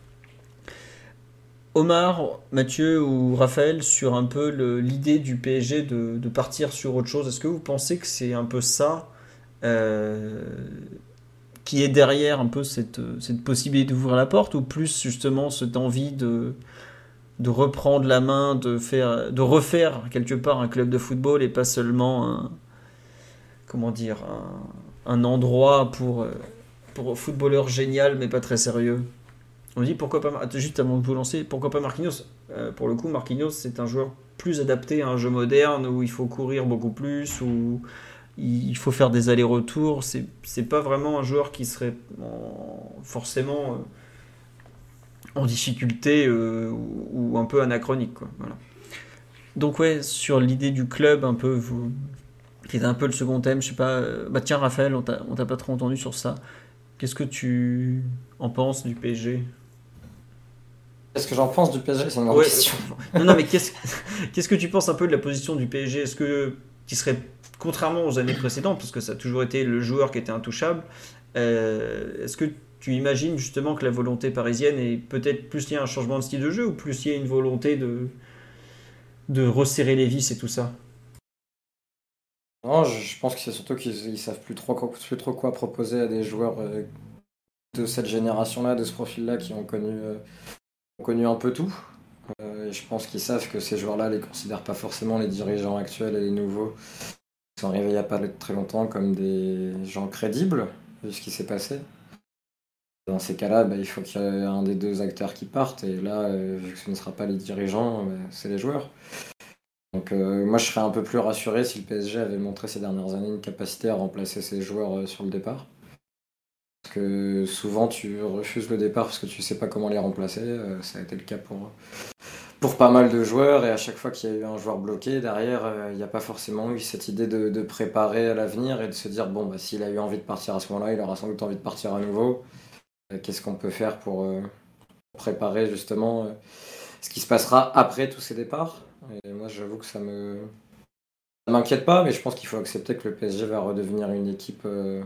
Omar, Mathieu ou Raphaël sur un peu l'idée du PSG de, partir sur autre chose. Est-ce que vous pensez que c'est un peu ça euh, qui est derrière un peu cette, possibilité d'ouvrir la porte ou plus justement cette envie de, de reprendre la main, de, faire, de refaire quelque part un club de football et pas seulement un, comment dire, un, endroit pour, pour footballeur génial mais pas très sérieux on dit pourquoi pas, juste avant de vous lancer, pourquoi pas Marquinhos? Euh, Pour le coup, Marquinhos, c'est un joueur plus adapté à un jeu moderne où il faut courir beaucoup plus, où il faut faire des allers-retours. C'est pas vraiment un joueur qui serait forcément euh, en difficulté euh, ou, un peu anachronique. Quoi. Voilà. Donc, ouais, sur l'idée du club, un peu, vous, qui est un peu le second thème, je sais pas. bah, tiens, Raphaël, on t'a pas trop entendu sur ça. Qu'est-ce que tu en penses du PSG
Qu'est-ce que j'en pense du PSG C'est une ouais, question.
non, non, mais qu'est-ce, qu'est-ce que tu penses un peu de la position du PSG Est-ce que, qui serait, contrairement aux années précédentes, parce que ça a toujours été le joueur qui était intouchable, euh, est-ce que tu imagines justement que la volonté parisienne est peut-être plus liée à un changement de style de jeu ou plus liée à une volonté de, de resserrer les vis et tout ça?
Non, je, pense que c'est surtout qu'ils ils savent plus trop, quoi- plus trop quoi proposer à des joueurs euh, de cette génération-là, de ce profil-là, qui ont connu, euh, connu un peu tout. Euh, et je pense qu'ils savent que ces joueurs-là les considèrent pas forcément les dirigeants actuels et les nouveaux qui sont arrivés il n'y a pas très longtemps comme des gens crédibles, vu ce qui s'est passé. Dans ces cas-là, bah, il faut qu'il y ait un des deux acteurs qui parte. Et là, vu que ce ne sera pas les dirigeants, c'est les joueurs. Donc euh, moi, je serais un peu plus rassuré si le PSG avait montré ces dernières années une capacité à remplacer ses joueurs euh, sur le départ. Parce que souvent, tu refuses le départ parce que tu sais pas comment les remplacer. Euh, ça a été le cas pour, pour pas mal de joueurs. Et à chaque fois qu'il y a eu un joueur bloqué, derrière, il n'y a pas forcément eu cette idée de, préparer à l'avenir et de se dire, bon, bah, s'il a eu envie de partir à ce moment-là, il aura sans doute envie de partir à nouveau. Qu'est-ce qu'on peut faire pour préparer justement ce qui se passera après tous ces départs? Et moi, j'avoue que ça me ça m'inquiète pas, mais je pense qu'il faut accepter que le PSG va redevenir une équipe euh,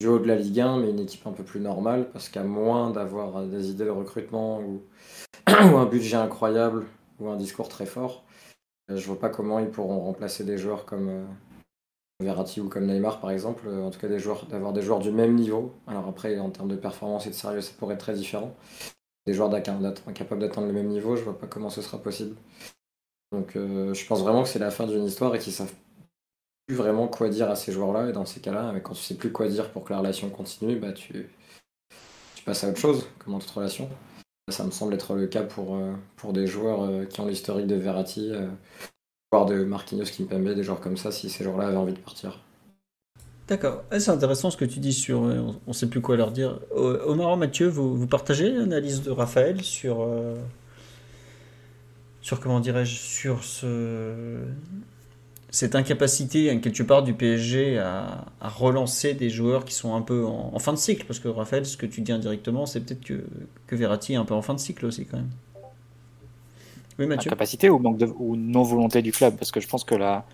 du haut de la Ligue 1, mais une équipe un peu plus normale, parce qu'à moins d'avoir des idées de recrutement ou, ou un budget incroyable ou un discours très fort, euh, je vois pas comment ils pourront remplacer des joueurs comme euh, Verratti ou comme Neymar par exemple, euh, en tout cas des joueurs d'avoir des joueurs du même niveau. Alors après en termes de performance et de sérieux ça pourrait être très différent. Des joueurs incapables d'atteindre le même niveau, je vois pas comment ce sera possible. Donc euh, je pense vraiment que c'est la fin d'une histoire et qu'ils savent plus vraiment quoi dire à ces joueurs-là et dans ces cas-là, mais quand tu sais plus quoi dire pour que la relation continue, bah tu, passes à autre chose, comme dans toute relation. Ça me semble être le cas pour, euh, pour des joueurs euh, qui ont l'historique de Verratti, euh, voire de Marquinhos, Kimpembe, des joueurs comme ça, si ces joueurs-là avaient envie de partir.
D'accord. Ah, c'est intéressant ce que tu dis sur. euh, on- on sait plus quoi leur dire. Euh, Omar, Mathieu, vous, partagez l'analyse de Raphaël sur. euh, sur comment dirais-je Sur ce. Cette incapacité, hein, quelque part, du PSG à, relancer des joueurs qui sont un peu en, fin de cycle? Parce que Raphaël, ce que tu dis indirectement, c'est peut-être que, que Verratti est un peu en fin de cycle aussi, quand même. Oui, Mathieu
Incapacité ou manque ou non volonté du club? Parce que je pense que la-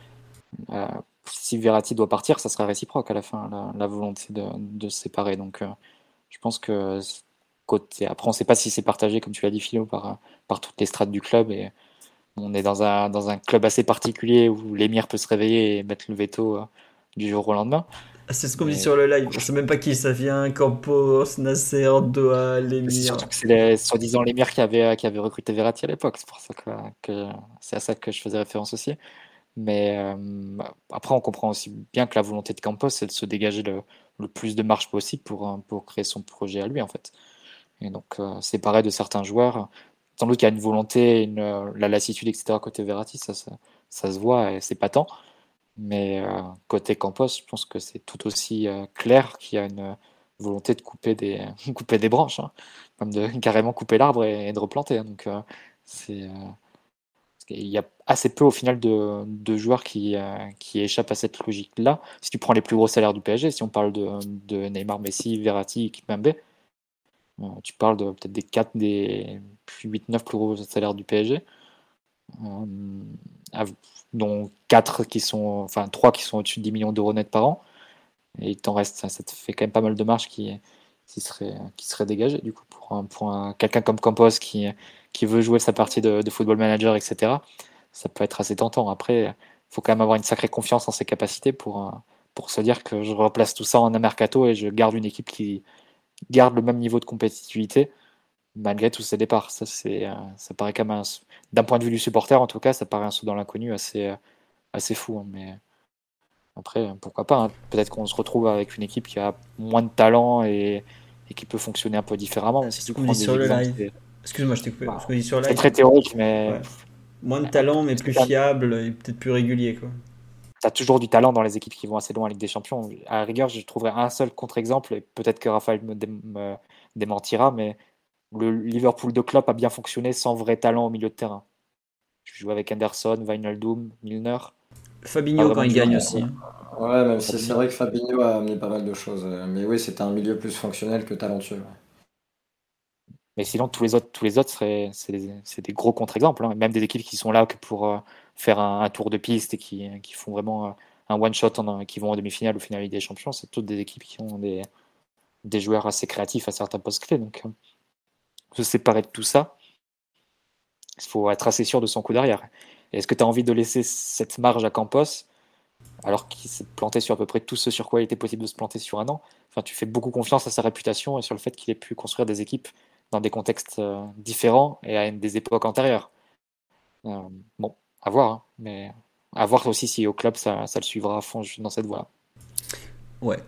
si Verratti doit partir ça sera réciproque à la fin la, la volonté de, de se séparer donc euh, je pense que côté après on sait pas si c'est partagé comme tu l'as dit Philo par par toutes les strates du club et on est dans un dans un club assez particulier où l'émir peut se réveiller et mettre le veto euh, du jour au lendemain
Ah, C'est ce qu'on dit
Mais-
sur le live. On sait même pas qui ça vient. Campos, Nasser, Doha,
que c'est soi-disant l'émir qui avait, qui avait recruté Verratti à l'époque. C'est pour ça que, que c'est à ça que je faisais référence aussi. Mais après, on comprend aussi bien que la volonté de Campos, c'est de se dégager le, le plus de marge possible pour, euh, pour créer son projet à lui, en fait. Et donc, euh, séparé de certains joueurs, sans doute qu'il y a une volonté, la lassitude, etc. côté Verratti, ça, ça, se voit et c'est patent. Mais euh, côté Campos, je pense que c'est tout aussi clair qu'il y a une volonté de couper des, couper des branches, hein. de carrément couper l'arbre et, de replanter. hein. Donc, c'est, qu'il y a assez peu au final de, joueurs qui, euh, qui échappent à cette logique-là. Si tu prends les plus gros salaires du PSG, si on parle de, Neymar, Messi, Verratti, Kimpembe, euh, tu parles de peut-être des 4 des 8-9 plus gros salaires du PSG. Euh, dont 4 qui sont, enfin 3 qui sont au-dessus de 10 millions d'euros net par an. Et il t'en reste, ça, te fait quand même pas mal de marge qui, qui serait, qui serait dégagée du coup pour, un- pour un- quelqu'un comme Campos qui, qui veut jouer sa partie de, de football manager, etc. Ça peut être assez tentant. Après, il faut quand même avoir une sacrée confiance en ses capacités pour, euh, pour se dire que je replace tout ça en un mercato et je garde une équipe qui garde le même niveau de compétitivité malgré tous ces départs. Ça, c'est, euh, ça paraît quand même, un- d'un point de vue du supporter en tout cas, ça paraît un saut dans l'inconnu assez, euh, assez fou. hein, mais après, pourquoi pas hein. Peut-être qu'on se retrouve avec une équipe qui a moins de talent et, et qui peut fonctionner un peu différemment.
Ah,
Si
c'est
tu
ce qu'on
prends
dit
des
sur le live? Excuse-moi, je t'ai coupé.
Bah,
Ce qu'on dit sur
c'est très théorique, mais
Ouais. Moins de talent, mais plus fiable et peut-être plus régulier. Quoi.
tu as toujours du talent dans les équipes qui vont assez loin en Ligue des Champions. À la rigueur, je trouverai un seul contre-exemple, et peut-être que Raphaël me, dé- me démentira, mais le Liverpool de Klopp a bien fonctionné sans vrai talent au milieu de terrain. Tu joues avec Anderson, Wijnaldum, Milner.
Fabinho, quand il gagne aussi.
Ouais, même si c'est vrai que Fabinho a amené pas mal de choses. euh, Mais oui, c'était un milieu plus fonctionnel que talentueux.
Mais sinon, tous les autres, tous les autres c'est des, des gros contre-exemples. hein. Même des équipes qui sont là que pour euh, faire un, tour de piste et qui, qui font vraiment euh, un one-shot, qui vont en demi-finale ou finale des Champions, c'est toutes des équipes qui ont des, des joueurs assez créatifs à certains postes clés. Donc, euh, se séparer de tout ça, Il faut être assez sûr de son coup derrière. Est-ce que tu as envie de laisser cette marge à Campos alors qu'il s'est planté sur à peu près tout ce sur quoi il était possible de se planter sur un an? Enfin, tu fais beaucoup confiance à sa réputation et sur le fait qu'il ait pu construire des équipes dans des contextes euh, différents et à des époques antérieures. Euh, bon, à voir, hein, mais à voir aussi si au club ça, le suivra à fond dans cette voie.
Ouais,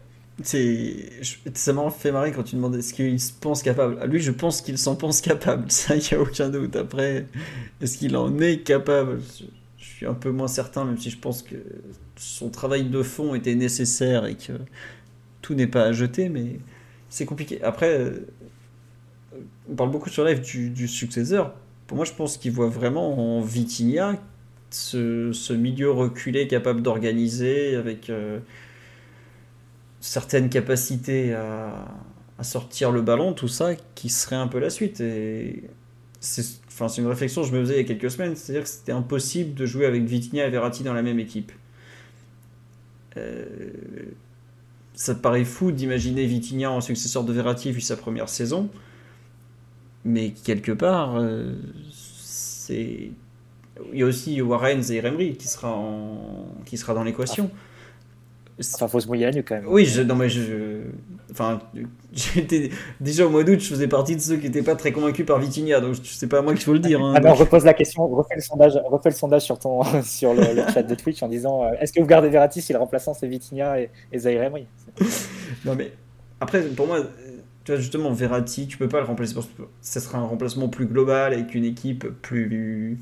c'est ça m'a fait marrer quand tu demandais est-ce qu'il se pense capable. À lui, je pense qu'il s'en pense capable, ça, il n'y a aucun doute. Après, est-ce qu'il en est capable? Je suis un peu moins certain, même si je pense que son travail de fond était nécessaire et que tout n'est pas à jeter, mais c'est compliqué. Après, on parle beaucoup sur live du, successeur. Pour moi, je pense qu'il voit vraiment en Vitinha ce, ce milieu reculé capable d'organiser avec. Euh, certaines capacités à, sortir le ballon, tout ça, qui serait un peu la suite. Et c'est enfin, une réflexion que je me faisais il y a quelques semaines, c'est-à-dire que c'était impossible de jouer avec Vitinha et Verratti dans la même équipe. Euh, ça paraît fou d'imaginer Vitinha en successeur de Verratti vu sa première saison, mais quelque part, euh, c'est il y a aussi Warren et Remry qui sera en... qui sera dans l'équation.
Enfin, faut se mouiller la quand même.
Oui, je, non, mais je. Enfin, j'étais. Déjà au mois d'août, je faisais partie de ceux qui n'étaient pas très convaincus par Vitinha, donc c'est pas à moi qu'il faut le dire. Hein,
ah, non, repose la question, refais le sondage, refais le sondage sur, ton, sur le, chat de Twitch en disant euh, est-ce que vous gardez Verratti si le remplaçant c'est Vitinha et, et Zaire Emery?
Non, mais après, pour moi, tu vois, justement, Verratti, tu peux pas le remplacer. Parce que ça sera un remplacement plus global avec une équipe plus.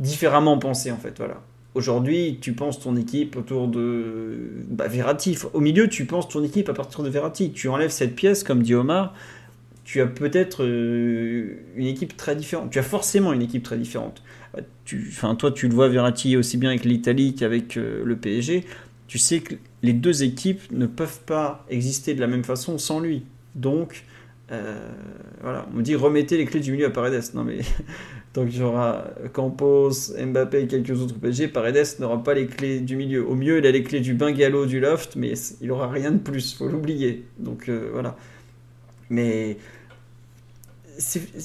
différemment pensée, en fait, voilà. Aujourd'hui, tu penses ton équipe autour de bah, Verratti. Au milieu, tu penses ton équipe à partir de Verratti. Tu enlèves cette pièce, comme dit Omar, tu as peut-être euh, une équipe très différente. Tu as forcément une équipe très différente. Tu, enfin, toi, tu le vois Verratti aussi bien avec l'Italie qu'avec euh, le PSG. Tu sais que les deux équipes ne peuvent pas exister de la même façon sans lui. Donc, euh, voilà, on me dit remettez les clés du milieu à Paredes. Non mais donc il y aura Campos, Mbappé et quelques autres PSG. Paredes n'aura pas les clés du milieu. Au mieux, il a les clés du bungalow, du loft, mais il aura rien de plus. Faut l'oublier. Donc euh, voilà. Mais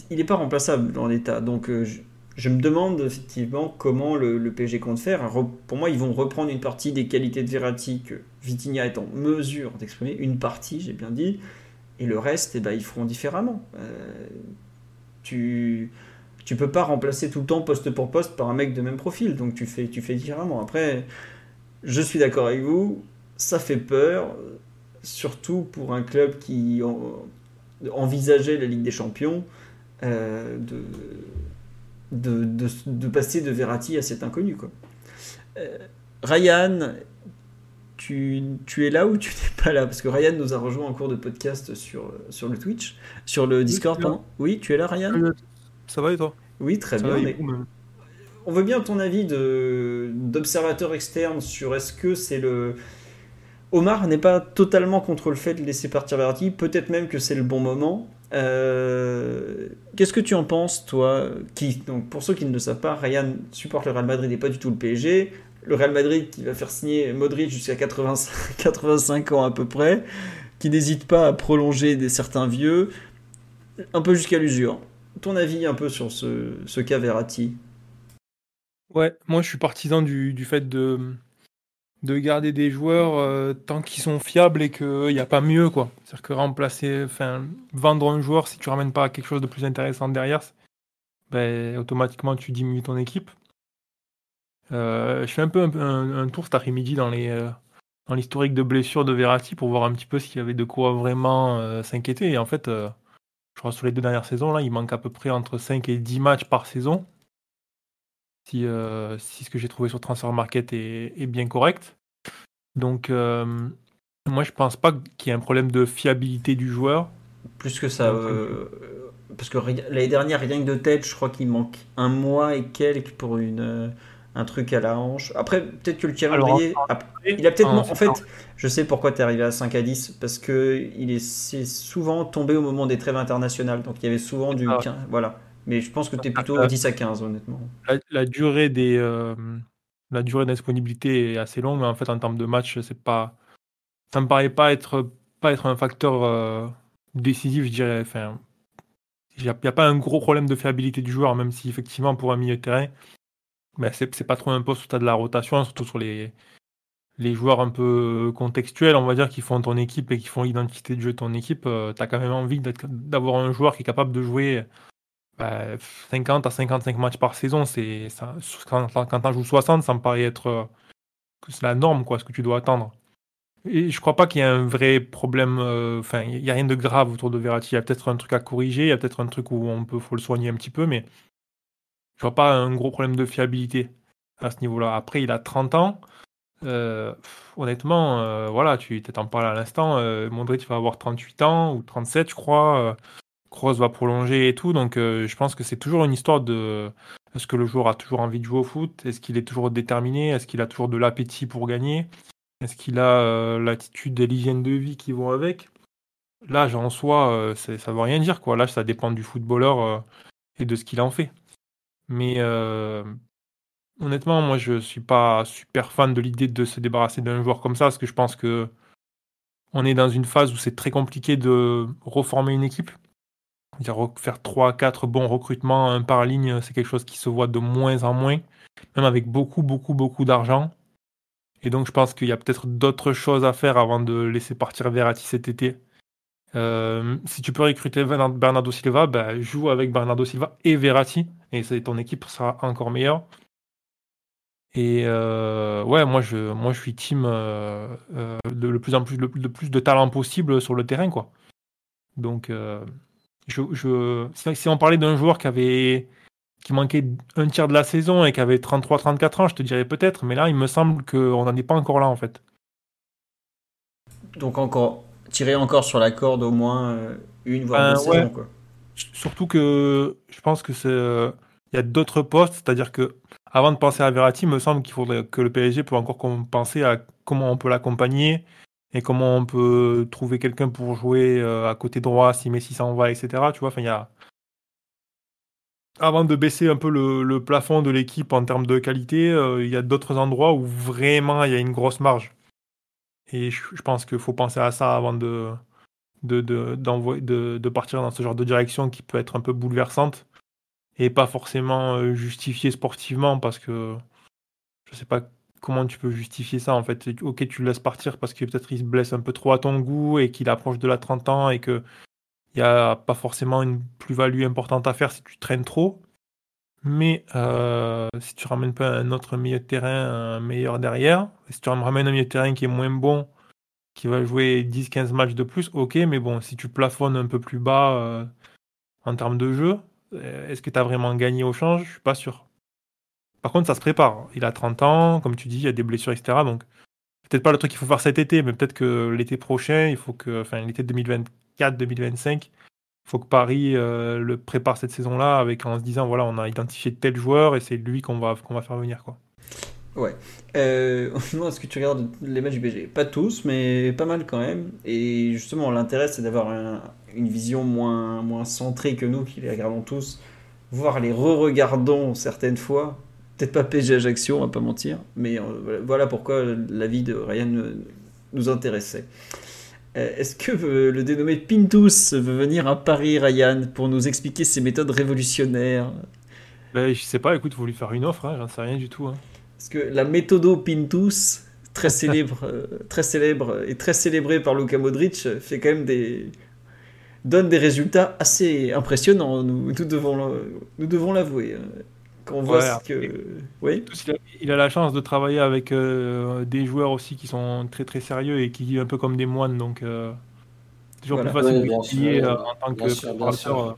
il n'est pas remplaçable dans l'état. Donc euh, me demande effectivement comment le, le, PSG compte faire. Pour moi, ils vont reprendre une partie des qualités de Verratti que Vitinha est en mesure d'exprimer. Une partie, j'ai bien dit et le reste, eh ben, ils feront différemment. Euh, tu tu peux pas remplacer tout le temps poste pour poste par un mec de même profil, donc tu fais, tu fais différemment. Après, je suis d'accord avec vous, ça fait peur, surtout pour un club qui envisageait la Ligue des Champions, euh, de, de, passer de Verratti à cet inconnu. Quoi. Euh, Ryan tu, tu, es là ou tu n'es pas là? Parce que Ryan nous a rejoint en cours de podcast sur, sur le Twitch, sur le Discord. Oui, tu es là, Ryan?
Ça va et toi?
Oui, très bien. On veut bien ton avis d'observateur externe sur est-ce que c'est le. Omar n'est pas totalement contre le fait de laisser partir Verratti, peut-être même que c'est le bon moment. Euh, qu'est-ce que tu en penses, toi qui, donc, Pour ceux qui ne le savent pas, Ryan supporte le Real Madrid et pas du tout le PSG le Real Madrid qui va faire signer Modric jusqu'à 85, 85 ans à peu près, qui n'hésite pas à prolonger des certains vieux, un peu jusqu'à l'usure. Ton avis un peu sur ce, ce cas Verratti?
Ouais, moi je suis partisan du, du fait de, de garder des joueurs euh, tant qu'ils sont fiables et qu'il n'y a pas mieux. C'est-à-dire que remplacer, enfin, vendre un joueur si tu ramènes pas quelque chose de plus intéressant derrière, ben, automatiquement tu diminues ton équipe. Euh, je fais un peu un, tour cet après-midi dans les euh, dans l'historique de blessures de Verratti pour voir un petit peu s'il y avait de quoi vraiment euh, s'inquiéter. Et en fait, je crois sur les deux dernières saisons, là, il manque à peu près entre 5 et 10 matchs par saison. Si, si ce que j'ai trouvé sur Transfer Market est, est bien correct. Donc, moi, je pense pas qu'il y ait un problème de fiabilité du joueur.
Plus que ça. parce que l'année dernière, rien que de tête, je crois qu'il manque un mois et quelques pour une un truc à la hanche. Après, peut-être que le calendrier. il a peut-être. en fait, je sais pourquoi tu es arrivé à 5 à 10. Parce que il est, souvent tombé au moment des trêves internationales. Donc il y avait souvent du. 15, voilà. Mais je pense que tu es plutôt à 10 à 15, honnêtement.
La, durée des. Euh, la durée d'indisponibilité est assez longue, mais en fait, en termes de match, c'est pas. Ça me paraît pas être, pas être un facteur euh, décisif, je dirais. Enfin, il n'y a, pas un gros problème de fiabilité du joueur, même si effectivement pour un milieu de terrain, ben, c'est pas trop un poste où tu as de la rotation, surtout sur les, les joueurs un peu contextuels, on va dire, qui font ton équipe et qui font l'identité de jeu de ton équipe. tu as quand même envie d'avoir un joueur qui est capable de jouer 50 bah, à 55 matchs par saison, c'est quand, quand tu joues 60, ça me paraît être euh, la norme, quoi, ce que tu dois attendre. Et je crois pas qu'il y ait un vrai problème, euh, enfin, il n'y a rien de grave autour de Verratti. Il y a peut-être un truc à corriger, il y a peut-être un truc où on peut, faut le soigner un petit peu, mais je vois pas un gros problème de fiabilité à ce niveau-là. Après, il a 30 ans. Euh, honnêtement, voilà, tu t'en parles à l'instant. Modric va avoir 38 ans ou 37, je crois. Kroos va prolonger et tout. Donc euh, je pense que c'est toujours une histoire de est-ce que le joueur a toujours envie de jouer au foot? Est-ce qu'il est toujours déterminé? Est-ce qu'il a toujours de l'appétit pour gagner? Est-ce qu'il a euh, l'attitude et l'hygiène de vie qui vont avec? L'âge en soi, euh, ça ne veut rien dire. quoi. L'âge, ça dépend du footballeur et de ce qu'il en fait. Mais honnêtement, moi, je suis pas super fan de l'idée de se débarrasser d'un joueur comme ça, parce que je pense que on est dans une phase où c'est très compliqué de reformer une équipe faire 3-4 bons recrutements un par ligne, c'est quelque chose qui se voit de moins en moins, même avec beaucoup, beaucoup, beaucoup d'argent. Et donc je pense qu'il y a peut-être d'autres choses à faire avant de laisser partir Verratti cet été. Euh, si tu peux recruter Bernardo Silva, ben, joue avec Bernardo Silva et Verratti, et ton équipe sera encore meilleure. Et euh, ouais, moi je, moi je suis team euh, de, le plus en plus, le, plus de talent possible sur le terrain, quoi. Donc je, si on parlait d'un joueur qui avait qui manquait un tiers de la saison et qui avait 33-34 ans, je te dirais peut-être, mais là, il me semble qu'on n'en est pas encore là, en fait.
Donc encore, tirer encore sur la corde au moins euh, une, voire deux saisons, quoi.
Surtout que je pense que c'est... Euh, il y a d'autres postes, c'est-à-dire que avant de penser à Verratti, il me semble qu'il faudrait que le PSG peut encore penser à comment on peut l'accompagner, et comment on peut trouver quelqu'un pour jouer euh, à côté droit si Messi s'en va, etc. Tu vois, il y a... Avant de baisser un peu le, plafond de l'équipe en termes de qualité, euh, il y a d'autres endroits où vraiment il y a une grosse marge. Et je, pense qu'il faut penser à ça avant de, de, de, partir dans ce genre de direction qui peut être un peu bouleversante et pas forcément euh, justifiée sportivement parce que je sais pas comment tu peux justifier ça en fait? Ok, tu le laisses partir parce que peut-être il se blesse un peu trop à ton goût et qu'il approche de la 30 ans et que il n'y a pas forcément une plus-value importante à faire si tu traînes trop. Mais euh, si tu ramènes pas un autre milieu de terrain meilleur derrière, si tu ramènes un milieu de terrain qui est moins bon, qui va jouer 10-15 matchs de plus, ok, mais bon, si tu plafonnes un peu plus bas euh, en termes de jeu, euh, est-ce que tu as vraiment gagné au change? Je suis pas sûr. Par contre, ça se prépare. Il a 30 ans, comme tu dis, il y a des blessures, etc. Donc, peut-être pas le truc qu'il faut faire cet été, mais peut-être que l'été prochain, il faut que, enfin, l'été 2024-2025, il faut que Paris euh, le prépare cette saison-là avec en se disant, voilà, on a identifié tel joueur et c'est lui qu'on va, qu'on va faire venir, quoi.
Ouais. Euh, est-ce que tu regardes les matchs du BG Pas tous, mais pas mal quand même. Et justement, l'intérêt, c'est d'avoir une vision moins, moins centrée que nous, qui les regardons tous, voire les re-regardons certaines fois, peut-être pas PSG Ajaccio, on va pas mentir, mais euh, voilà pourquoi l'avis de Ryan nous intéressait. Euh, est-ce que euh, le dénommé Pintus veut venir à Paris, Ryan, pour nous expliquer ses méthodes révolutionnaires?
Ben, Je sais pas, écoute, vous lui faire une offre, hein, j'en sais rien du tout. Hein.
Parce que la méthodo Pintus, très célèbre, très célèbre et très célébrée par Luka Modric, fait quand même des donne des résultats assez impressionnants. Nous, nous devons, nous devons l'avouer. Qu'on voit ce que. Oui.
Il a, la chance de travailler avec euh, des joueurs aussi qui sont très très sérieux et qui vivent un peu comme des moines, donc euh, toujours plus facile de euh, en tant que
préparateur.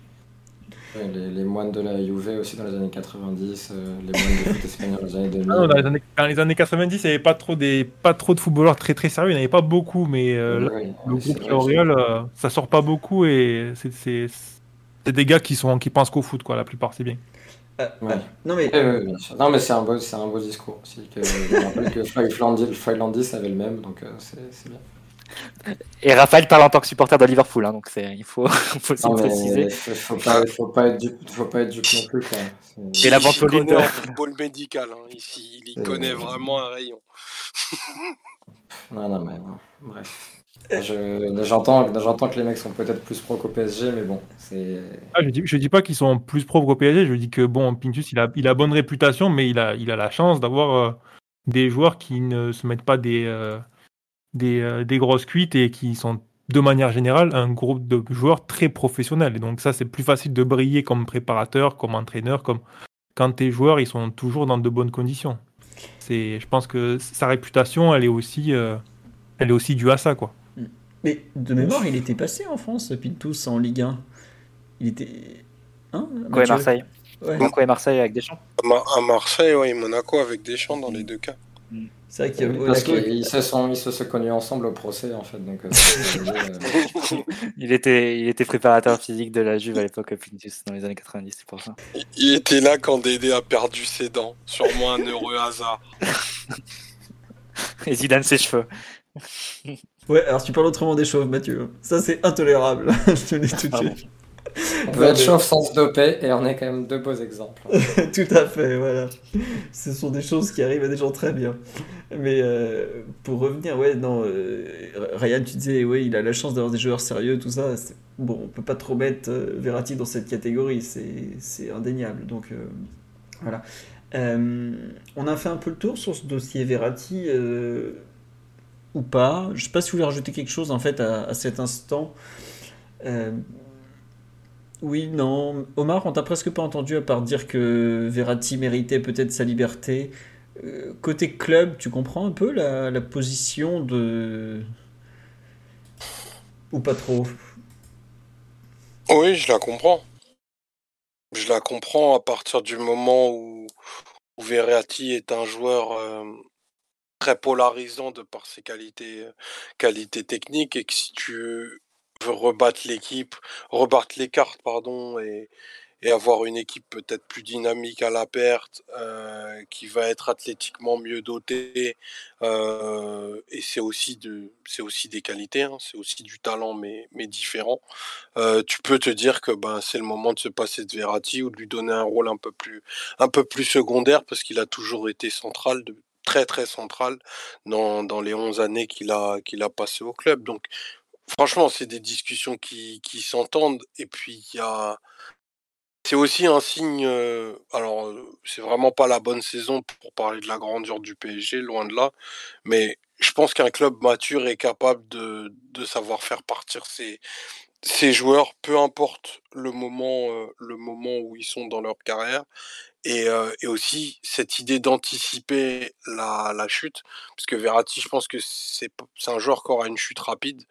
Les, moines de la Juve aussi dans les années 90, les moines de foot espagnol dans les années 2000. Ah
dans, les années, 90, il n'y avait pas trop, des, pas trop de footballeurs très très sérieux, il n'y en avait pas beaucoup, mais le groupe L'Oréal, ça sort pas beaucoup et c'est des gars qui, sont, qui pensent qu'au foot, quoi, la plupart, c'est bien.
Euh, euh, non mais,
non mais c'est un beau, c'est un beau discours aussi. Que, je rappelle que Floyd avait le même, donc euh, c'est bien.
Et Raphaël parle en tant que supporter de Liverpool, hein, donc il faut, faut préciser.
Il faut pas, faut pas être du, faut pas être du non plus. Quoi.
Et la vente Il connaît football médical, hein, ici, il y connaît vraiment un rayon.
non, non, mais bref. J'entends j'entends que les mecs sont peut-être plus pro qu'au PSG, mais bon.
Ah, je je dis pas qu'ils sont plus pro qu'au PSG, je dis que bon, Pintus, il a, il a bonne réputation, mais il a, il a la chance d'avoir euh, des joueurs qui ne se mettent pas des, euh, euh, des, grosses cuites et qui sont de manière générale un groupe de joueurs très professionnels. Et donc ça, c'est plus facile de briller comme préparateur, comme entraîneur, comme quand tes joueurs, ils sont toujours dans de bonnes conditions. Je pense que sa réputation, elle est aussi, elle est aussi due à ça, quoi.
Mais de mémoire, il était passé en France, Pintus, en Ligue 1. Il était.
Hein, et Marseille. Ouais. Monaco et Marseille avec Deschamps.
À Marseille, oui, Monaco avec Deschamps dans les deux cas.
Mm. C'est vrai qu'il Parce qu'ils se sont, ils se sont connus ensemble au procès, en fait. Donc, euh,
il, était, il était préparateur physique de la Juve à l'époque, Pintus, dans les années 90, c'est pour ça.
Il était là quand Dédé a perdu ses dents. Sûrement un heureux hasard.
et Zidane ses cheveux.
Ouais, alors tu parles autrement des chauves, Mathieu. Ça, c'est intolérable. Je te dis tout de suite.
On peut être chauve sans se doper et on est quand même deux beaux exemples.
tout à fait, voilà. Ce sont des choses qui arrivent à des gens très bien. Mais euh, pour revenir, ouais, non, euh, Ryan, tu disais, ouais, il a la chance d'avoir des joueurs sérieux, tout ça. Bon, on peut pas trop mettre euh, Verratti dans cette catégorie, c'est indéniable. Donc, voilà. on a fait un peu le tour sur ce dossier Verratti ou pas. Je sais pas si vous voulez rajouter quelque chose en fait à, cet instant. Euh, oui, non. Omar, on t'a presque pas entendu à part dire que Verratti méritait peut-être sa liberté. Euh, côté club, tu comprends un peu la, position de. Ou pas trop?
Oui, je la comprends. Je la comprends à partir du moment où, Verratti est un joueur. Euh, très polarisant de par ses qualités, qualités techniques et que si tu veux rebattre l'équipe, rebattre les cartes, pardon, et, et avoir une équipe peut-être plus dynamique à la perte, qui va être athlétiquement mieux dotée, et c'est aussi de, c'est aussi des qualités, hein, c'est aussi du talent, mais, mais différent. tu peux te dire que ben c'est le moment de se passer de Verratti ou de lui donner un rôle un peu plus, un peu plus secondaire parce qu'il a toujours été central très très central dans, dans les 11 années qu'il a, qu'il a passé au club. Donc franchement, c'est des discussions qui, qui s'entendent. Et puis il y a... C'est aussi un signe, euh, alors c'est vraiment pas la bonne saison pour parler de la grandeur du PSG, loin de là, mais je pense qu'un club mature est capable de, de savoir faire partir ses, ses joueurs, peu importe le moment, euh, le moment où ils sont dans leur carrière, et, euh, et aussi cette idée d'anticiper la, la, chute, parce que Verratti, je pense que c'est un joueur qui aura une chute rapide,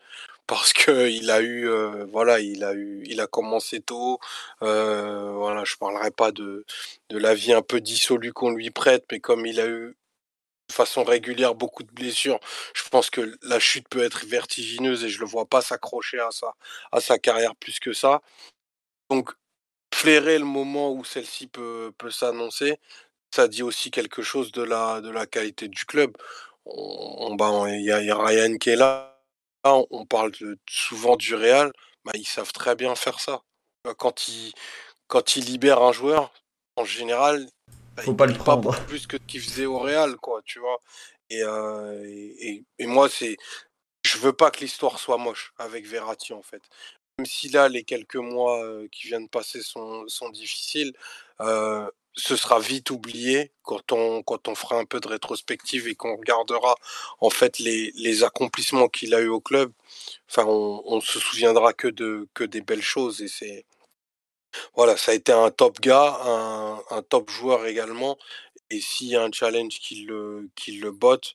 parce que il a eu, euh, voilà, il a eu, il a commencé tôt. Euh, voilà, je parlerai pas de de la vie un peu dissolue qu'on lui prête, mais comme il a eu façon régulière beaucoup de blessures, je pense que la chute peut être vertigineuse et je le vois pas s'accrocher à sa à sa carrière plus que ça. Donc flairer le moment où celle-ci peut, peut s'annoncer, ça dit aussi quelque chose de la, de la qualité du club. On, ben, il y, a, y, a Ryan qui est là, on parle souvent du Real, ben, ils savent très bien faire ça. Quand ils, quand ils libèrent un joueur, en général,
ben, faut pas le prendre.
plus que ce qu'il faisait au Real, quoi, tu vois. Et, euh, et, et, moi, c'est, je veux pas que l'histoire soit moche avec Verratti, en fait même si là, les quelques mois qui viennent passer sont, sont difficiles, ce sera vite oublié quand on, quand on fera un peu de rétrospective et qu'on regardera en fait les, les accomplissements qu'il a eu au club. Enfin, on, on se souviendra que de que des belles choses et c'est voilà, ça a été un top gars, un, un top joueur également. Et s'il y a un challenge qui le, qui le botte,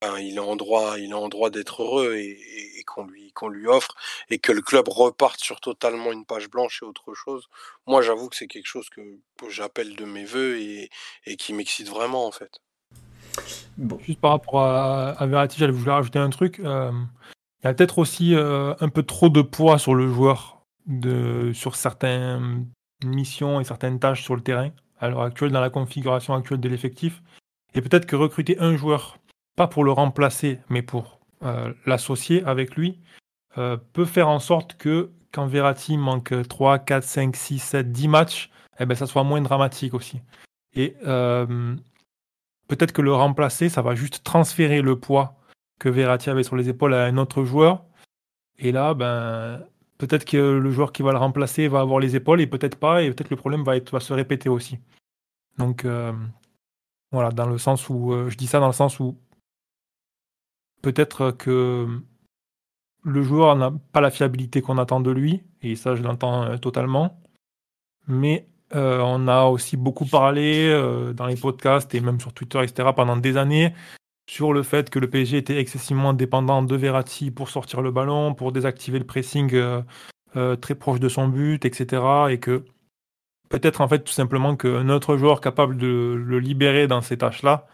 ben, il est en droit, il est en droit d'être heureux et, qu'on lui, qu'on lui offre et que le club reparte sur totalement une page blanche et autre chose. Moi, j'avoue que c'est quelque chose que, j'appelle de mes voeux et, qui m'excite vraiment en fait.
Bon. Juste par rapport à, à Verratti, j'allais vouloir rajouter un truc. Euh, il y a peut-être aussi euh, un peu trop de poids sur le joueur de, sur certaines missions et certaines tâches sur le terrain à l'heure actuelle, dans la configuration actuelle de l'effectif. Et peut-être que recruter un joueur pas pour le remplacer, mais pour euh, l'associer avec lui, euh, peut faire en sorte que quand Verratti manque 3, 4, 5, 6, 7, 10 matchs, eh ben, ça soit moins dramatique aussi. Et euh, peut-être que le remplacer, ça va juste transférer le poids que Verratti avait sur les épaules à un autre joueur. Et là, ben, peut-être que le joueur qui va le remplacer va avoir les épaules et peut-être pas, et peut-être le problème va, se répéter aussi. Donc euh, voilà, dans le sens où euh, je dis ça dans le sens où peut-être que le joueur n'a pas la fiabilité qu'on attend de lui, et ça je l'entends euh, totalement. Mais on a aussi beaucoup parlé dans les podcasts et même sur Twitter, etc., pendant des années sur le fait que le PSG était excessivement dépendant de Verratti pour sortir le ballon, pour désactiver le pressing très proche de son but, etc. Et que peut-être en fait tout simplement qu'un autre joueur capable de le libérer dans ces tâches-là,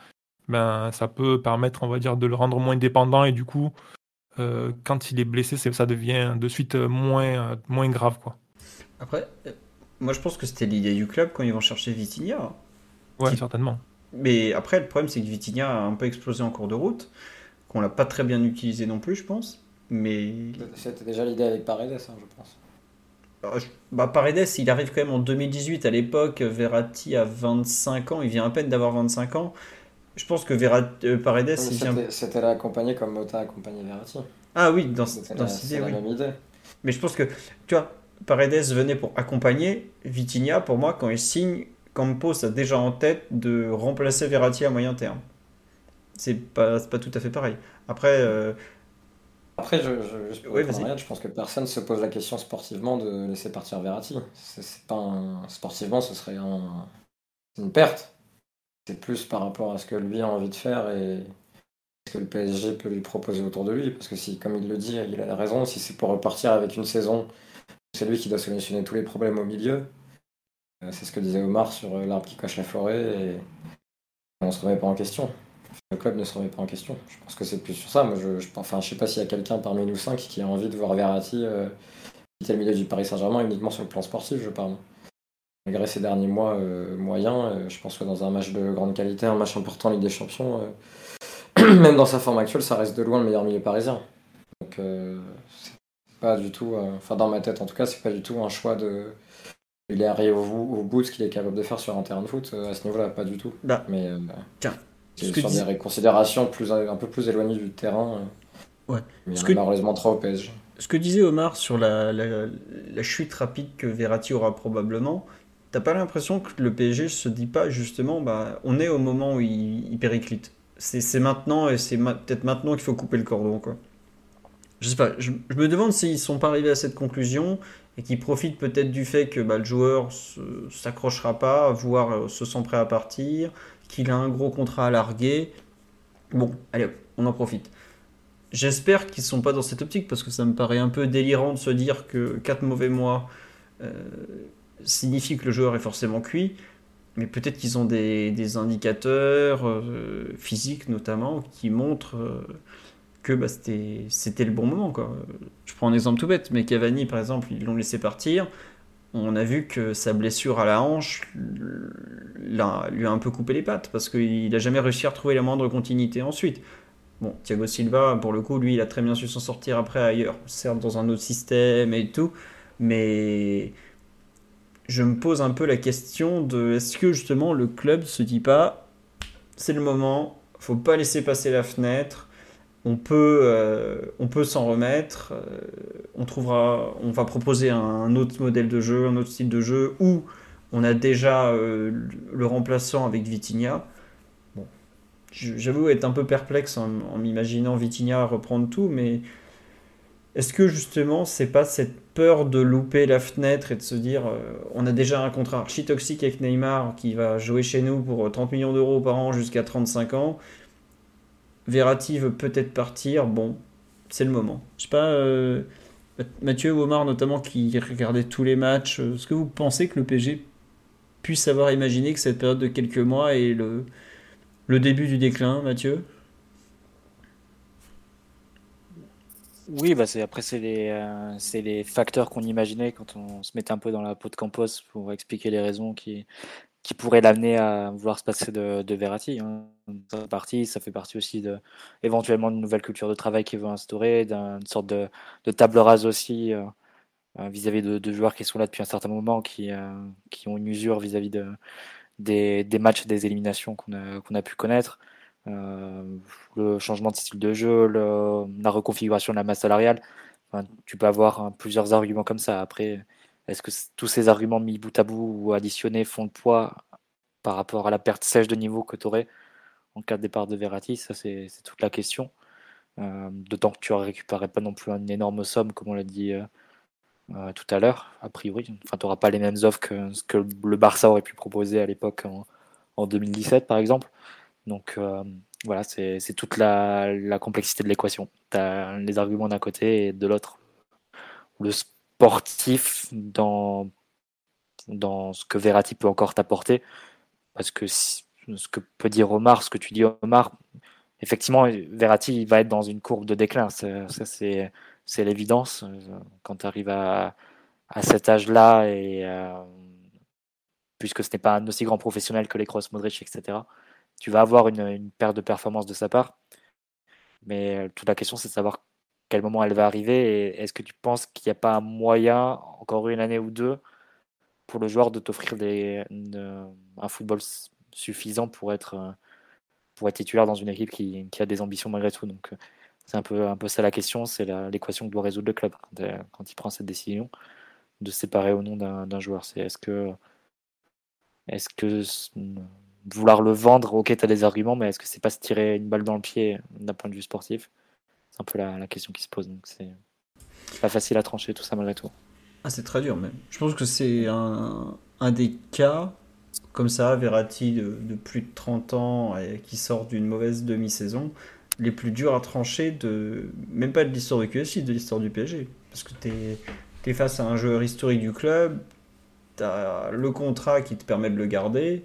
ben ça peut permettre, on va dire, de le rendre moins dépendant et du coup, euh, quand il est blessé, ça devient de suite moins, moins grave, quoi.
Après, euh, moi je pense que c'était l'idée du club quand ils vont chercher Vitinha.
Ouais, certainement.
Mais après, le problème c'est que Vitinha a un peu explosé en cours de route, qu'on l'a pas très bien utilisé non plus, je pense. Mais
c'était déjà l'idée avec Paredes, hein, je pense.
Bah, Paredes, il arrive quand même en 2018. À l'époque, Verratti a 25 ans. Il vient à peine d'avoir 25 ans. Je pense que Verratti, euh, Paredes.
C'était l'accompagner comme Mota accompagnait Verratti.
Ah oui, dans, dans cette idée, oui. idée. Mais je pense que, tu vois, Paredes venait pour accompagner Vitinha. Pour moi, quand il signe, Campos a déjà en tête de remplacer Verratti à moyen terme. C'est pas, pas tout à fait pareil. Après, euh,
après, je, je, je pense que personne se pose la question sportivement de laisser partir Verratti. C'est pas Sportivement, ce serait une perte. C'est plus par rapport à ce que lui a envie de faire et ce que le PSG peut lui proposer autour de lui. Parce que si, comme il le dit, il a raison, si c'est pour repartir avec une saison, c'est lui qui doit solutionner tous les problèmes au milieu. Euh, c'est ce que disait Omar sur euh, l'arbre qui cache la forêt et on se remet pas en question le club ne se remet pas en question. Je pense que c'est plus sur ça. Moi, je, je, enfin, je sais pas s'il y a quelqu'un parmi nous cinq qui a envie de voir Verratti euh, quitter le milieu du Paris Saint-Germain uniquement sur le plan sportif, je parle. Malgré ces derniers mois moyens, je pense que dans un match de grande qualité, un match important en Ligue des Champions, même dans sa forme actuelle, ça reste de loin le meilleur milieu parisien. Donc, c'est pas du tout, enfin, dans ma tête en tout cas, c'est pas du tout un choix de. Il est arrivé au, au bout de ce qu'il est capable de faire sur un terrain de foot à ce niveau-là, pas du tout.
Bah,
Mais,
tiens,
sur des considérations plus, un peu plus éloignées du terrain.
Euh, ouais.
Mais ce que, malheureusement trop au PSG.
Ce que disait Omar sur la, la, chute rapide que Verratti aura probablement, t'as pas l'impression que le PSG se dit pas justement, bah, on est au moment où il, périclite. C'est maintenant et c'est peut-être maintenant qu'il faut couper le cordon. Quoi. Je sais pas, je, me demande s'ils sont pas arrivés à cette conclusion et qu'ils profitent peut-être du fait que bah, le joueur s'accrochera pas, voire euh, se sent prêt à partir, qu'il a un gros contrat à larguer. Bon, allez on en profite. J'espère qu'ils ne sont pas dans cette optique parce que ça me paraît un peu délirant de se dire que 4 mauvais mois euh, signifie que le joueur est forcément cuit. Mais peut-être qu'ils ont des, indicateurs euh, physiques notamment qui montrent euh, que bah, c'était le bon moment. Quoi. Je prends un exemple tout bête, mais Cavani par exemple, ils l'ont laissé partir on a vu que sa blessure à la hanche lui a un peu coupé les pattes parce qu'il n'a jamais réussi à retrouver la moindre continuité ensuite. Bon, Thiago Silva, pour le coup, lui, il a très bien su s'en sortir après ailleurs, certes dans un autre système et tout, mais je me pose un peu la question de est-ce que justement le club se dit pas c'est le moment, faut pas laisser passer la fenêtre, on peut, euh, on peut s'en remettre. Euh, on va proposer un, autre modèle de jeu, un autre style de jeu, où on a déjà euh, le remplaçant avec Vitinha. J'avoue être un peu perplexe en, m'imaginant Vitinha reprendre tout, mais est-ce que justement c'est pas cette peur de louper la fenêtre et de se dire on a déjà un contrat archi toxique avec Neymar qui va jouer chez nous pour 30 millions d'euros par an jusqu'à 35 ans Verratti veut peut-être partir, bon, c'est le moment. Je sais pas, euh, Mathieu Omar notamment qui regardait tous les matchs, euh, est-ce que vous pensez que le PSG puisse avoir imaginé que cette période de quelques mois est le, début du déclin, Mathieu?
Oui, bah c'est après c'est les, euh, les facteurs qu'on imaginait quand on se mettait un peu dans la peau de Campos pour expliquer les raisons qui, qui pourrait l'amener à vouloir se passer de, de Verratti. Hein. Ça, fait partie, ça fait partie aussi de, éventuellement d'une nouvelle culture de travail qu'il veut instaurer, d'une sorte de, table rase aussi euh, euh, vis-à-vis de, joueurs qui sont là depuis un certain moment, qui, euh, qui ont une usure vis-à-vis de, des, des, matchs, des éliminations qu'on a, qu'on a pu connaître. le changement de style de jeu, la reconfiguration de la masse salariale. tu peux avoir hein, plusieurs arguments comme ça. Après, est-ce que tous ces arguments mis bout à bout ou additionnés font le poids par rapport à la perte sèche de niveau que tu aurais en cas de départ de Verratti? Ça, c'est toute la question. Euh, d'autant que tu ne récupéré pas non plus une énorme somme, comme on l'a dit euh, euh, tout à l'heure, a priori. Enfin, tu n'auras pas les mêmes offres que ce que le Barça aurait pu proposer à l'époque en, 2017, par exemple. Donc voilà, c'est toute la, complexité de l'équation. Tu as les arguments d'un côté et de l'autre le sportif dans, dans ce que Verratti peut encore t'apporter. Parce que ce que peut dire Omar, ce que tu dis Omar, effectivement, Verratti va être dans une courbe de déclin. Ça, c'est, c'est l'évidence. Quand tu arrives à, à cet âge-là, et euh, puisque ce n'est pas un aussi grand professionnel que les Cross Modric, etc., tu vas avoir une, une perte de performance de sa part. Mais euh, toute la question, c'est de savoir quel moment elle va arriver et est-ce que tu penses qu'il n'y a pas un moyen, encore une année ou deux, pour le joueur de t'offrir un football suffisant pour être, euh, pour être titulaire dans une équipe qui, a des ambitions malgré tout? Donc, c'est un peu, ça la question, c'est l'équation que doit résoudre le club quand, il prend cette décision de séparer ou non d'un joueur. Est-ce que, est-ce que vouloir le vendre, ok, tu as des arguments, mais est-ce que c'est pas se tirer une balle dans le pied d'un point de vue sportif? Un peu la, question qui se pose. Donc c'est pas facile à trancher tout ça malgré tout.
Ah, c'est très dur même. Je pense que c'est un, un des cas comme ça, Verratti de, plus de 30 ans et qui sort d'une mauvaise demi-saison, les plus durs à trancher, de, même pas de l'histoire du QSI, de l'histoire du PSG. Parce que tu es, face à un joueur historique du club, tu as le contrat qui te permet de le garder,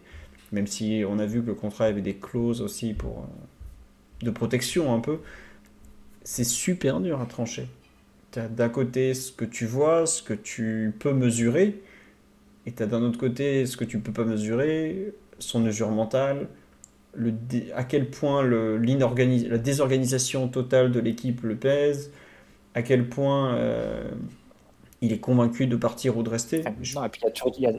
même si on a vu que le contrat avait des clauses aussi pour, de protection un peu. C'est super dur à trancher. Tu as d'un côté ce que tu vois, ce que tu peux mesurer, et tu as d'un autre côté ce que tu peux pas mesurer, son usure mentale, le, à quel point le, la désorganisation totale de l'équipe le pèse, à quel point euh, il est convaincu de partir ou de rester.
Non, et puis il y a,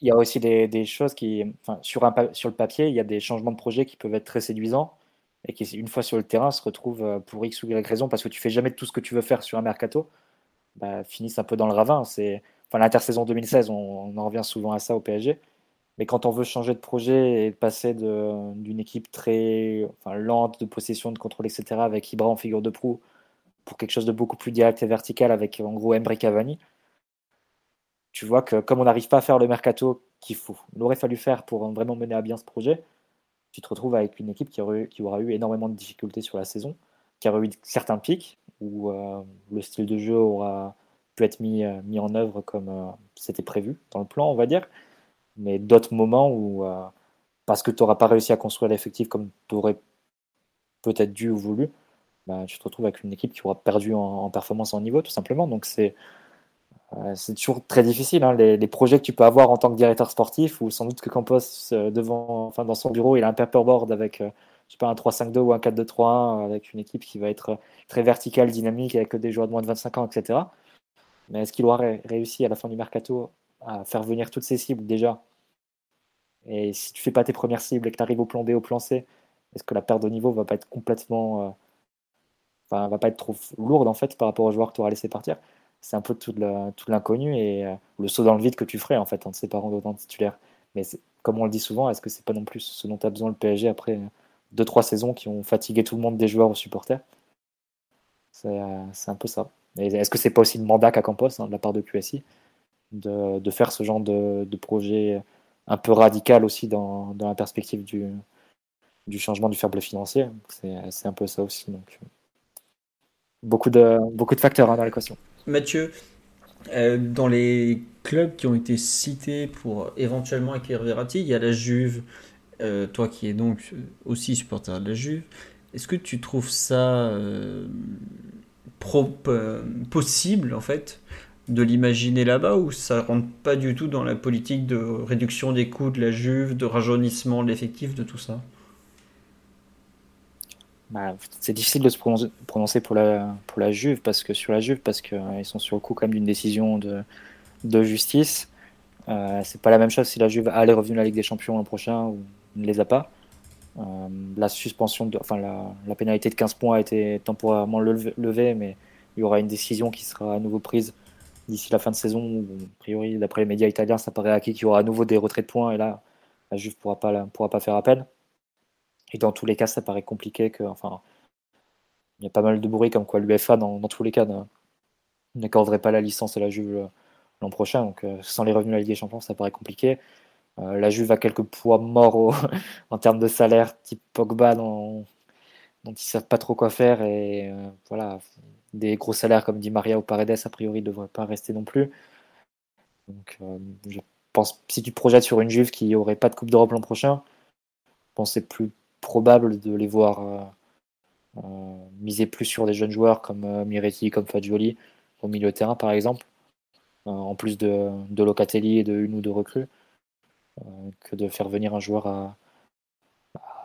il y a aussi des, des, choses qui, enfin, sur, un, sur le papier, il y a des changements de projet qui peuvent être très séduisants et qui, une fois sur le terrain, se retrouvent euh, pour X ou Y raison parce que tu fais jamais tout ce que tu veux faire sur un mercato, bah, finissent un peu dans le ravin. C'est enfin, l'intersaison 2016, on, en revient souvent à ça au PSG. Mais quand on veut changer de projet et passer d'une équipe très lente de possession, de contrôle, etc., avec Ibra en figure de proue, pour quelque chose de beaucoup plus direct et vertical avec en gros Embry Cavani, tu vois que comme on n'arrive pas à faire le mercato qu'il faut, il aurait fallu faire pour vraiment mener à bien ce projet, tu te retrouves avec une équipe qui, aura eu énormément de difficultés sur la saison, qui aura eu certains pics où euh, le style de jeu aura pu être mis, euh, en œuvre comme euh, c'était prévu dans le plan, on va dire. Mais d'autres moments où, parce que tu n'auras pas réussi à construire l'effectif comme tu aurais peut-être dû ou voulu, bah, tu te retrouves avec une équipe qui aura perdu en, performance en niveau, tout simplement. Donc c'est c'est toujours très difficile. Hein. Les, projets que tu peux avoir en tant que directeur sportif, ou sans doute que Campos, devant, enfin, dans son bureau, il a un paperboard avec je sais pas, un 3-5-2 ou un 4-2-3-1, avec une équipe qui va être très verticale, dynamique, avec des joueurs de moins de 25 ans, etc. Mais est-ce qu'il aura réussi à la fin du mercato à faire venir toutes ses cibles déjà? Et si tu fais pas tes premières cibles et que tu arrives au plan B, au plan C, est-ce que la perte de niveau va pas être complètement. Euh, va pas être trop lourde en fait par rapport aux joueurs que tu auras laissé partir? C'est un peu tout l'inconnu et euh, le saut dans le vide que tu ferais en fait en te séparant d'autant de titulaires. Mais comme on le dit souvent, est-ce que c'est pas non plus ce dont as besoin le PSG après 2-3 saisons qui ont fatigué tout le monde des joueurs aux supporters? C'est euh, un peu ça. Est-ce que c'est pas aussi une mandat qu'à Campos hein, de la part de QSI de, faire ce genre de, projet un peu radical aussi dans, la perspective du, changement du fair play financier? C'est un peu ça aussi. Donc, beaucoup, de, beaucoup de facteurs hein, dans l'équation.
Mathieu, euh, dans les clubs qui ont été cités pour éventuellement acquérir Verratti, il y a la Juve, euh, toi qui es donc aussi supporter de la Juve. Est-ce que tu trouves ça euh, possible en fait de l'imaginer là-bas ou ça rentre pas du tout dans la politique de réduction des coûts de la Juve, de rajeunissement de l'effectif, de tout ça?
Bah, C'est difficile de se prononcer pour la, Juve parce que sur la Juve parce qu'ils euh, sont sur le coup même d'une décision de, justice. Euh, c'est pas la même chose si la Juve a les revenus de la Ligue des Champions l'an prochain ou ne les a pas. Euh, la suspension, enfin la, pénalité de 15 points a été temporairement levée, mais il y aura une décision qui sera à nouveau prise d'ici la fin de saison. a priori, d'après les médias italiens, ça paraît acquis qu'il y aura à nouveau des retraits de points, et là, la Juve pourra pas, pourra pas faire appel. Et dans tous les cas, ça paraît compliqué que, enfin, il y a pas mal de bruit comme quoi l'UFA, dans, dans, tous les cas, n'accorderait pas la licence à la Juve euh, l'an prochain. Donc, euh, sans les revenus de la Ligue des Champions, ça paraît compliqué. Euh, la Juve a quelques poids morts en termes de salaire, type Pogba, dont, dont ils savent pas trop quoi faire. Et voilà, des gros salaires comme dit Maria ou Paredes, a priori, ne devraient pas rester non plus. Donc, je pense, si tu projettes sur une Juve qui aurait pas de Coupe d'Europe l'an prochain, je pense c'est plus probable de les voir miser plus sur des jeunes joueurs comme Miretti, comme Fagioli, au milieu de terrain, par exemple, euh, en plus de, Locatelli et de une ou deux recrues, euh, que de faire venir un joueur à,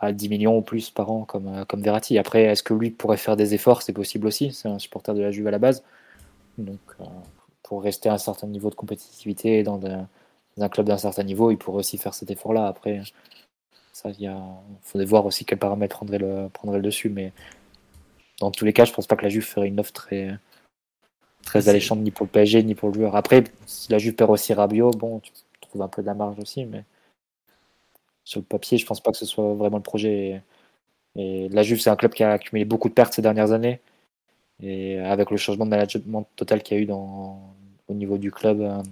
à 10 millions ou plus par an comme, euh, comme Verratti. Après, est-ce que lui pourrait faire des efforts? C'est possible aussi. C'est un supporter de la Juve à la base. Donc, pour rester à un certain niveau de compétitivité dans, un club d'un certain niveau, il pourrait aussi faire cet effort-là. Après, ça, il faudrait voir aussi quels paramètres prendrait le, prendrait le dessus. Mais dans tous les cas, je pense pas que la Juve ferait une offre très, très alléchante ni pour le PSG ni pour le joueur. Après, si la Juve perd aussi Rabiot, bon, tu trouves un peu de la marge aussi, mais sur le papier, je pense pas que ce soit vraiment le projet. Et, la Juve, c'est un club qui a accumulé beaucoup de pertes ces dernières années. Et avec le changement de management total qu'il y a eu dans, au niveau du club euh,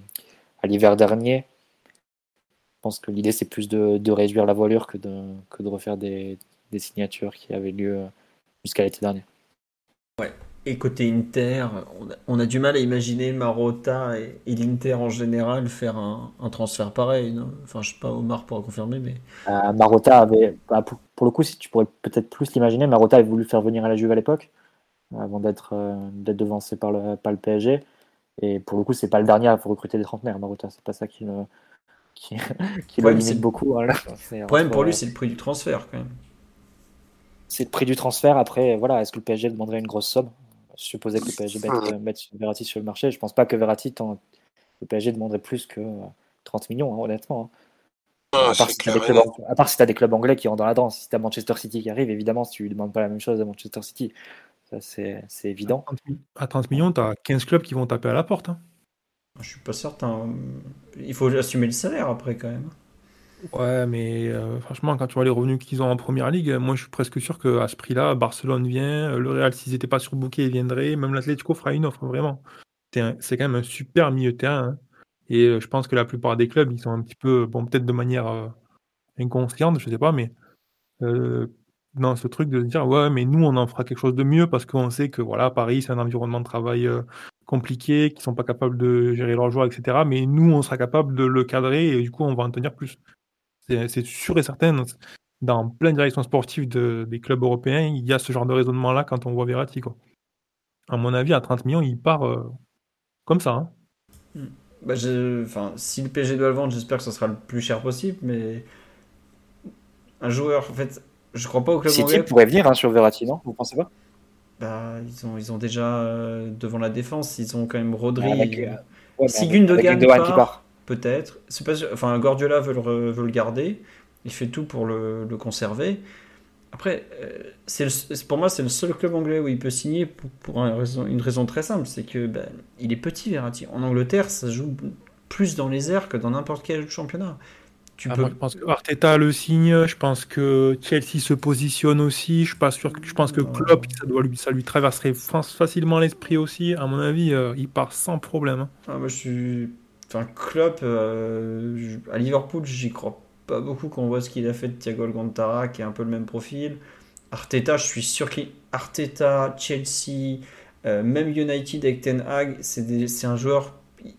à l'hiver dernier, je pense que l'idée c'est plus de, de, réduire la voilure que de, que de refaire des, des signatures qui avaient lieu jusqu'à l'été dernier.
Ouais, et côté Inter, on a, du mal à imaginer Marotta et, l'Inter en général faire un, transfert pareil. enfin, je sais pas, Omar pourra confirmer, mais.
Euh, Marotta avait, bah, pour, le coup, si tu pourrais peut-être plus l'imaginer, Marotta avait voulu faire venir à la Juve à l'époque, avant d'être euh, devancé par le, par le PSG. Et pour le coup, c'est pas le dernier à recruter des trentenaires, Marotta. C'est pas ça qui le, qui, qui limite beaucoup. Hein,
le problème pour lui, c'est le prix du transfert quand même.
C'est le prix du transfert. Après, voilà, est-ce que le PSG demanderait une grosse somme? Supposais que le PSG mette, Verratti sur le marché. Je pense pas que Verratti, le PSG demanderait plus que 30 euh, millions, hein, honnêtement. Hein. Ah, à, part si tu as, des clubs anglais qui rentrent dans la danse. Si tu as Manchester City qui arrive, évidemment, si tu ne demandes pas la même chose à Manchester City, ça c'est évident.
À 30 millions, tu as 15 clubs qui vont taper à la porte. Hein.
Je suis pas certain. Il faut assumer le salaire après quand même.
Ouais, mais euh, franchement, quand tu vois les revenus qu'ils ont en première ligue, moi je suis presque sûr qu'à ce prix-là, Barcelone vient, euh, le Real, s'ils n'étaient pas surbookés, ils viendraient, même l'Atlético fera une offre, vraiment. C'est quand même un super milieu de terrain. Hein. Et euh, je pense que la plupart des clubs, ils sont un petit peu, bon, peut-être de manière inconsciente, je sais pas, mais dans ce truc de se dire, ouais, mais nous, on en fera quelque chose de mieux parce qu'on sait que voilà, Paris, c'est un environnement de travail compliqué, qu'ils sont pas capables de gérer leurs joueurs, etc. Mais nous, on sera capable de le cadrer et du coup, on va en tenir plus. C'est sûr et certain, dans plein de directions sportives des clubs européens, il y a ce genre de raisonnement-là quand on voit Verratti. Quoi. À mon avis, à 30 millions, il part euh, comme ça. Hein.
Hmm. Bah, enfin, si le PSG doit le vendre, j'espère que ce sera le plus cher possible, mais un joueur, en fait, je crois pas au club
City pourrait venir hein, sur Verratti, non? Vous pensez pas?
Bah, ils, ont, ils ont déjà, euh, devant la défense, ils ont quand même Rodri. Avec, euh, ouais, si Gundogan part, peut-être. C'est pas, enfin, Guardiola veut le, veut le, garder. Il fait tout pour le, le conserver. Après, euh, c'est pour moi, c'est le seul club anglais où il peut signer pour, pour une, raison, une, raison, très simple, c'est que ben, il est petit, Verratti. En Angleterre, ça joue plus dans les airs que dans n'importe quel championnat.
Tu ah, peux... je pense que Arteta le signe, je pense que Chelsea se positionne aussi, je, pas sûr, je pense que Klopp, ça, doit lui, ça lui traverserait facilement l'esprit aussi. À mon avis, euh, il part sans problème. Hein.
Ah, moi, je suis Enfin, Klopp, euh, à Liverpool, j'y crois pas beaucoup quand on voit ce qu'il a fait de Thiago Alcantara, qui est un peu le même profil. Arteta, je suis sûr qu'il. Arteta, Chelsea, euh, même United avec Ten Hag, c'est un joueur.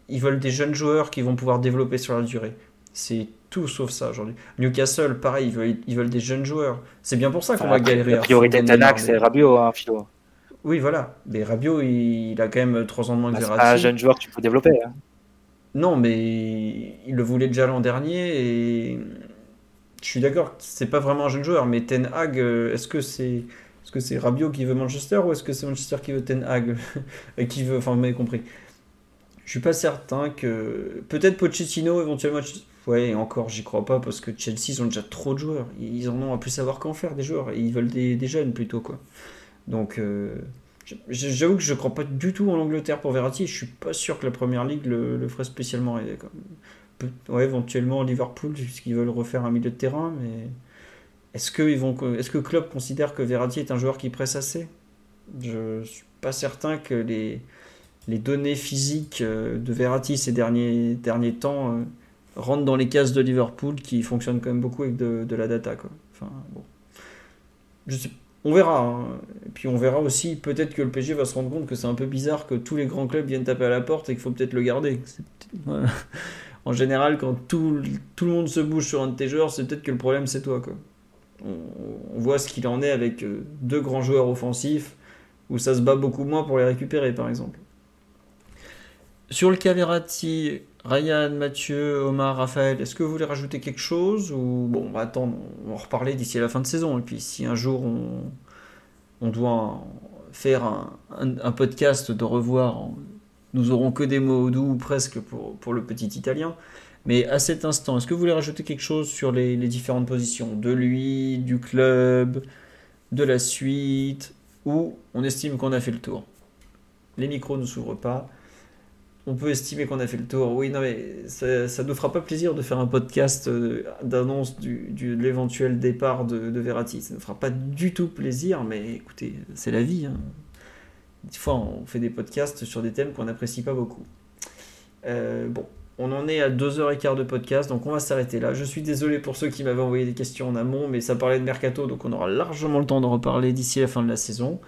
Ils veulent des jeunes joueurs qui vont pouvoir développer sur la durée. C'est tout sauf ça aujourd'hui. Newcastle, pareil, ils veulent, ils veulent des jeunes joueurs. C'est bien pour ça qu'on va galérer.
La priorité Hag, c'est Rabiot, hein, Philo.
Oui, voilà. Mais Rabiot, il, a quand même 3 ans de moins que
bah, Verratti. C'est un jeune joueur que tu peux développer. Hein.
Non, mais il le voulait déjà l'an dernier et je suis d'accord, c'est pas vraiment un jeune joueur, mais Ten Hag, euh, est-ce que c'est est-ce que c'est Rabiot qui veut Manchester ou est-ce que c'est Manchester qui veut Ten Hag qui veut, enfin vous m'avez compris. Je suis pas certain que peut-être Pochettino éventuellement, Ouais, encore, j'y crois pas parce que Chelsea, ils ont déjà trop de joueurs. Ils en ont à plus savoir qu'en faire des joueurs. Et ils veulent des, jeunes plutôt, quoi. Donc, euh, j'avoue que je crois pas du tout en Angleterre pour Verratti. Je suis pas sûr que la première ligue le, ferait spécialement Ouais, éventuellement Liverpool, puisqu'ils veulent refaire un milieu de terrain, mais est-ce que, ils vont, est-ce que Klopp considère que Verratti est un joueur qui presse assez? Je suis pas certain que les, les données physiques euh, de Verratti ces derniers, derniers temps rentrent dans les cases de Liverpool qui fonctionnent quand même beaucoup avec de, la data. On verra. hein. Et puis on verra aussi peut-être que le PSG va se rendre compte que c'est un peu bizarre que tous les grands clubs viennent taper à la porte et qu'il faut peut-être le garder. En général, quand tout, le monde se bouge sur un de tes joueurs, c'est peut-être que le problème c'est toi. Quoi. On, voit ce qu'il en est avec euh, deux grands joueurs offensifs où ça se bat beaucoup moins pour les récupérer par exemple. Sur le cas Verratti, Ryan, Mathieu, Omar, Raphaël, est-ce que vous voulez rajouter quelque chose ou bon, on va attendre, on va en reparler d'ici la fin de saison et puis si un jour on, on doit faire un, podcast de revoir, nous aurons que des mots doux ou presque pour, pour le petit Italien. Mais à cet instant, est-ce que vous voulez rajouter quelque chose sur les, les différentes positions? De lui, du club, de la suite, ou on estime qu'on a fait le tour? Les micros ne s'ouvrent pas. On peut estimer qu'on a fait le tour. Oui, non, mais ça, ça nous fera pas plaisir de faire un podcast euh, d'annonce de l'éventuel départ de, de Verratti. Ça ne fera pas du tout plaisir, mais écoutez, c'est la vie. hein. Des fois, on fait des podcasts sur des thèmes qu'on n'apprécie pas beaucoup. Euh, bon, on en est à 2h15 de podcast, donc on va s'arrêter là. Je suis désolé pour ceux qui m'avaient envoyé des questions en amont, mais ça parlait de Mercato, donc on aura largement le temps d'en reparler d'ici la fin de la saison.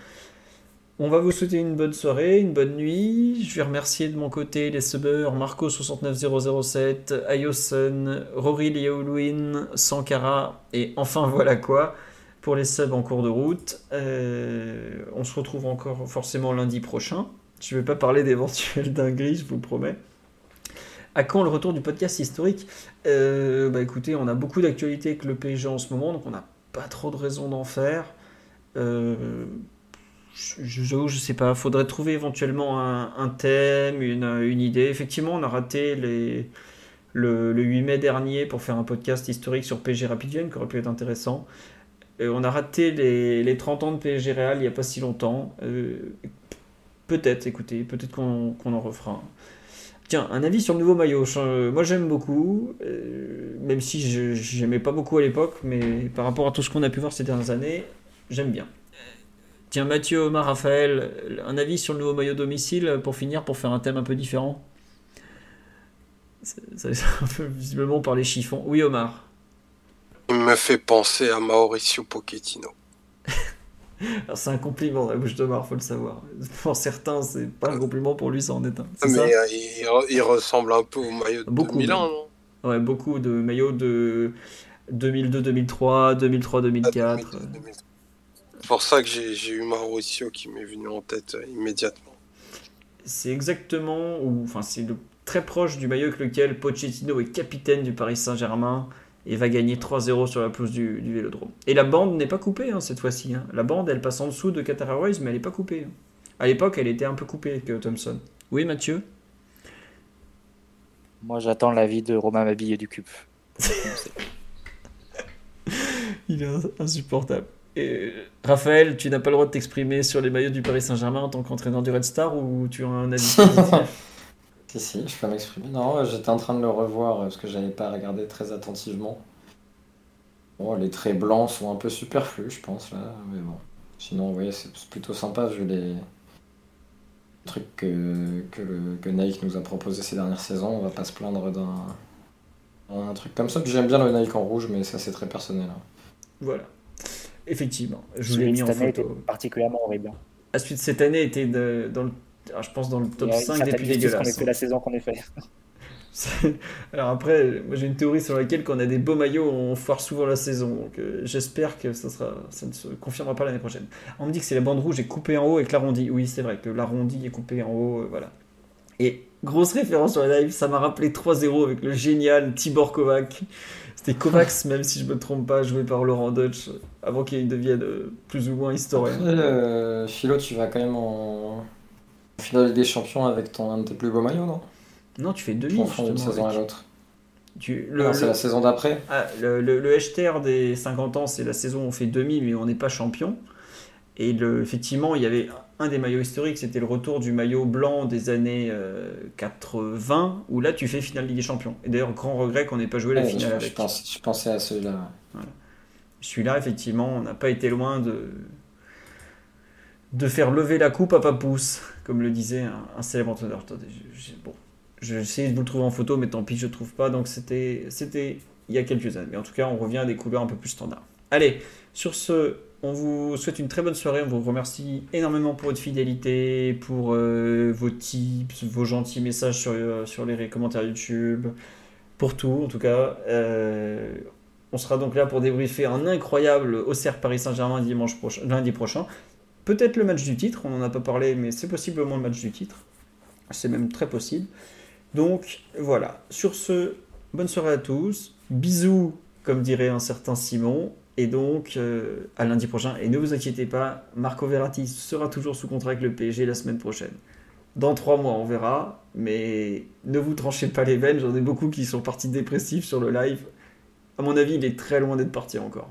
On va vous souhaiter une bonne soirée, une bonne nuit. Je vais remercier de mon côté les subbers Marco69007, Ayosen, Rory Liaolouin, Sankara et enfin voilà quoi pour les subs en cours de route. Euh, on se retrouve encore forcément lundi prochain. Je ne vais pas parler d'éventuelles dingueries, je vous promets. À quand le retour du podcast historique? Euh, Bah écoutez, on a beaucoup d'actualités avec le PSG en ce moment, donc on n'a pas trop de raison d'en faire. Euh, je, je, sais pas, faudrait trouver éventuellement un, thème, une, idée. Effectivement, on a raté le, le 8 mai dernier pour faire un podcast historique sur PSG Rapid Vienne, qui aurait pu être intéressant. Euh, on a raté les, les 30 ans de PSG Real il n'y a pas si longtemps. Euh, peut-être, écoutez, peut-être qu'on en refera. Tiens, un avis sur le nouveau maillot. Moi j'aime beaucoup, euh, même si je j'aimais pas beaucoup à l'époque, mais par rapport à tout ce qu'on a pu voir ces dernières années, j'aime bien. Tiens, Mathieu, Omar, Raphaël, un avis sur le nouveau maillot domicile pour finir, pour faire un thème un peu différent? C'est un peu visiblement par les chiffons. Oui, Omar.
Il me fait penser à Mauricio Pochettino.
Alors, C'est un compliment dans la bouche d'Omar, faut le savoir. Pour certains, c'est pas un compliment, pour lui, ça en est un.
Mais
ça?
euh, il, re- il ressemble un peu au maillot de
Beaucoup,
Milan, non?
Ouais, beaucoup de maillots de 2002, 2003, 2003, 2004.
Ah, C'est pour ça que j'ai eu Mauricio qui m'est venu en tête euh, immédiatement.
C'est exactement, ou enfin c'est le très proche du maillot avec lequel Pochettino est capitaine du Paris Saint-Germain et va gagner 3-0 sur la pelouse du, du Vélodrome. Et la bande n'est pas coupée hein, cette fois-ci. hein. La bande, elle passe en dessous de Qatar Airways, mais elle n'est pas coupée. hein. À l'époque, elle était un peu coupée avec euh, Thompson. Oui, Mathieu?
Moi, j'attends l'avis de Romain Mabille et du CUP.
Il est insupportable. Et, Raphaël, tu n'as pas le droit de t'exprimer sur les maillots du Paris Saint-Germain en tant qu'entraîneur du Red Star ou tu as un avis
Si, si, je peux m'exprimer. Non, j'étais en train de le revoir euh, parce que j'avais pas regardé très attentivement. Bon, les traits blancs sont un peu superflus, je pense, là. Mais bon. Sinon, vous voyez, c'est plutôt sympa vu les trucs que, que, le- que Nike nous a proposé ces dernières saisons. On va pas se plaindre d'un un truc comme ça. J'aime bien le Nike en rouge, mais ça, c'est très personnel. hein.
Voilà. Effectivement, je l'ai mis en
cette année était
photo.
particulièrement horrible.
La suite cette année était de- dans le, alors, je pense dans le top
Il y a une
5 des plus dégueulasses.
fait la saison qu'on ait fait.
Alors après, moi j'ai une théorie sur laquelle quand on a des beaux maillots, on foire souvent la saison. Donc euh, j'espère que ça, sera, ça ne se confirmera pas l'année prochaine. On me dit que c'est la bande rouge est coupée en haut avec l'arrondi. Oui, c'est vrai que l'arrondi est coupé en haut, euh, voilà. Et grosse référence sur la live, ça m'a rappelé 3-0 avec le génial Tibor Kovac. C'était Kovacs, même si je me trompe pas, joué par Laurent Dutch, avant qu'il devienne euh, plus ou moins historien.
Après, euh, Philo, tu vas quand même en finale des champions avec ton un de tes plus beaux maillots, non?
Non, tu fais demi
d'une saison à
avec-
l'autre.
Tu,
le, c'est la saison d'après
ah, le, le, le, HTR des 50 ans, c'est la saison où on fait demi, mais on n'est pas champion. Et le, effectivement, il y avait un des maillots historiques, c'était le retour du maillot blanc des années 80, euh, où là tu fais finale Ligue des Champions. Et d'ailleurs, grand regret qu'on n'ait pas joué la finale
je,
avec.
Je, pense, je pensais à celui-là.
Voilà. Celui-là, effectivement, on n'a pas été loin de, de faire lever la coupe à Papousse, comme le disait un, un célèbre entraîneur. Bon, j'essaie de vous le trouver en photo, mais tant pis, je ne trouve pas. Donc c'était il y a quelques années. Mais en tout cas, on revient à des couleurs un peu plus standards. Allez, sur ce, on vous souhaite une très bonne soirée. On vous remercie énormément pour votre fidélité, pour euh, vos tips, vos gentils messages sur, euh, sur les commentaires YouTube, pour tout en tout cas. Euh, on sera donc là pour débriefer un incroyable Auxerre Paris Saint-Germain dimanche prochain, lundi prochain. Peut-être le match du titre, on n'en a pas parlé, mais c'est possiblement le match du titre. C'est même très possible. Donc voilà, sur ce, bonne soirée à tous. Bisous, comme dirait un certain Simon. Et donc, euh, à lundi prochain. Et ne vous inquiétez pas, Marco Verratti sera toujours sous contrat avec le PSG la semaine prochaine. Dans trois mois, on verra. Mais ne vous tranchez pas les veines. J'en ai beaucoup qui sont partis dépressifs sur le live. À mon avis, il est très loin d'être parti encore.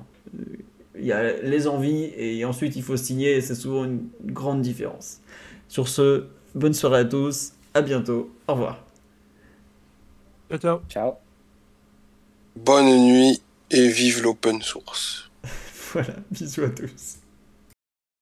Il y a les envies et ensuite il faut signer. Et c'est souvent une grande différence. Sur ce, bonne soirée à tous. À bientôt. Au revoir.
Ciao, ciao.
Ciao.
Bonne nuit et vive l'open source.
voilà, bisous à tous.